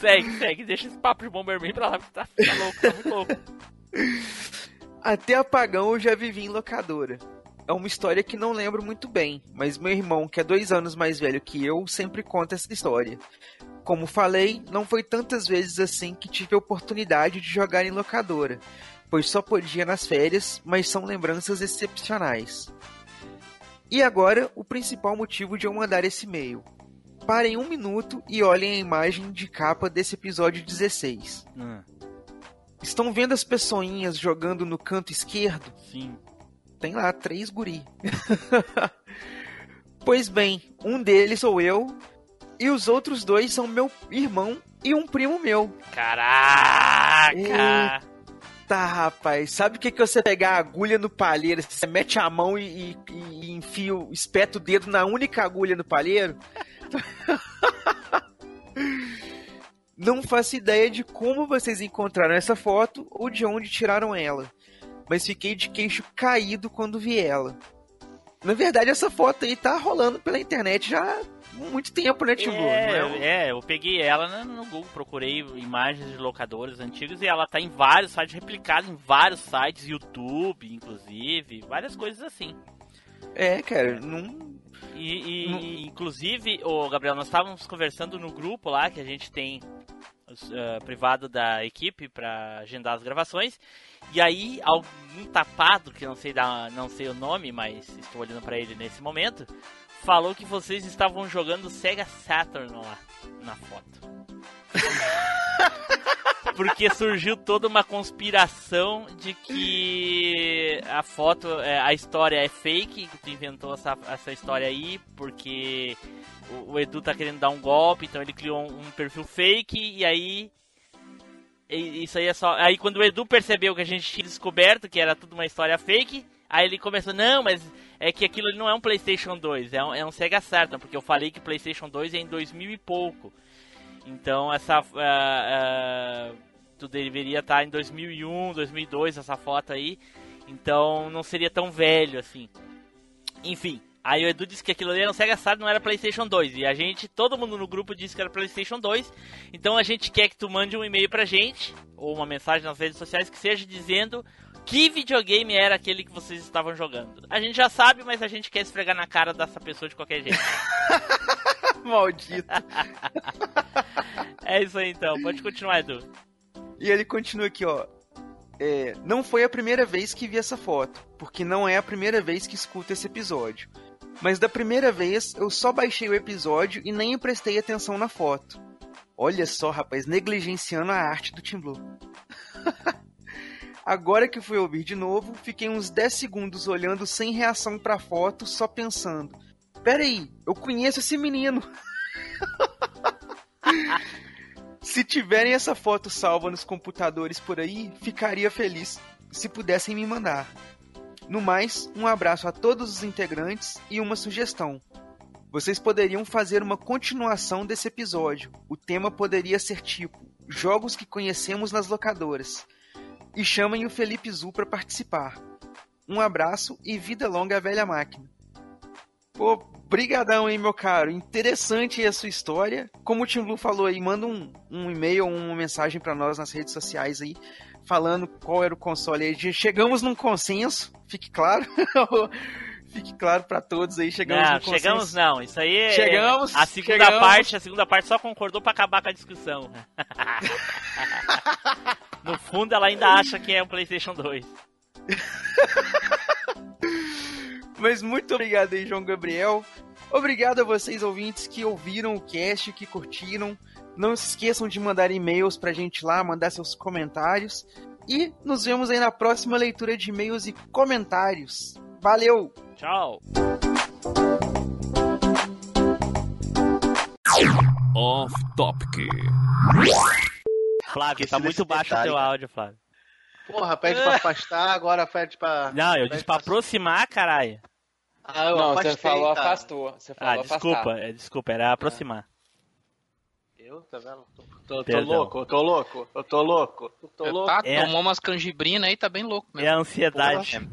Segue, segue. Deixa esse papo de Bomberman pra lá, tá, tá louco, tá muito louco. Até apagão eu já vivi em locadora. É uma história que não lembro muito bem, mas meu irmão, que é dois anos mais velho que eu, sempre conta essa história. Como falei, não foi tantas vezes assim que tive a oportunidade de jogar em locadora, pois só podia nas férias, mas são lembranças excepcionais. E agora, o principal motivo de eu mandar esse e-mail. Parem um minuto e olhem a imagem de capa desse episódio 16. Hum, Estão vendo as pessoinhas jogando no canto esquerdo? sim. Tem lá três guri. pois bem, um deles sou eu e os outros dois são meu irmão e um primo meu. Caraca! Tá, rapaz, sabe o que que você pegar a agulha no palheiro, você mete a mão e, e, e enfia, o- espeta o dedo na única agulha no palheiro? Não faço ideia de como vocês encontraram essa foto ou de onde tiraram ela, mas fiquei de queixo caído quando vi ela. Na verdade, essa foto aí tá rolando pela internet já há muito tempo, né, Timbu? É É, é, eu peguei ela no, no Google, procurei imagens de locadores antigos e ela tá em vários sites, replicada em vários sites, YouTube, inclusive, várias coisas assim. É, cara, não. E, e- e, inclusive, o Gabriel, nós estávamos conversando no grupo lá que a gente tem eh, privado da equipe para agendar as gravações. E aí, algum tapado, que não sei, da, não sei o nome, mas estou olhando para ele nesse momento, falou que vocês estavam jogando Sega Saturn lá na foto. Porque surgiu toda uma conspiração de que a foto, é, a história é fake, que tu inventou essa, essa história aí, porque o, o Edu tá querendo dar um golpe, então ele criou um, um perfil fake, e aí. e- Isso aí é só. Aí quando o Edu percebeu que a gente tinha descoberto que era tudo uma história fake, aí ele começou, não, mas é que aquilo não é um PlayStation 2, é um, é um Sega Saturn, porque eu falei que PlayStation 2 é em 2000 e pouco. Então essa. ah, ah, tu deveria estar em 2001, 2002, essa foto aí. Então não seria tão velho assim. Enfim. Aí o Edu disse que aquilo ali era um Sega Saturn, não era PlayStation 2. E a gente, todo mundo no grupo disse que era PlayStation 2. Então a gente quer que tu mande um e-mail pra gente, ou uma mensagem nas redes sociais, que seja dizendo que videogame era aquele que vocês estavam jogando. A gente já sabe, mas a gente quer esfregar na cara dessa pessoa de qualquer jeito. Maldito. É isso aí então, pode continuar, Edu. E ele continua aqui, ó. É, não foi a primeira vez que vi essa foto, porque não é a primeira vez que escuto esse episódio. Mas da primeira vez eu só baixei o episódio e nem prestei atenção na foto. Olha só, rapaz, negligenciando a arte do Tim Blue. Agora que fui ouvir de novo, fiquei uns 10 segundos olhando sem reação pra foto, só pensando: Peraí, eu conheço esse menino. Se tiverem essa foto salva nos computadores por aí, ficaria feliz se pudessem me mandar. No mais, um abraço a todos os integrantes e uma sugestão. Vocês poderiam fazer uma continuação desse episódio. O tema poderia ser tipo Jogos que conhecemos nas locadoras. E chamem o Felipe Zu para participar. Um abraço e vida longa à velha máquina. Pô, brigadão, hein, meu caro. Interessante a sua história. Como o Tim Blue falou aí, manda um, um e-mail ou uma mensagem para nós nas redes sociais aí, falando qual era o console. aí. Chegamos num consenso, fique claro. fique claro para todos aí, chegamos não, num consenso. chegamos não. Isso aí é. Chegamos, A segunda chegamos. parte, a segunda parte só concordou pra acabar com a discussão. no fundo, ela ainda acha que é um PlayStation 2. Mas muito obrigado aí, João Gabriel. Obrigado a vocês, ouvintes, que ouviram o cast, que curtiram. Não se esqueçam de mandar e-mails pra gente lá, mandar seus comentários. E nos vemos aí na próxima leitura de e-mails e comentários. Valeu! Tchau. Off Topic. Flávio, tá muito baixo o teu cara. áudio, Flávio. Porra, pede pra afastar, agora pede pra. Não, eu pede disse pra aproximar, caralho. Ah, eu Não, afastei, você falou cara. afastou. Você falou Ah, afastar. desculpa, é, desculpa, era aproximar. Eu, tá vendo? Tô, tô- tô louco, eu tô louco, eu tô louco, eu tô louco. Tá, É. tomou umas canjibrinas aí, tá bem louco É mesmo. a ansiedade.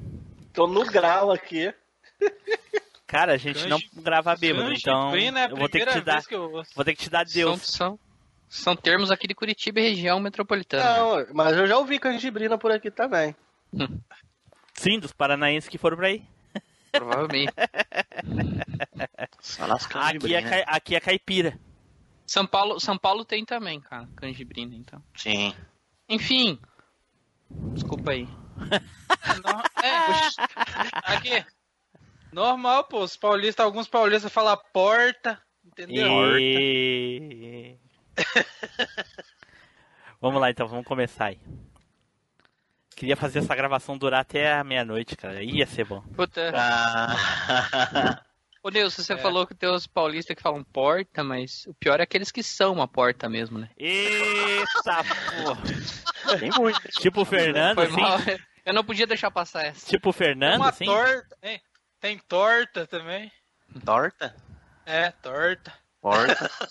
Tô no grau aqui. Cara, a gente não grava bêbado, então Canjibrina é a eu vou ter que te dar, que eu vou ter que te dar Deus. são, são termos aqui de Curitiba e região metropolitana. né? Não, mas eu já ouvi canjibrina por aqui também. Sim, dos paranaenses que foram pra aí. Provavelmente. Aqui é, aqui é caipira. São Paulo, São Paulo tem também, cara, canjibrina, então. Sim. Enfim. Desculpa aí. É, aqui. Normal, pô. Os paulistas, alguns paulistas falam porta. Entendeu? E... vamos lá então, vamos começar aí. Queria fazer essa gravação durar até a meia-noite, cara. Ia ser bom. Puta, Ah, Ô, Nilson, você É. falou que tem os paulistas que falam porta, mas o pior é aqueles que são uma porta mesmo, né? Eita porra. Tem muito. Tipo o Fernando, Foi assim. mal. Eu não podia deixar passar essa. Tipo o Fernando, Uma assim. torta. hein? Tem torta também. Torta? É, torta. Porta.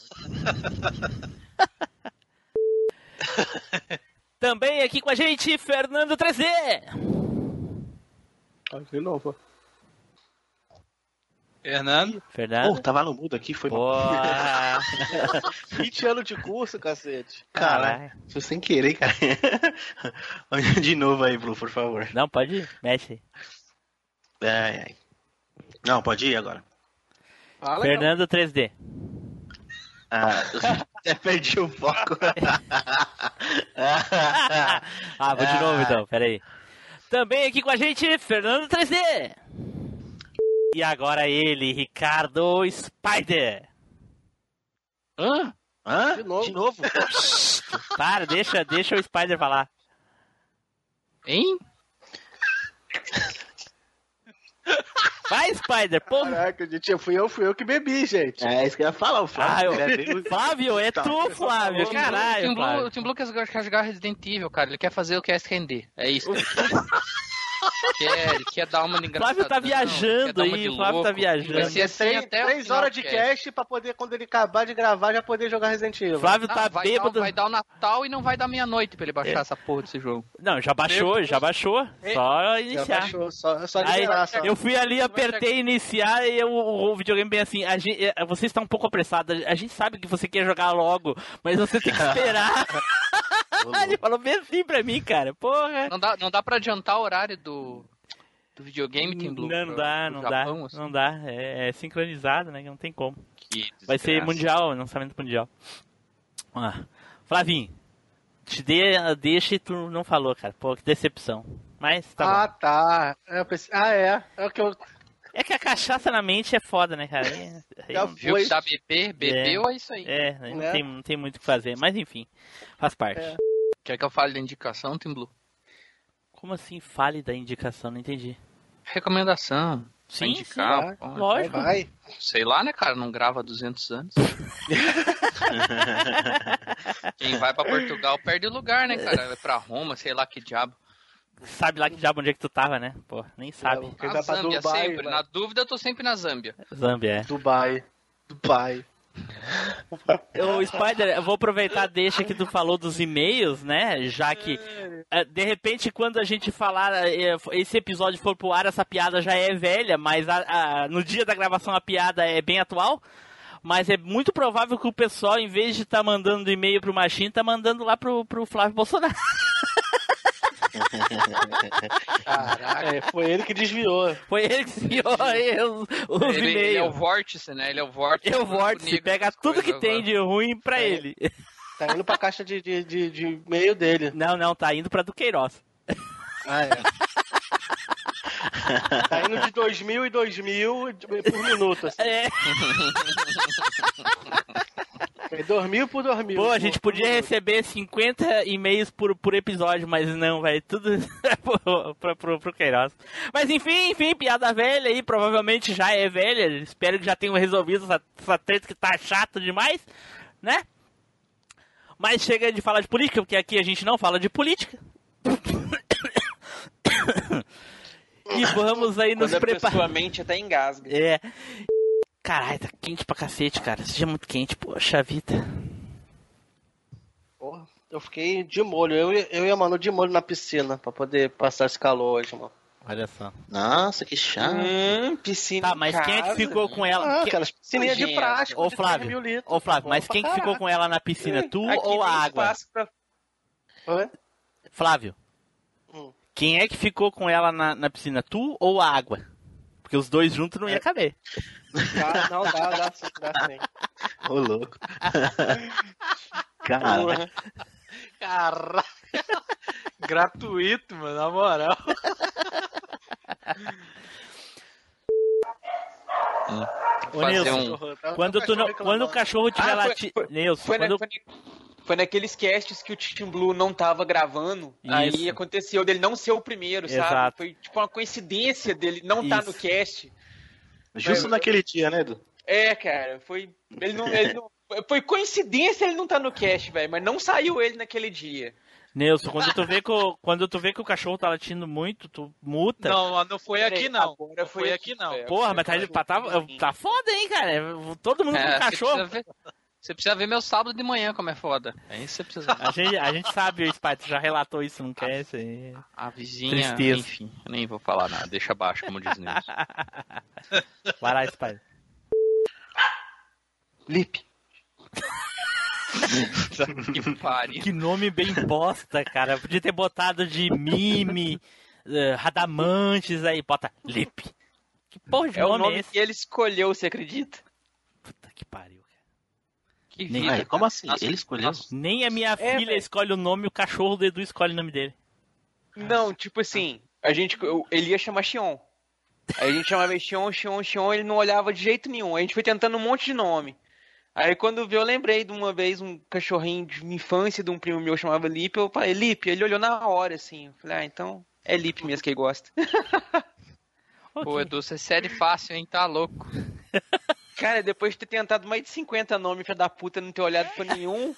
Também aqui com a gente, Fernando 3D. De novo. Fernando. Fernando. Pô, tava no mudo aqui, foi. Porra. 20 anos de curso, cacete. Caralho. Foi sem querer, cara. De novo aí, Blue, por favor. Não, pode ir. Mexe aí. Ai, ai. Não, pode ir agora. Fala, Fernando 3D. Ah, até perdi o foco. ah, vou de novo então, peraí. Também aqui com a gente, Fernando 3D. E agora ele, Ricardo Spider. Hã? Hã? De novo. De novo? Para, deixa, deixa o Spider falar. Hein? Vai, Spider, porra. Caraca, gente, fui eu, fui eu que bebi, gente. É isso que eu ia falar, o Ah, Flávio. eu... é bem- Flávio, é Tá. tu, Flávio. O Caralho, Tim Blue, Flávio. o Tim Blue quer quer jogar Resident Evil, cara. Ele quer fazer o cast render. É isso. quer. Ele quer dar uma de Flávio tá viajando aí, o Flávio tá viajando. Vai ser assim três até o três horas de cast. cast pra poder, quando ele acabar de gravar, já poder jogar Resident Evil. Flávio Não, tá vai, bêbado. dar, vai dar o Natal e não vai dar meia-noite pra ele baixar É. essa porra desse jogo. Não, já baixou, já baixou. Só Já iniciar. baixou, só, só Aí, liberar, só. eu fui ali, apertei iniciar e eu, o videogame bem assim, a gente, é, você está um pouco apressado, a gente sabe que você quer jogar logo, mas você tem que esperar. Ele falou bem assim pra mim, cara, porra. Não dá, não dá pra adiantar o horário do, do videogame, Tim Blue? Não, não dá, não dá, assim, não dá, é, é sincronizado, né, não tem como. que Vai ser mundial, lançamento mundial. Ah, Flavinho, te dê, deixa e tu não falou, cara, pô, que decepção. Mas tá ah, bom. tá. Eu pensei- ah, é. É o que eu. É que a cachaça na mente é foda, né, cara? Aí- Já Viu que dá BP? Bebeu, é, isso aí. É, não, Né? tem, não tem muito o que fazer, mas enfim, faz parte. É. Quer que eu fale da indicação, Tim Blue? Como assim fale da indicação? Não entendi. Recomendação. Sim, indicar, sim, pô. Lógico. Vai. Sei lá, né, cara? Não grava há 200 anos. Quem vai pra Portugal perde lugar, né, cara? Vai pra Roma, sei lá que diabo. Sabe lá que diabo onde é que tu tava, né? Pô, nem sabe. Quem A vai pra Zâmbia, Dubai, sempre. Na dúvida, eu tô sempre na Zâmbia. Zambia, é. Dubai. Dubai. Ô, Spider, eu vou aproveitar deixa que tu falou dos e-mails, né? Já que, eh, de repente, quando a gente falar, eh, esse episódio for pro ar, essa piada já é velha, mas a- a- no dia da gravação a piada é bem atual. Mas é muito provável que o pessoal, em vez de estar mandando e-mail pro Machine, tá mandando lá pro, pro Flávio Bolsonaro. Caraca. É, foi ele que desviou. Foi ele que enviou aí os, os Ele, ele é o vórtice, né? Ele é o vórtice. É o do vórtice, pega tudo que tem agora. de ruim pra É. ele. Tá indo pra caixa de, de, de, de e-mail dele. Não, não, tá indo pra Duqueiroz. Ah, é. tá indo de 2000 e 2000 por minuto, assim. É. É 2000 por 2000. Pô, a gente por podia receber 50 e-mails por, por episódio, mas não, vai tudo pro, pro, pro, pro Queiroz. Mas enfim, enfim, piada velha aí, provavelmente já é velha. Espero que já tenham resolvido essa, essa treta que tá chato demais, né? Mas chega de falar de política, porque aqui a gente não fala de política. E vamos aí nos preparar. pessoa mente até engasga. É. Caralho, tá quente pra cacete, cara. Seja muito quente, poxa vida. Porra, eu fiquei de molho. Eu, e- eu e a Manu de molho na piscina pra poder passar esse calor hoje, mano. Olha só. Nossa, que chato. Hum, piscina Tá, mas em quem é que casa. ficou com ela? Ah, Que- aquelas piscininhas de plástico. Ô Flávio, 3 mil litros. Ô Flávio, mas quem que ficou com ela na piscina? Tu Aqui ou a água? pra- Oi? Flávio. Quem é que ficou com ela na, na piscina? Tu ou a água? Porque os dois juntos não ia caber. Dá, não, dá, dá sim, dá sim. Ô, louco. Cara. Caraca. Gratuito, mano, na moral. Ô, Nilson, um. Tá- Quando, tá tu não, quando o cachorro tiver Ah, foi- latindo... foi- Nilson, Foi, na- quando... foi na- foi naqueles casts que o Team Blue não tava gravando. Isso. Aí aconteceu dele não ser o primeiro, Exato. sabe? Foi tipo uma coincidência dele não estar no Isso. cast. Justo naquele dia, né, Edu? É, cara, foi. Ele não, ele não- foi coincidência ele não tá no cast, velho, mas não saiu ele naquele dia. Nilson, quando tu vê que o, quando tu vê que o cachorro tá latindo muito, tu muta. Não, não foi aqui não. Agora foi aqui não. Porra, mas tá, tá, tá, tá foda, hein, cara? Todo mundo com É, você cachorro. Você precisa ver meu sábado de manhã como é foda. É isso que você precisa ver. A gente, a gente sabe, tu já relatou isso, não quer? Isso aí. A vizinha, Tristeza. enfim, eu nem vou falar nada, deixa abaixo, como diz Nilson. Vai lá, Spy. Lip. que pariu. Que nome bem bosta, cara. Podia ter botado de mime, eh, radamantes aí, bota lip. Que porra de É o nome, é nome esse? que ele escolheu, você acredita? Puta que pariu. Que Nem- vida. Ué, como assim? Nossa, Ele escolheu? nossa. Nem a minha É, filha escolhe o nome, o cachorro do Edu escolhe o nome dele. Não, tipo assim, a gente, eu- ele ia chamar Xion. Aí a gente chamava Xion, Xion, Xion, ele não olhava de jeito nenhum. A gente foi tentando um monte de nome. Aí quando viu, eu lembrei de uma vez um cachorrinho de minha infância de um primo meu chamava Lipe. Eu falei, Lipe, ele olhou na hora assim. Eu falei, ah, então é Lipe mesmo que ele gosta. Pô, Edu, você cede fácil, hein? Tá louco. Cara, depois de ter tentado mais de 50 nomes, filho da puta, não ter olhado pra nenhum,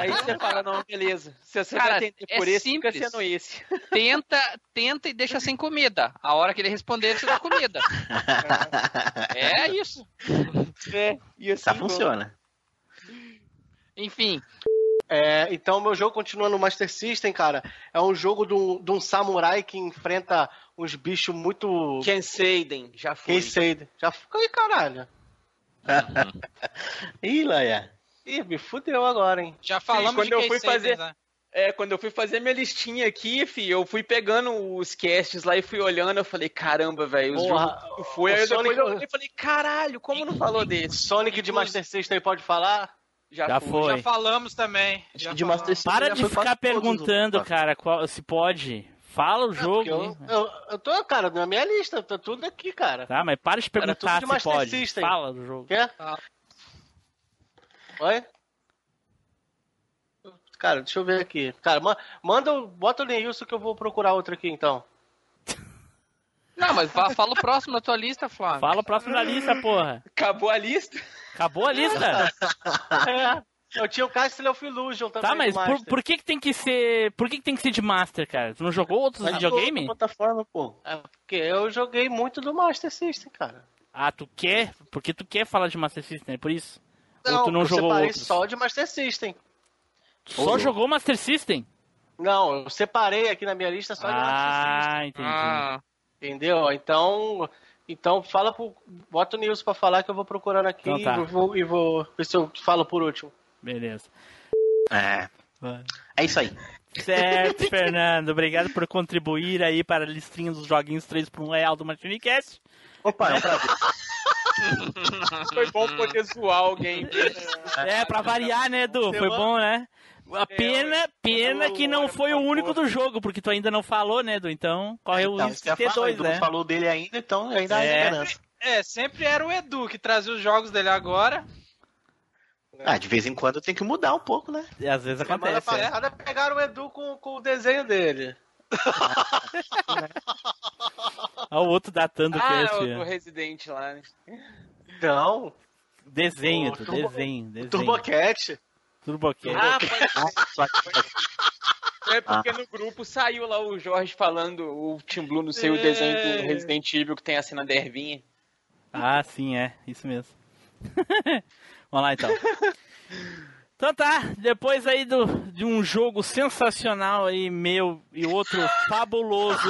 aí você fala, não, beleza. Se você Cara, vai atender é por esse, fica simples. sendo esse. Tenta, tenta e deixa sem comida. A hora que ele responder, você dá comida. É isso. É, e assim, Tá, funciona. Enfim, É, então, meu jogo continua no Master System, cara. É um jogo de um, de um samurai que enfrenta uns bichos muito. Ken Seiden, já foi. Sei? Já foi, caralho. Ih, Laia. Ih, me fudeu agora, hein? Já falamos quando de eu fui fazer- né? É, quando eu fui fazer minha listinha aqui, fi, eu fui pegando os casts lá e fui olhando, eu falei, caramba, velho, os Porra, jogos foi. Aí depois Sonic- eu olhei e falei, caralho, como não falou desse? Sonic de Master System pode falar? Já foi. Já falamos também. Já de falamos. Master System Para já de ficar perguntando, cara, qual- se pode. Fala o jogo. Porque eu, eu, eu tô, cara, na minha lista, tá tudo aqui, cara. Tá, mas para de perguntar se pode. System. Fala do jogo. Quer? Ah. Oi? Cara, deixa eu ver aqui. Cara, ma- manda, o- bota o Neilson que eu vou procurar outro aqui, então. não, mas fa- fala o próximo da tua lista, Flávio. Fala o próximo da lista, porra. Acabou a lista? Acabou a lista? Eu tinha o Castle of Illusion também Tá, mas por, por que, que tem que ser. Por que, que tem que ser de Master, cara? Tu não jogou outros Mas videogame? outra plataforma, pô. É porque eu joguei muito do Master System, cara. Ah, tu quer? Porque tu quer falar de Master System, é por isso? Ou Não, tu não eu jogou separei outros? só de Master System. Só jogou Master System? Não, eu separei aqui na minha lista só de Master System. Ah, entendi. Ah, Entendeu? Então, então fala pro. Bota o Nilson pra falar que eu vou procurando aqui Então tá. e, vou, e vou ver se eu falo por último. Beleza. É. É isso aí. Certo, Fernando. Obrigado por contribuir aí para a listinha dos joguinhos 3 por 1 real do Machinecast. Opa, é um prazer. Foi bom poder zoar alguém. É, pra variar, né, Edu? Foi bom, né? A pena, pena que não foi o único do jogo, porque tu ainda não falou, né, Edu? Então, correu o Então, risco de ter dois, Edu né? não falou dele ainda, então ainda há É. esperança. É, sempre era o Edu que trazia os jogos dele agora. Ah, de vez em quando tem que mudar um pouco, né? E às vezes Semana acontece. é. passada pegaram o Edu com, com o desenho dele. Olha o outro datando o Ah, cast. o ó. do Resident lá. né? Não, Desenho, o Edu, Turbo- desenho, o desenho. Turbocat. Turbocat. Ah, pode Só- É porque no grupo saiu lá o Jorge falando, o Team Blue, não sei, o desenho do Resident Evil que tem a cena da ervinha. Ah, sim, é. Isso mesmo. Vamos lá, então. Então tá, depois aí do, de um jogo sensacional aí, meu, e outro fabuloso.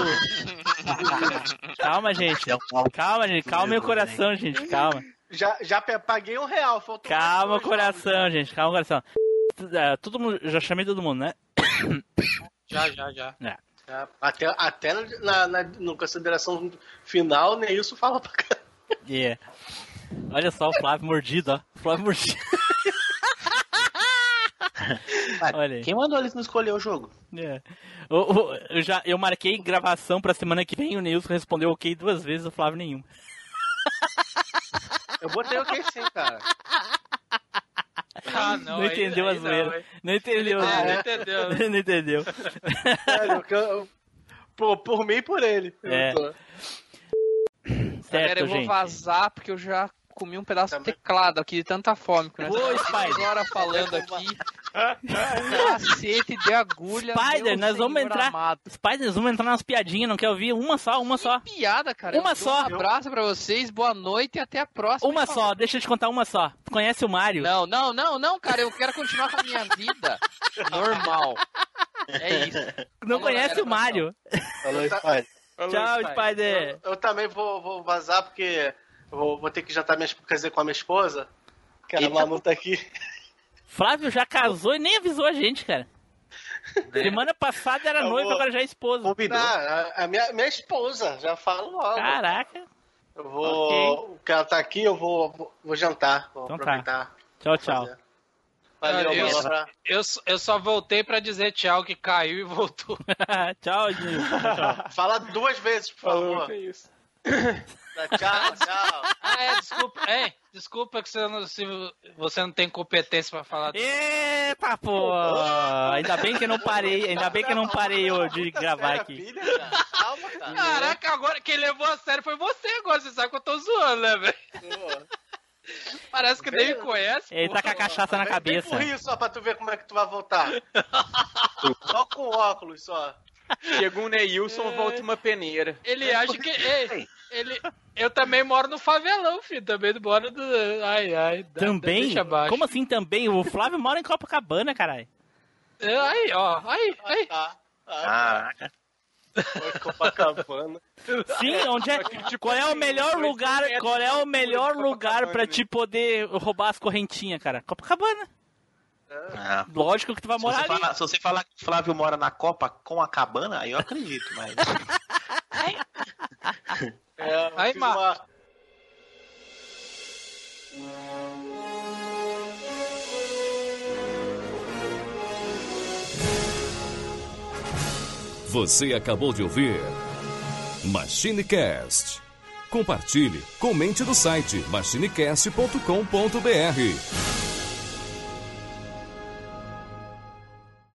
Calma, gente. É Calma, gente. Calma meu coração, gente. Calma. Já, já paguei um real. Faltou Calma o coração, gente. Calma o coração. É, Todo mundo, já chamei todo mundo, né? Já, já, já. Já, Até, até na, na, no consideração final, nem isso fala pra cá. Yeah. Olha só o Flávio mordido, ó. Flávio mordido. Olha. Quem mandou eles não escolher o jogo? É. O- o- eu, já, eu marquei gravação pra semana que vem, o Nilson respondeu ok duas vezes, o Flávio nenhum. Eu botei o que sim, cara. Ah, não. Não, entendeu aí a zoeira. não? Não entendeu a É, não entendeu. Não entendeu. Sério, eu- por, por mim e por ele. Eu É. tô- Galera, eu certo, vou gente? vazar porque eu já comi um pedaço Também. de teclado aqui de tanta fome. Que nós Ô, Spider. agora falando aqui. Cacete de agulha. Spider, nós vamos entrar- amado. Spiders, vamos entrar nas piadinhas, não quer ouvir? Uma só, uma só. Que piada, cara. Uma Eu só. Um abraço pra vocês, boa noite e até a próxima. Uma só, deixa eu te contar uma só. Tu conhece o Mario? Não, não, não, não, cara. Eu quero continuar com a minha vida normal. É isso. Não Falou, conhece galera, o Mario? Falou, Spider. Tchau, Spider. Eu, eu também vou, vou vazar porque vou, vou ter que jantar minha, quer dizer, com a minha esposa. Que a Manu tá aqui. Flávio já casou e nem avisou a gente, cara. Semana passada era Eu noiva, vou- agora já é esposa. Combinou. Ah, a, a minha, minha esposa, já falo logo. Caraca. Eu vou. Que ela tá aqui, eu vou, vou, jantar. Vou Então tá. aproveitar. Tchau, tchau. fazer. Valeu, Cara, eu- Eu, s- eu só voltei pra dizer tchau que caiu e voltou. tchau. Tchau. Fala duas vezes, por favor. isso. Tchau, tchau. Ah, é, desculpa. É, desculpa que você não, se você não tem competência pra falar. Eita, pô! Ainda bem que eu não parei, ainda bem que eu não parei eu de gravar aqui. cara? Calma, cara. Caraca, agora quem levou a sério foi você agora. Você sabe que eu tô zoando, né, velho? Parece que nem me conhece. Ele tá com a cachaça na Vem cabeça. com Rio só pra tu ver como é que tu vai voltar. só com óculos, só. Chega um Neilson, volta uma peneira. Ele acha que. Ei, ele, eu também moro no favelão, filho. Também moro do. Ai, ai. Também? Deixa abaixo. Como assim também? O Flávio mora em Copacabana, caralho. É, Aí, ó. Aí, aí. Tá. Ah, Caraca. foi Copacabana. Sim, onde é? Qual é o melhor lugar? Qual é o melhor lugar pra te poder roubar as correntinhas, cara? Copacabana. Ah. Lógico que tu vai Se morar você, ali. falar, se você falar que o Flávio mora na Copa com a cabana, aí eu acredito, mas. É, Aí, fiz Mar- uma- Você acabou de ouvir MachineCast. Compartilhe, comente no site machinecast.com.br.